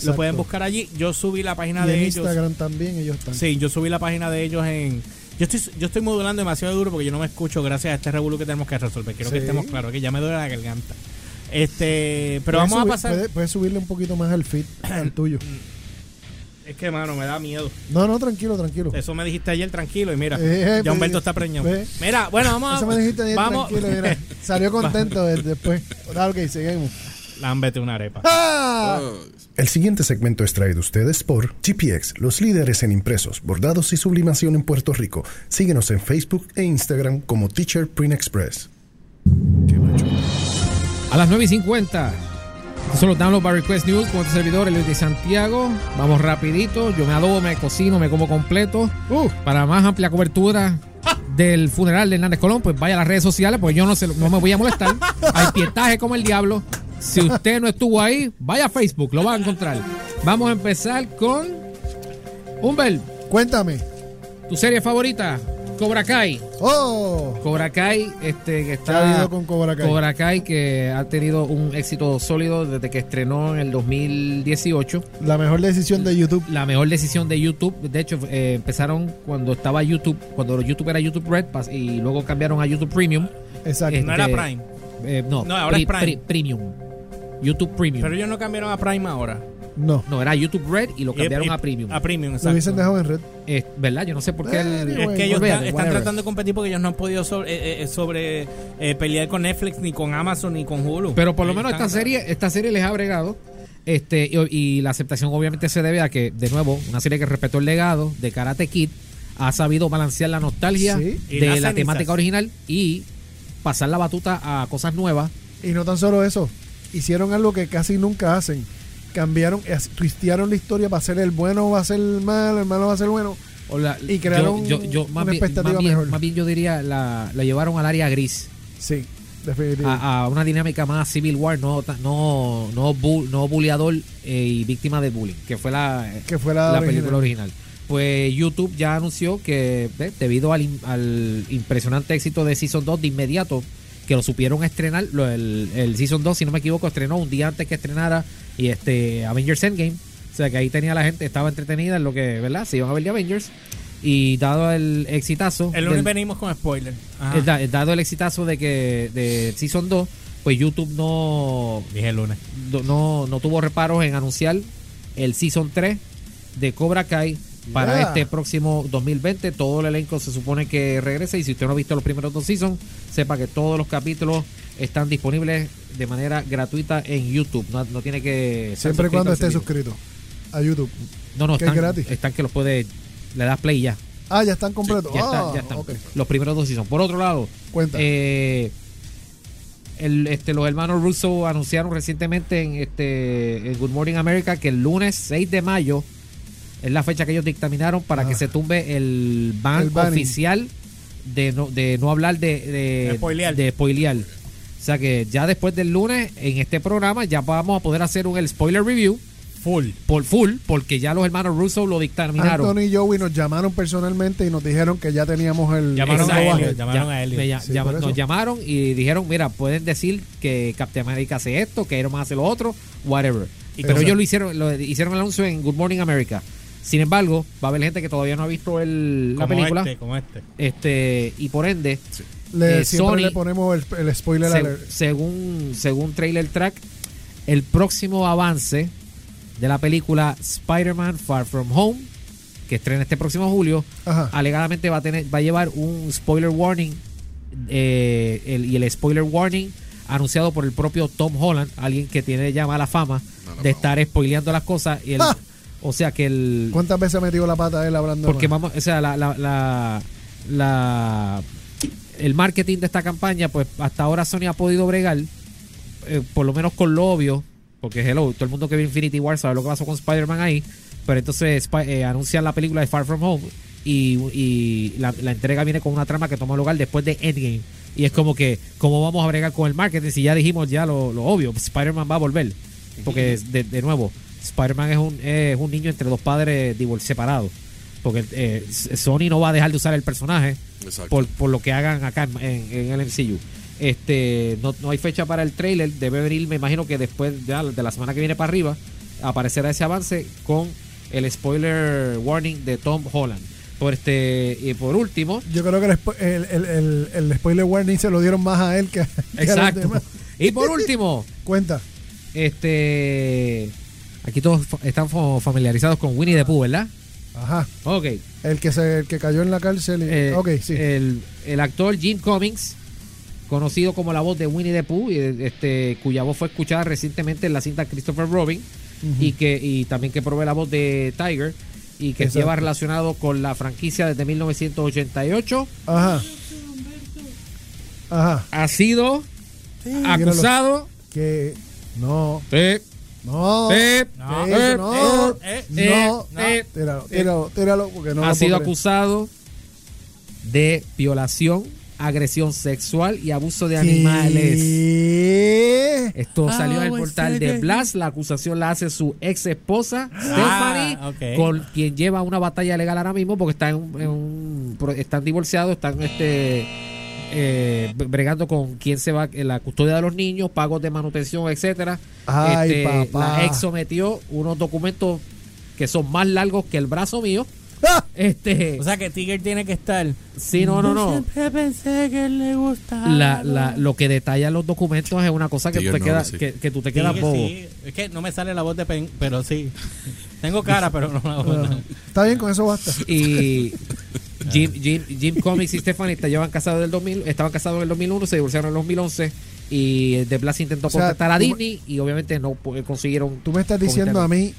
Lo pueden buscar allí. Yo subí la página Y de en ellos. Instagram también ellos están. Sí, yo subí la página de ellos en. Yo estoy, yo estoy modulando demasiado duro porque yo no me escucho gracias a este revuelo que tenemos que resolver. Quiero que estemos claros, que ya me duele la garganta. Este, pero vamos a pasar. Puedes, puedes subirle un poquito más al feed, [CLEARS THROAT] al tuyo. Es que, mano, me da miedo. No, no, tranquilo, tranquilo. Eso me dijiste ayer tranquilo y mira, Eh, ya pues, Humberto está preñado. ve. Mira, bueno, vamos a. Eso me dijiste ayer, vamos. tranquilo, mira. [LAUGHS] Salió contento de- después. Ahora, ok, seguimos. Lámbete una arepa. ¡Ah! El siguiente segmento es traído a ustedes por GPX, los líderes en impresos, bordados y sublimación en Puerto Rico. Síguenos en Facebook e Instagram como Teacher Print Express. A las 9 y 50. Estos son los Download by Request News con este servidor, el de Santiago. Vamos rapidito. Yo me adobo, me cocino, me como completo. Para más amplia cobertura del funeral de Hernández Colón, pues vaya a las redes sociales, porque yo no, se, lo- no me voy a molestar. [LAUGHS] Hay pietaje como el diablo. Si usted no estuvo ahí, vaya a Facebook, lo va a encontrar. Vamos a empezar con... Humbert. Cuéntame. ¿Tu serie favorita? Cobra Kai. ¡Oh! Cobra Kai, este, que ¿Qué ha está. habido con Cobra Kai? Cobra Kai, que ha tenido un éxito sólido desde que estrenó en el 2018. La mejor decisión de YouTube. La mejor decisión de YouTube. De hecho, eh, empezaron cuando estaba YouTube, cuando YouTube era YouTube Red pas- y luego cambiaron a YouTube Premium. Exacto. Este, No era Prime. eh, no, No, ahora es Pri- Prime. Pri- Premium. YouTube Premium. Pero ellos no cambiaron a Prime ahora. No. No, era YouTube Red y lo cambiaron y- a Premium. a Premium, Lo exacto. hubiesen dejado en red. Eh, ¿Verdad? Yo no sé por qué. el- Es que ellos Olvídate, están, tratando de competir porque ellos no han podido sobre, eh, eh, sobre eh, pelear con Netflix, ni con Amazon, ni con Hulu. Pero por lo Ellos menos esta serie, esta serie les ha bregado. Este, y, y la aceptación obviamente se debe a que, de nuevo, una serie que respetó el legado de Karate Kid ha sabido balancear la nostalgia Sí. De la temática original y pasar la batuta a cosas nuevas. Y no tan solo eso, hicieron algo que casi nunca hacen. Cambiaron, as- twistearon la historia para ser el bueno va a ser el malo, el malo va a ser el bueno. O la- Y crearon yo, yo- yo más, una bien, expectativa más, bien, mejor. más bien yo diría la, la llevaron al área gris. Sí, definitivamente. A, a una dinámica más Civil War, no no no, bu- no bulleador eh, y víctima de bullying, que fue la, Que fue la original. película original. Pues YouTube ya anunció que debido al, al impresionante éxito de Season 2 de inmediato, que lo supieron estrenar, lo- el, el Season 2, si no me equivoco, estrenó un día antes que estrenara y este Avengers Endgame. O sea que ahí tenía la gente, estaba entretenida en lo que, ¿verdad? Se iban a ver de Avengers. Y dado el exitazo. El del- lunes venimos con spoiler. Ajá. da- dado el exitazo de que de Season 2, pues YouTube no, Dije el lunes. no, no, no tuvo reparos en anunciar el Season 3 de Cobra Kai para Yeah. este próximo 2020. Todo el elenco se supone que regrese y si usted no ha visto los primeros dos seasons, sepa que todos los capítulos están disponibles de manera gratuita en YouTube. No, no tiene que... Siempre y cuando esté suscrito a YouTube. No, no, que es están, gratis. están que los puede... Le das play ya. Ah, ya están completos. Ya, Ah, está, ya están. Los primeros dos seasons. Por otro lado, Cuenta. eh, el, este, los hermanos Russo anunciaron recientemente en, este, en Good Morning America que el lunes 6 de mayo es la fecha que ellos dictaminaron para que se tumbe el ban oficial de no, de no hablar de, de, De spoilear. de spoilear. O sea que ya después del lunes en este programa ya vamos a poder hacer un el spoiler review Full. por full porque ya los hermanos Russo lo dictaminaron. Anthony y Joey nos llamaron personalmente y nos dijeron que ya teníamos el. Llamaron el a. Elliot, llamaron Ya- a Sí, por eso. nos llamaron y dijeron, mira, pueden decir que Captain America hace esto, que Iron Man hace lo otro, whatever. Y Pero ellos lo hicieron, lo hicieron el anuncio en Good Morning America. Sin embargo, va a haber gente que todavía no ha visto el, la Como película. este, como este. Este, y por ende, Le, eh, siempre Sony, le ponemos el, el spoiler se- alert. según, según Trailer Track, el próximo avance de la película Spider-Man Far From Home, que estrena este próximo julio, Ajá. alegadamente va a tener va a llevar un spoiler warning eh, el- y el spoiler warning anunciado por el propio Tom Holland alguien que tiene ya mala fama de estar spoileando las cosas y el- ¡Ah! O sea que el ¿Cuántas veces ha metido la pata él hablando? porque vamos o sea la, la, la, la- el marketing de esta campaña pues hasta ahora Sony ha podido bregar eh, por lo menos con lo obvio porque hello todo el mundo que ve Infinity War sabe lo que pasó con Spider-Man ahí pero entonces eh, anuncian la película de Far From Home y, y la, la entrega viene con una trama que toma lugar después de Endgame. Y es como que cómo vamos a bregar con el marketing si ya dijimos ya lo, lo obvio Spider-Man va a volver porque de, de nuevo Spider-Man es un, es un niño entre dos padres separados porque eh, Sony no va a dejar de usar el personaje Exacto. por, por lo que hagan acá en, en- el MCU. Este, no, no hay fecha para el trailer, debe venir, me imagino que después ya de la semana que viene para arriba aparecerá ese avance con el spoiler warning de Tom Holland. Por este y por último, Yo creo que el, el, el, el- spoiler warning se lo dieron más a él que, que a los Exacto. demás. Y por último, [LAUGHS] Cuenta. este. Aquí todos están fa- familiarizados con Winnie the Pooh, ¿verdad? Ajá. Ok. El que se el que cayó en la cárcel. y- Eh, ok, sí. el, el actor Jim Cummings, conocido como la voz de Winnie the Pooh, este, cuya voz fue escuchada recientemente en la cinta Christopher Robin, y que y también que provee la voz de Tiger, y que Exacto. lleva relacionado con la franquicia desde 1988, Ajá. Ajá. ha sido acusado Que. No. Sí. Que No. Eh, no. eh, no. eh, eh, Tíralo, tíralo, tíralo, porque no ha lo sido creer. acusado de violación, agresión sexual y abuso de ¿Qué? animales. Esto Ah, salió en el pues, portal de sí. Blast. La acusación la hace su ex esposa, Ah, Stephanie, con quien lleva una batalla legal ahora mismo porque están, en un- en un- pro- están divorciados, están este eh, bregando con quién se va en la custodia de los niños, pagos de manutención, etcétera. Ay, Este, papá. La ex sometió unos documentos que son más largos que el brazo mío. Este, O sea que Tiger tiene que estar. Sí, no, no, Yo no. Siempre pensé que le gustaba. la, la, lo que detallan los documentos es una cosa que, tú te, no, sí. que, que tú te quedas bobo. sí. Es que no me sale la voz de Pen, pero sí. Tengo cara, pero no la voz. Ah, Está bien, con eso basta. Y [LAUGHS] Jim, Jim, Jim Comics y Stephanie te llevan casados del 2000, estaban casados en el 2001, se divorciaron en el 2011 y The Blast intentó O sea, contactar a Disney y obviamente no consiguieron. Tú me estás diciendo a mí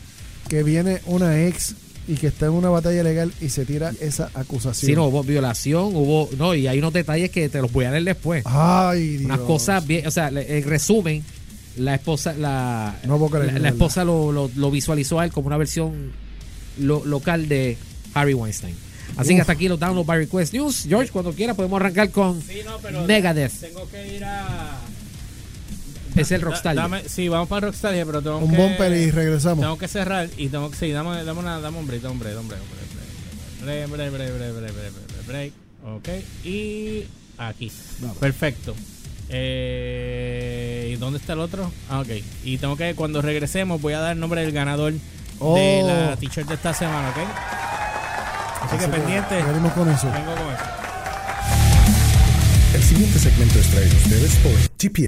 que viene una ex y que está en una batalla legal y se tira esa acusación. Sí, no, hubo violación, hubo. No, y hay unos detalles que te los voy a leer después. Ay, Dios. Unas cosas bien. O sea, en resumen, la esposa la, No puedo creer, la, esposa lo, lo, lo visualizó a él como una versión lo- local de Harry Weinstein. Así que Uf. hasta aquí los Download by Request News. George, cuando quiera podemos arrancar con Megadeth. Tengo que ir a. Es el Rockstar. Da- dame- sí, vamos para Rockstar, pero tengo Un que. bumper y regresamos. Tengo que cerrar y tengo que. Sí, dame, dame, una, dame un break, dame un break, un break. Break, break, break, break, break, break, break. Ok. Y aquí. Perfecto. Eh, ¿Y dónde está el otro? Ah, ok. Y tengo que, cuando regresemos, voy a dar el nombre del ganador de Oh. la t-shirt de esta semana, ¿ok? Así, Así que pendiente. venimos con eso. Vengo con eso. El siguiente segmento es traído a ustedes por GPX.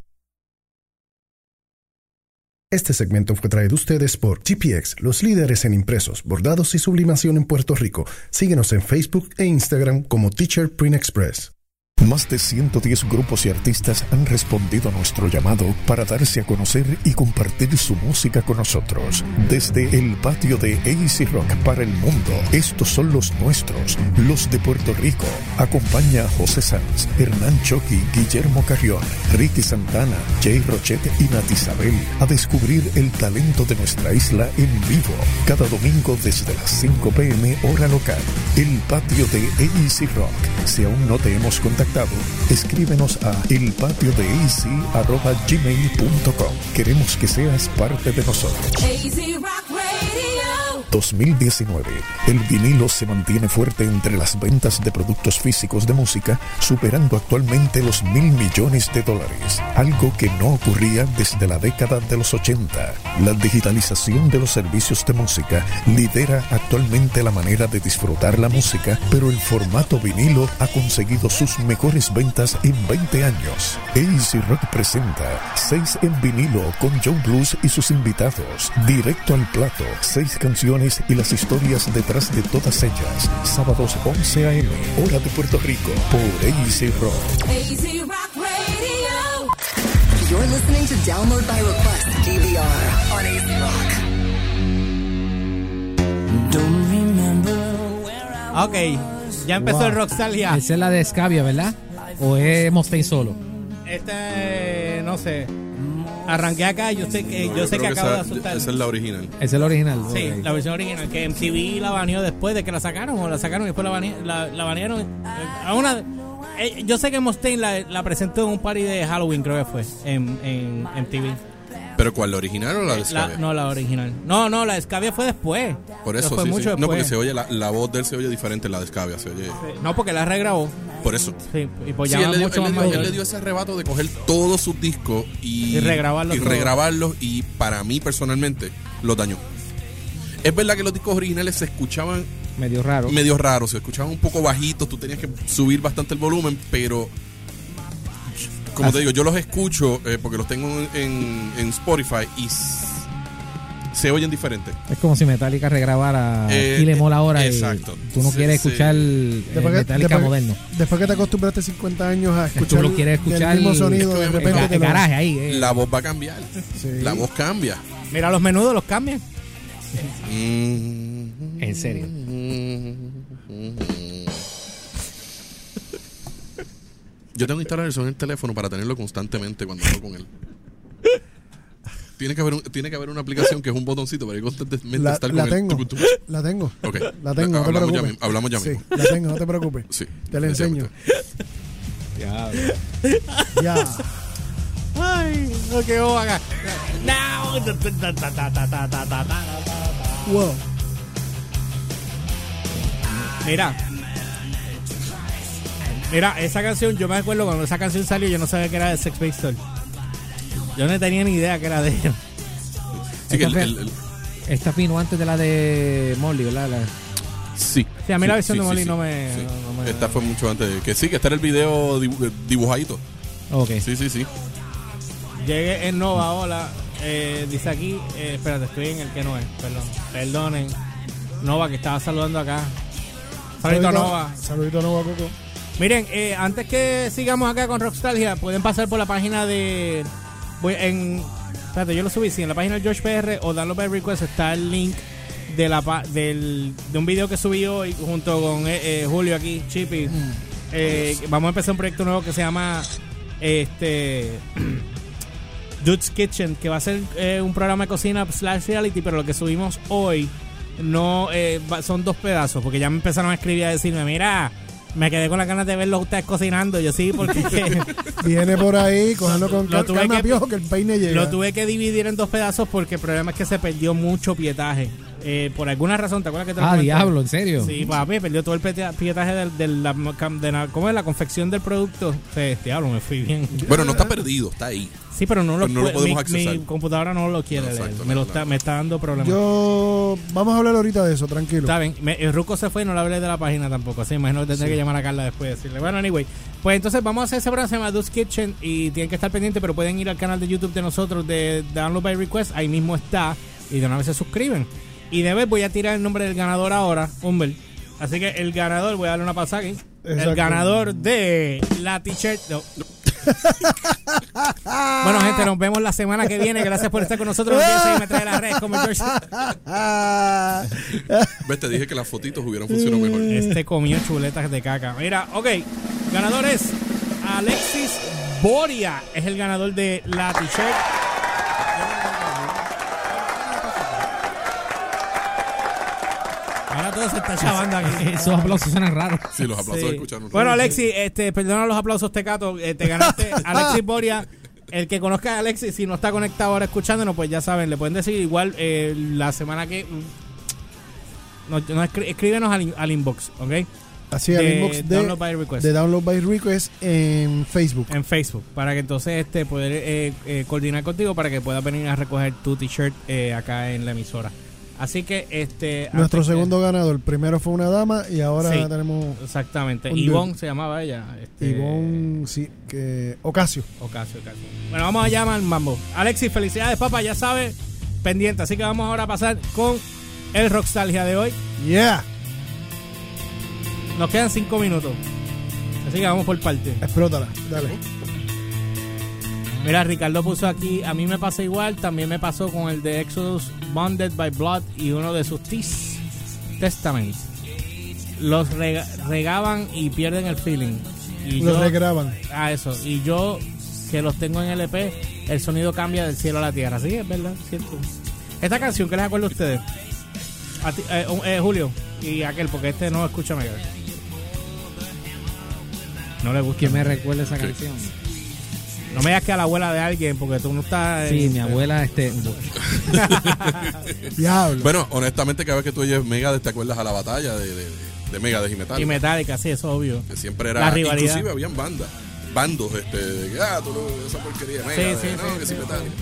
Este segmento fue traído a ustedes por GPX, los líderes en impresos, bordados y sublimación en Puerto Rico. Síguenos en Facebook e Instagram como Teacher Print Express. Más de 110 grupos y artistas han respondido a nuestro llamado para darse a conocer y compartir su música con nosotros. Desde el patio de AC Rock para el mundo, estos son los nuestros, los de Puerto Rico. Acompaña a José Sanz, Hernán Choqui, Guillermo Carrión, Ricky Santana, Jay Rochet y Nat Isabel a descubrir el talento de nuestra isla en vivo. Cada domingo desde las 5 pm hora local. El patio de AC Rock. Si aún no te hemos contactado, escríbenos a elpatiodeac.gmail.com. Queremos que seas parte de nosotros. AZ Rock Radio. 2019. El vinilo se mantiene fuerte entre las ventas de productos físicos de música, superando actualmente los mil millones de dólares, algo que no ocurría desde la década de los 80. La digitalización de los servicios de música lidera actualmente la manera de disfrutar la música, pero el formato vinilo ha conseguido sus mejores ventas en 20 años. AC Rock presenta 6 en vinilo con Joe Blues y sus invitados. Directo al plato, 6 canciones y las historias detrás de todas ellas. Sábados 11 a.m. hora de Puerto Rico por AC Rock. AZ Rock Radio. You're listening to Download by Request DVR on AC Rock. Ok, ya empezó Wow. el Rockstar ya. Esa es la de Scavia, ¿verdad? ¿O es Mustaine solo? Este, no sé. Arranqué acá, yo sé que, yo sé que acabo de esa, asustar. esa es la original. Esa es la original. Sí, ok. la versión original, que MTV la baneó después de que la sacaron, o la sacaron y después la, bane- la, la banearon. A una, eh, yo sé que Mustaine la, la presentó en un party de Halloween, creo que fue, en, en MTV. ¿Pero cuál? ¿La original o la de Scavia? no, la original. No, no, la de Scavia fue después. Por eso, fue sí, mucho sí. No, porque se oye, la, la voz de él se oye diferente en la de Scavia. Se oye. No, porque la regrabó. Por eso. Sí, y pues Sí, ya él, le dio, mucho él le más dio- mayor. él le dio ese arrebato de coger todos sus discos y, Y regrabarlos y regrabarlos y para mí personalmente los dañó. Es verdad que los discos originales se escuchaban Medio raro. medio raros, se escuchaban un poco bajitos, tú tenías que subir bastante el volumen, pero como te digo, yo los escucho eh, porque los tengo en, en Spotify y se oyen diferentes. Es como si Metallica regrabara Eh, Kill Em All ahora exacto. y tú no Sí, quieres sí. escuchar Después que- Metallica después- moderno. Después que te acostumbraste 50 años a escuchar lo quieres el escuchar mismo el- sonido, de repente el lo- garaje ahí. eh. La voz va a cambiar. Sí. La voz cambia. Mira, los menudos los cambian. En serio. Yo tengo que instalar eso en el teléfono para tenerlo constantemente cuando hablo con él. Tiene que, haber un, tiene que haber una aplicación que es un botoncito para ir constantemente la, estar la con tengo. La tengo. Okay. La tengo. La, hablamos, te. Ya, hablamos ya sí, mismo. La tengo, no te preocupes. Sí, te la enseño. Ya. Ya. Ay, lo que vos hagas. No. Wow. Mira, Mira, esa canción, yo me acuerdo cuando esa canción salió, yo no sabía que era de Sex Pistols. Yo no tenía ni idea que era de ellos. Sí, que el- Esta, el- el- esta vino antes de la de Molly, ¿verdad? La- sí. Sí, a mí la Sí, versión sí, de Molly sí. no me- Sí. no me- Esta fue mucho antes. de- Que sí, que este era el video dibu- dibujadito. Ok. Sí, sí, sí. Llegué en Nova, hola. Eh, dice aquí, eh, espérate, estoy en el que no es, perdón. Perdonen. Nova, que estaba saludando acá. Saludito a Nova. Saludito a Nova Coco. Miren, eh, antes que sigamos acá con Rockstalgia, pueden pasar por la página de. Voy en. Espérate, yo lo subí, sí, en la página del George PR o Download by Request está el link de la pa- del, de un video que subí hoy junto con eh, eh, Julio aquí, Chippy. Eh, vamos a empezar un proyecto nuevo que se llama este [CLEARS THROAT] Dude's Kitchen, que va a ser eh, un programa de cocina slash reality, pero lo que subimos hoy no eh, son dos pedazos, porque ya me empezaron a escribir a decirme, mira, me quedé con las ganas de verlos ustedes cocinando. Yo sí, porque [LAUGHS] Viene por ahí, cogiendo con Lo tuve calma que- piojo que el peine llega. lo tuve que dividir en dos pedazos porque el problema es que se perdió mucho pietaje. Eh, por alguna razón, ¿te acuerdas que te lo Ah, comenté? diablo, ¿en serio? Sí, papi, perdió todo el pietaje del- de, la, de la- ¿cómo es? la confección del producto. Sí, diablo, me fui bien. Bueno, no está perdido, está ahí. Sí, pero no lo, Pero no lo podemos mi, accesar. mi computadora no lo quiere No, leer. exacto, me, lo está, me está dando problemas. Yo. Vamos a hablar ahorita de eso, tranquilo. Está bien. Me- el Ruco se fue y no le hablé de la página tampoco. Así imagino que tendré Sí. que llamar a Carla después y decirle. Bueno, anyway. Pues entonces vamos a hacer ese programa, se llama Dude's Kitchen y tienen que estar pendientes, pero pueden ir al canal de YouTube de nosotros de Download by Request. Ahí mismo está. Y de una vez se suscriben. Y de vez voy a tirar el nombre del ganador ahora, Humber. Así que el ganador, voy a darle una pasada aquí. El ganador de la t-shirt. no. [LAUGHS] bueno, gente, nos vemos la semana que viene. Gracias por estar con nosotros. Seguirme en las redes como George. [LAUGHS] Ves, te dije que las fotitos hubieran funcionado mejor. Este comió chuletas de caca. Mira, ok. Ganador es Alexis Boria. Es el ganador de la t-shirt. Ahora todo se está chavando aquí. [LAUGHS] Esos aplausos suenan raros. Sí, los aplausos Sí. escucharon. Bueno, Alexis, este, perdona los aplausos, Tecato. Eh, te ganaste [LAUGHS] Alexis Boria. El que conozca a Alexis, si no está conectado ahora escuchándonos, pues ya saben, le pueden decir igual eh, la semana que. mm, No, no, escri- escríbenos al, in- al inbox, ¿ok? Así al De inbox de Download by Request. de Download by Request en Facebook. En Facebook, para que entonces este poder eh, eh, coordinar contigo para que puedas venir a recoger tu t-shirt eh, acá en la emisora. Así que este. Nuestro que- segundo ganador. Primero fue una dama y ahora Sí, tenemos. Exactamente. Ivonne se llamaba ella. Este, Ivonne, sí, que. Ocasio. Ocasio, Ocasio. Bueno, vamos a llamar al mambo. Alexis, felicidades, papá. Ya sabes, pendiente. Así que vamos ahora a pasar con el Rockstalgia de hoy. Yeah. Nos quedan cinco minutos. Así que vamos por parte. Explótala. Dale. Mira, Ricardo puso aquí, a mí me pasa igual, también me pasó con el de Exodus Bonded by Blood y uno de sus tis Testaments. Los rega- regaban y pierden el feeling. Y Los yo- regraban. Ah, eso. Y yo, que los tengo en LP, el sonido cambia del cielo a la tierra. Sí, es verdad, cierto. Esta canción, ¿qué les acuerdo a ustedes? A ti- eh, eh, Julio y aquel, porque este no escucha Mega. No le gusta. ¿Quién me recuerda esa canción? No me digas que a la abuela de alguien, porque tú no estás. Sí, en- mi abuela, este. [LAUGHS] Diablo. Bueno, honestamente, cada vez que tú oyes Megadeth, te acuerdas a la batalla de, de, de Megadeth y Metallica. Y Metallica, sí, eso es obvio. Que siempre era. La rivalidad. Inclusive habían bandas. Bandos, este, de que, ah, tú no, esa porquería de Megadeth, sí, no, sí, que sí. sí Metallica.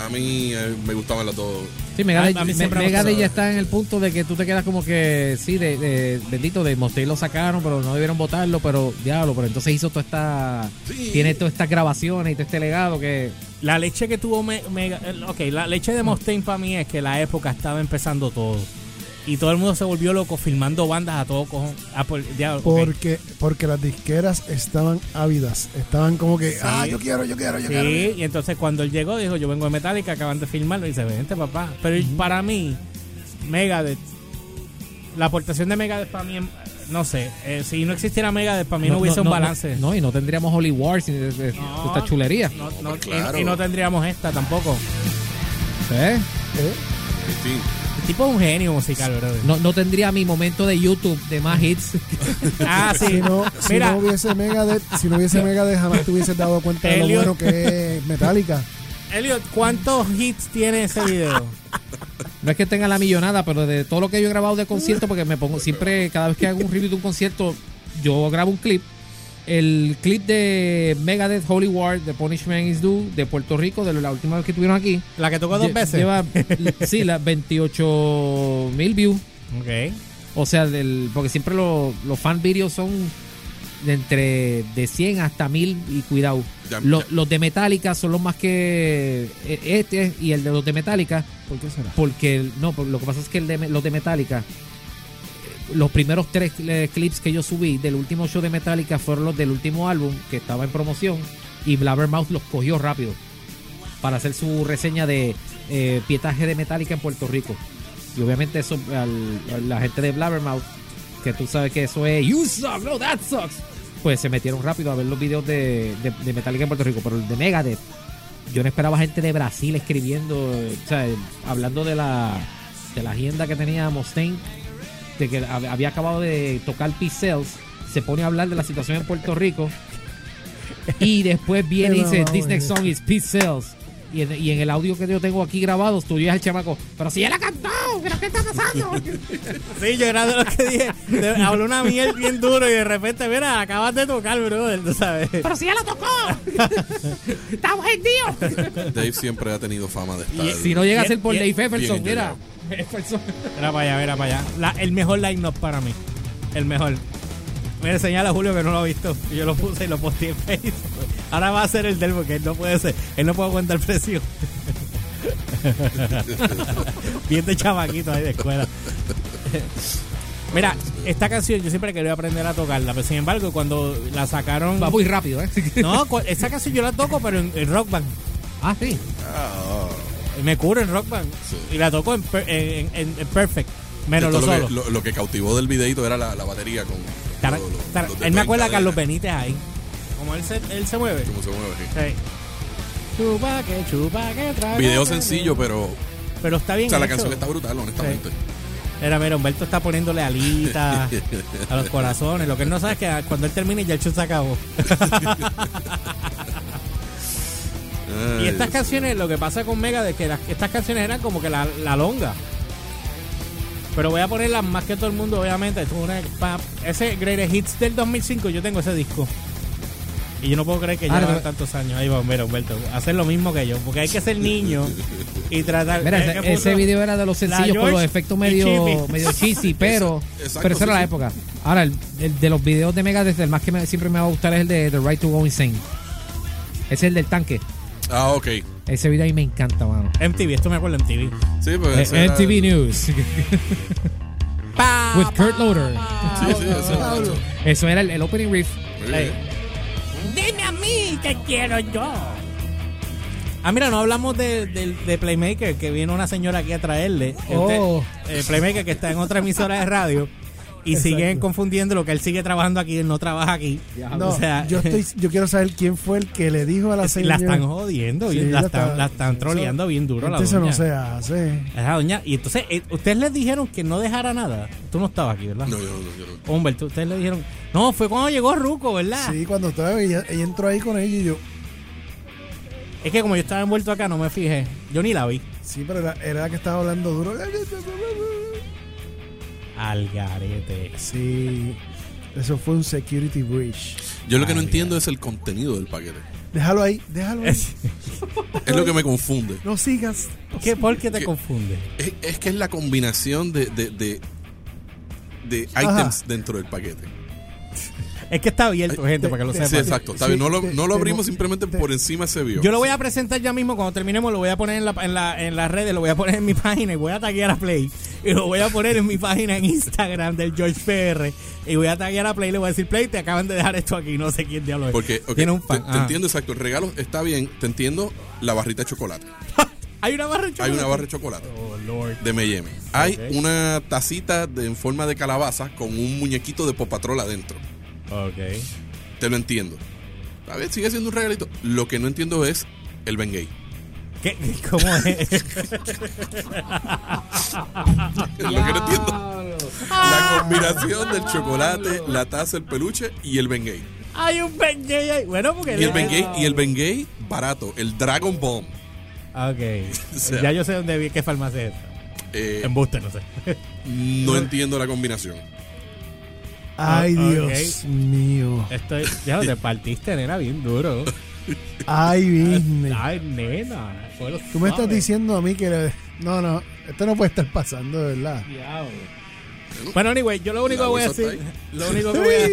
A mí eh, me gustaban las dos. Sí, Megadeth, A- mí Me- siempre me Megadeth gustó. ya está en el punto de que tú te quedas como que, sí, de, de- bendito, de Mustaine lo sacaron, pero no debieron votarlo, pero diablo, pero entonces hizo toda esta, tiene todas estas grabaciones y todo este legado que... La leche que tuvo Me- Mega. el- Ok, la leche de Mustaine para mí es que la época estaba empezando todo. Y todo el mundo se volvió loco filmando bandas a todo cojón. Ah, por. Porque, porque las disqueras estaban ávidas. Estaban como que, Sí. ah, yo quiero, yo quiero, yo quiero. Sí, y entonces cuando él llegó, dijo: Yo vengo de Metallica, acaban de filmarlo. Y dice: Vente, papá. Pero para mí, Megadeth, la aportación de Megadeth para mí, no sé, eh, si no existiera Megadeth, para mí no, hubiese un balance. No, y no tendríamos Holy Wars y de- de- No, esta chulería. No, no, y- claro. y, no tendríamos esta tampoco. ¿Eh? Sí. Tipo es un genio musical, brother. No, no tendría mi momento de YouTube de más hits. [LAUGHS] Ah, sí. Si no, si Mira. no hubiese Megadeth, si no hubiese Megadeth, jamás te hubieses dado cuenta de lo bueno que es Metallica. Elliot, ¿cuántos hits tiene ese video? No es que tenga la millonada, pero de todo lo que yo he grabado de concierto, porque me pongo siempre, cada vez que hago un review de un concierto, yo grabo un clip. El clip de Megadeth Holy War de Punishment is Due de Puerto Rico, de la última vez que tuvieron aquí. ¿La que tocó dos veces? Lleva, sí, las 28 mil views. Ok. O sea, del, porque siempre lo- los fan videos son de entre de 100 hasta 1000 y cuidado. Ya, Lo- ya. Los de Metallica son los más que eh, este y el de los de Metallica ¿Por qué será? porque no, por- lo que pasa es que el de, los de Metallica los primeros tres eh, clips que yo subí del último show de Metallica fueron los del último álbum que estaba en promoción y Blabbermouth los cogió rápido para hacer su reseña de eh, pietaje de Metallica en Puerto Rico. Y obviamente eso al- la gente de Blabbermouth, que tú sabes que eso es You suck, no, that sucks. Pues se metieron rápido a ver los videos de, de, Metallica en Puerto Rico. Pero el de Megadeth, yo no esperaba gente de Brasil escribiendo, o sea, hablando de la, de la agenda que tenía Mustaine, que hab- había acabado de tocar Pixels, se pone a hablar de la situación en Puerto Rico y después viene y dice, this next song is Pixels. Y en, y en el audio que yo tengo aquí grabado, tú oyes al chamaco, pero si ya la cantó, ¿pero qué está pasando? [LAUGHS] Sí, yo era de los que dije. de- habló una miel bien duro y de repente, mira, acabas de tocar, brother, tú sabes. Pero si ya la tocó. [LAUGHS] Estamos hendidos. Dave siempre ha tenido fama de estar. si no llega a ser por Y- Dave y- Efferson, bien mira. Efferson. Mira para allá, mira para allá. La- el mejor line-up para mí. El mejor. Mira, señala a Julio que no lo ha visto. Y Yo lo puse y lo posteé en Facebook. Ahora va a ser el del porque él no puede ser. Él no puede aguantar precio. [LAUGHS] Bien de chamaquito ahí de escuela. Mira, esta canción yo siempre quería aprender a tocarla, pero sin embargo, cuando la sacaron. Va muy rápido, ¿eh? [LAUGHS] No, esa canción yo la toco, pero en, en Rock Band. Ah, sí. Ah, Me curo en Rock Band. Y la toco en, per- en, en- en Perfect. Menos lo lo, solo. que, lo, lo que cautivó del videito era la, la batería con. Él me acuerda a 30 Carlos Benítez ahí. Como él se, él se mueve. Cómo se mueve, sí. Sí. Chupa que chupa que traga. Video sencillo, pero. Pero está bien O sea, la canción está brutal, honestamente. Mira, mira, Humberto está poniéndole alitas a los [LAUGHS] corazones. Lo que él no sabe es que cuando él termine ya el show se acabó. [LAUGHS] y estas canciones, lo que pasa con Mega de que las- estas canciones eran como que la, la longa. Pero voy a ponerlas más que todo el mundo, obviamente. Es una- ese Greatest Hits del 2005, yo tengo ese disco. Y yo no puedo creer que Ah, llevan no. tantos años. Ahí va, mira, Humberto. Hacer lo mismo que yo. Porque hay que ser niño y tratar. Mira, eh, ese, video era de los sencillos por los efectos medio, medio [LAUGHS] cheesy, pero, Exacto, pero esa era la época. Ahora, el, el de los videos de Megadeth, el más que me- siempre me va a gustar es el de The Right to Go Insane. Es el del tanque. Ah, ok. Ese video a mí me encanta, mano. MTV, esto me acuerdo de MTV. Sí, pues. Eh, ese era- MTV News. [LAUGHS] With Kurt Loder. Sí, sí, eso. Eso era el, el opening riff. Muy bien. Dime a mí que quiero yo. Ah, mira, no hablamos de, de- de Playmaker, que vino una señora aquí a traerle. Oh. Este, eh, Playmaker que está en otra emisora de radio. Y Exacto. siguen confundiendo lo que él sigue trabajando aquí, él no trabaja aquí. No, o sea, yo, estoy, [LAUGHS] yo quiero saber quién fue el que le dijo a la la señora. están jodiendo, Sí, bien, la, la están, está- la están eso- troleando bien duro a la Eso doña. no se hace. Esa doña. Y entonces, eh, ustedes les dijeron que no dejara nada. Tú no estabas aquí, ¿verdad? No, yo no, yo no. Humberto, ustedes le dijeron. No, fue cuando llegó Ruco, ¿verdad? Sí, cuando estaba, ella, ella entró ahí con ella y yo. Es que como yo estaba envuelto acá, no me fijé. Yo ni la vi. Sí, pero era, era la que estaba hablando duro. Al garete. Sí, eso fue un security breach. Yo lo que no entiendo es el contenido del paquete. Déjalo ahí, déjalo ahí. [LAUGHS] Es lo que me confunde. No sigas. ¿Qué, ¿Por qué te Que- confunde? Es, es que es la combinación de, de, de, de Ajá. items dentro del paquete. [LAUGHS] Es que está abierto, gente, para que lo Sí, sepan. exacto. Está bien. No lo, no lo abrimos simplemente por encima se vio. Yo lo voy a presentar ya mismo cuando terminemos, lo voy a poner en, la, en, la, en las redes, lo voy a poner en mi [LAUGHS] página y voy a taguear a Play. Y lo voy a poner en mi página en Instagram del George PR. Y voy a taguear a Play y le voy a decir, Play, te acaban de dejar esto aquí, no sé quién diablo es. Porque, ok, Tiene un te, fan. te Ajá. entiendo exacto. El regalo está bien. Te entiendo la barrita de chocolate. [LAUGHS] Hay una barra de Hay chocolate. una barra de chocolate. Oh, Lord. De M&M. Hay una tacita de, en forma de calabaza con un muñequito de Popatrol adentro. Ok. Te lo entiendo. A ver, sigue siendo un regalito. Lo que no entiendo es el Bengay. ¿Qué? [LAUGHS] ¿Cómo es? [LAUGHS] Es lo que no entiendo. La combinación del chocolate, la taza, el peluche y el Bengay. Hay un Bengay ahí. Bueno, porque... Y el Bengay, y el Bengay barato, el Dragon Bomb. Ok. [LAUGHS] O sea, ya yo sé dónde vi qué farmacia es. Eh, Embuste, no sé. no entiendo la combinación. Ay, Ah, Dios mío. Estoy, ya te partiste, nena, bien duro. Ay, business. Ay, nena. Tú me estás diciendo a mí que... le- No, no. Esto no puede estar pasando, de verdad. Bueno, anyway, yo lo único que voy a decir, lo único que voy a,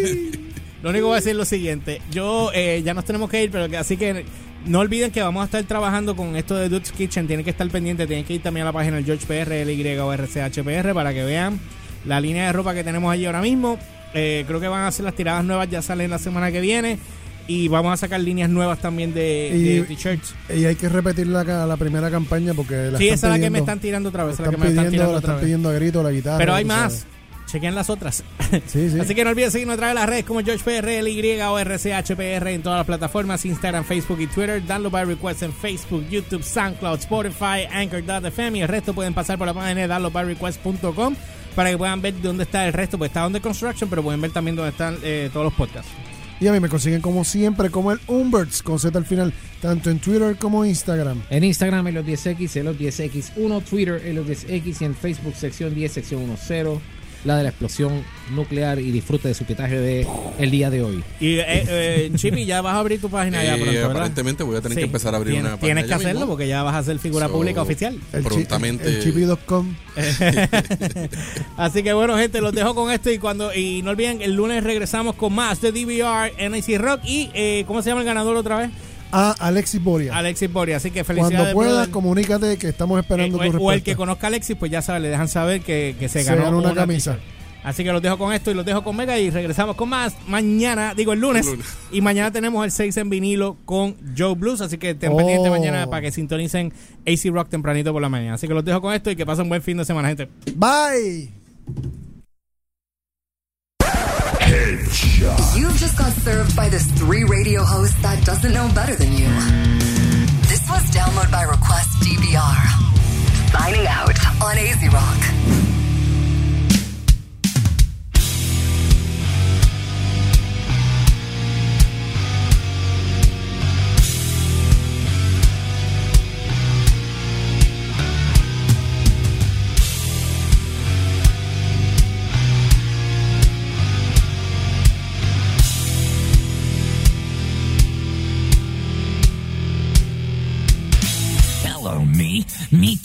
lo único que voy a decir es lo siguiente. Yo eh, ya nos tenemos que ir, pero que, así que no olviden que vamos a estar trabajando con esto de Dude's Kitchen. Tienen que estar pendientes, tienen que ir también a la página del George PR, LY o RCHPR para que vean la línea de ropa que tenemos allí ahora mismo. Eh, creo que van a hacer las tiradas nuevas, ya salen la semana que viene. Y vamos a sacar líneas nuevas también de, Y- t-shirts. Y hay que repetir la, la primera campaña porque la Sí, esa es la que me están tirando otra vez. la están que me están pidiendo, tirando la están pidiendo a grito la guitarra. Pero hay más. sabes. Chequen las otras. [LAUGHS] Sí, sí. Así que no olviden seguirnos a través de las redes como GeorgePR, LY o RCHPR en todas las plataformas, Instagram, Facebook y Twitter. Download by request en Facebook, YouTube, SoundCloud, Spotify, Anchor.fm y el resto pueden pasar por la página de downloadbyrequest.com para que puedan ver dónde está el resto. Pues está Under Construction, pero pueden ver también dónde están eh, todos los podcasts. Y a mí me consiguen como siempre, como el Umberts, con Z al final, tanto en Twitter como Instagram. En Instagram, en los 10X, en los 10X1, Twitter, en los 10X y en Facebook, sección 10, sección 10, la de la explosión nuclear y disfrute de su pitaje de el día de hoy. Y eh, eh, Chippy, ya vas a abrir tu página ya Eh, pronto, ¿verdad? aparentemente voy a tener que empezar a abrir una página Tienes que hacerlo mismo. porque ya vas a ser figura So, pública oficial. El Prontamente. El chipi.com. [LAUGHS] Así que bueno, gente, los dejo con esto y cuando y no olviden, el lunes regresamos con más de DVR, NIC Rock y eh, ¿cómo se llama el ganador otra vez? A Alexis Boria. Alexis Boria. Así que felicidades. Cuando puedas, brother. comunícate que estamos esperando Eh, tu o, o el que respuesta. conozca a Alexis, pues ya sabe, le dejan saber que, que se Se ganó, ganó una camisa. Así que los dejo con esto y los dejo con Mega y regresamos con más mañana, digo el lunes. El lunes. [LAUGHS] Y mañana tenemos el 6 en vinilo con Joe Blues. Así que estén Oh. pendientes mañana para que sintonicen AC Rock tempranito por la mañana. Así que los dejo con esto y que pasen un buen fin de semana, gente. Bye. You've just got served by this three radio host that doesn't know better than you. This was Download by Request DVR. Signing out on AZ Rock.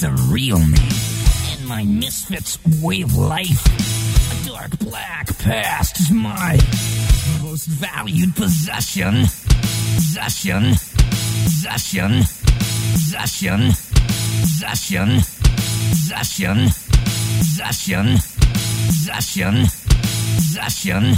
The real me. and my misfits way of life. A dark black past is my most valued possession. Possession. Possession. Possession. Possession. Possession. Possession. Possession. Possession.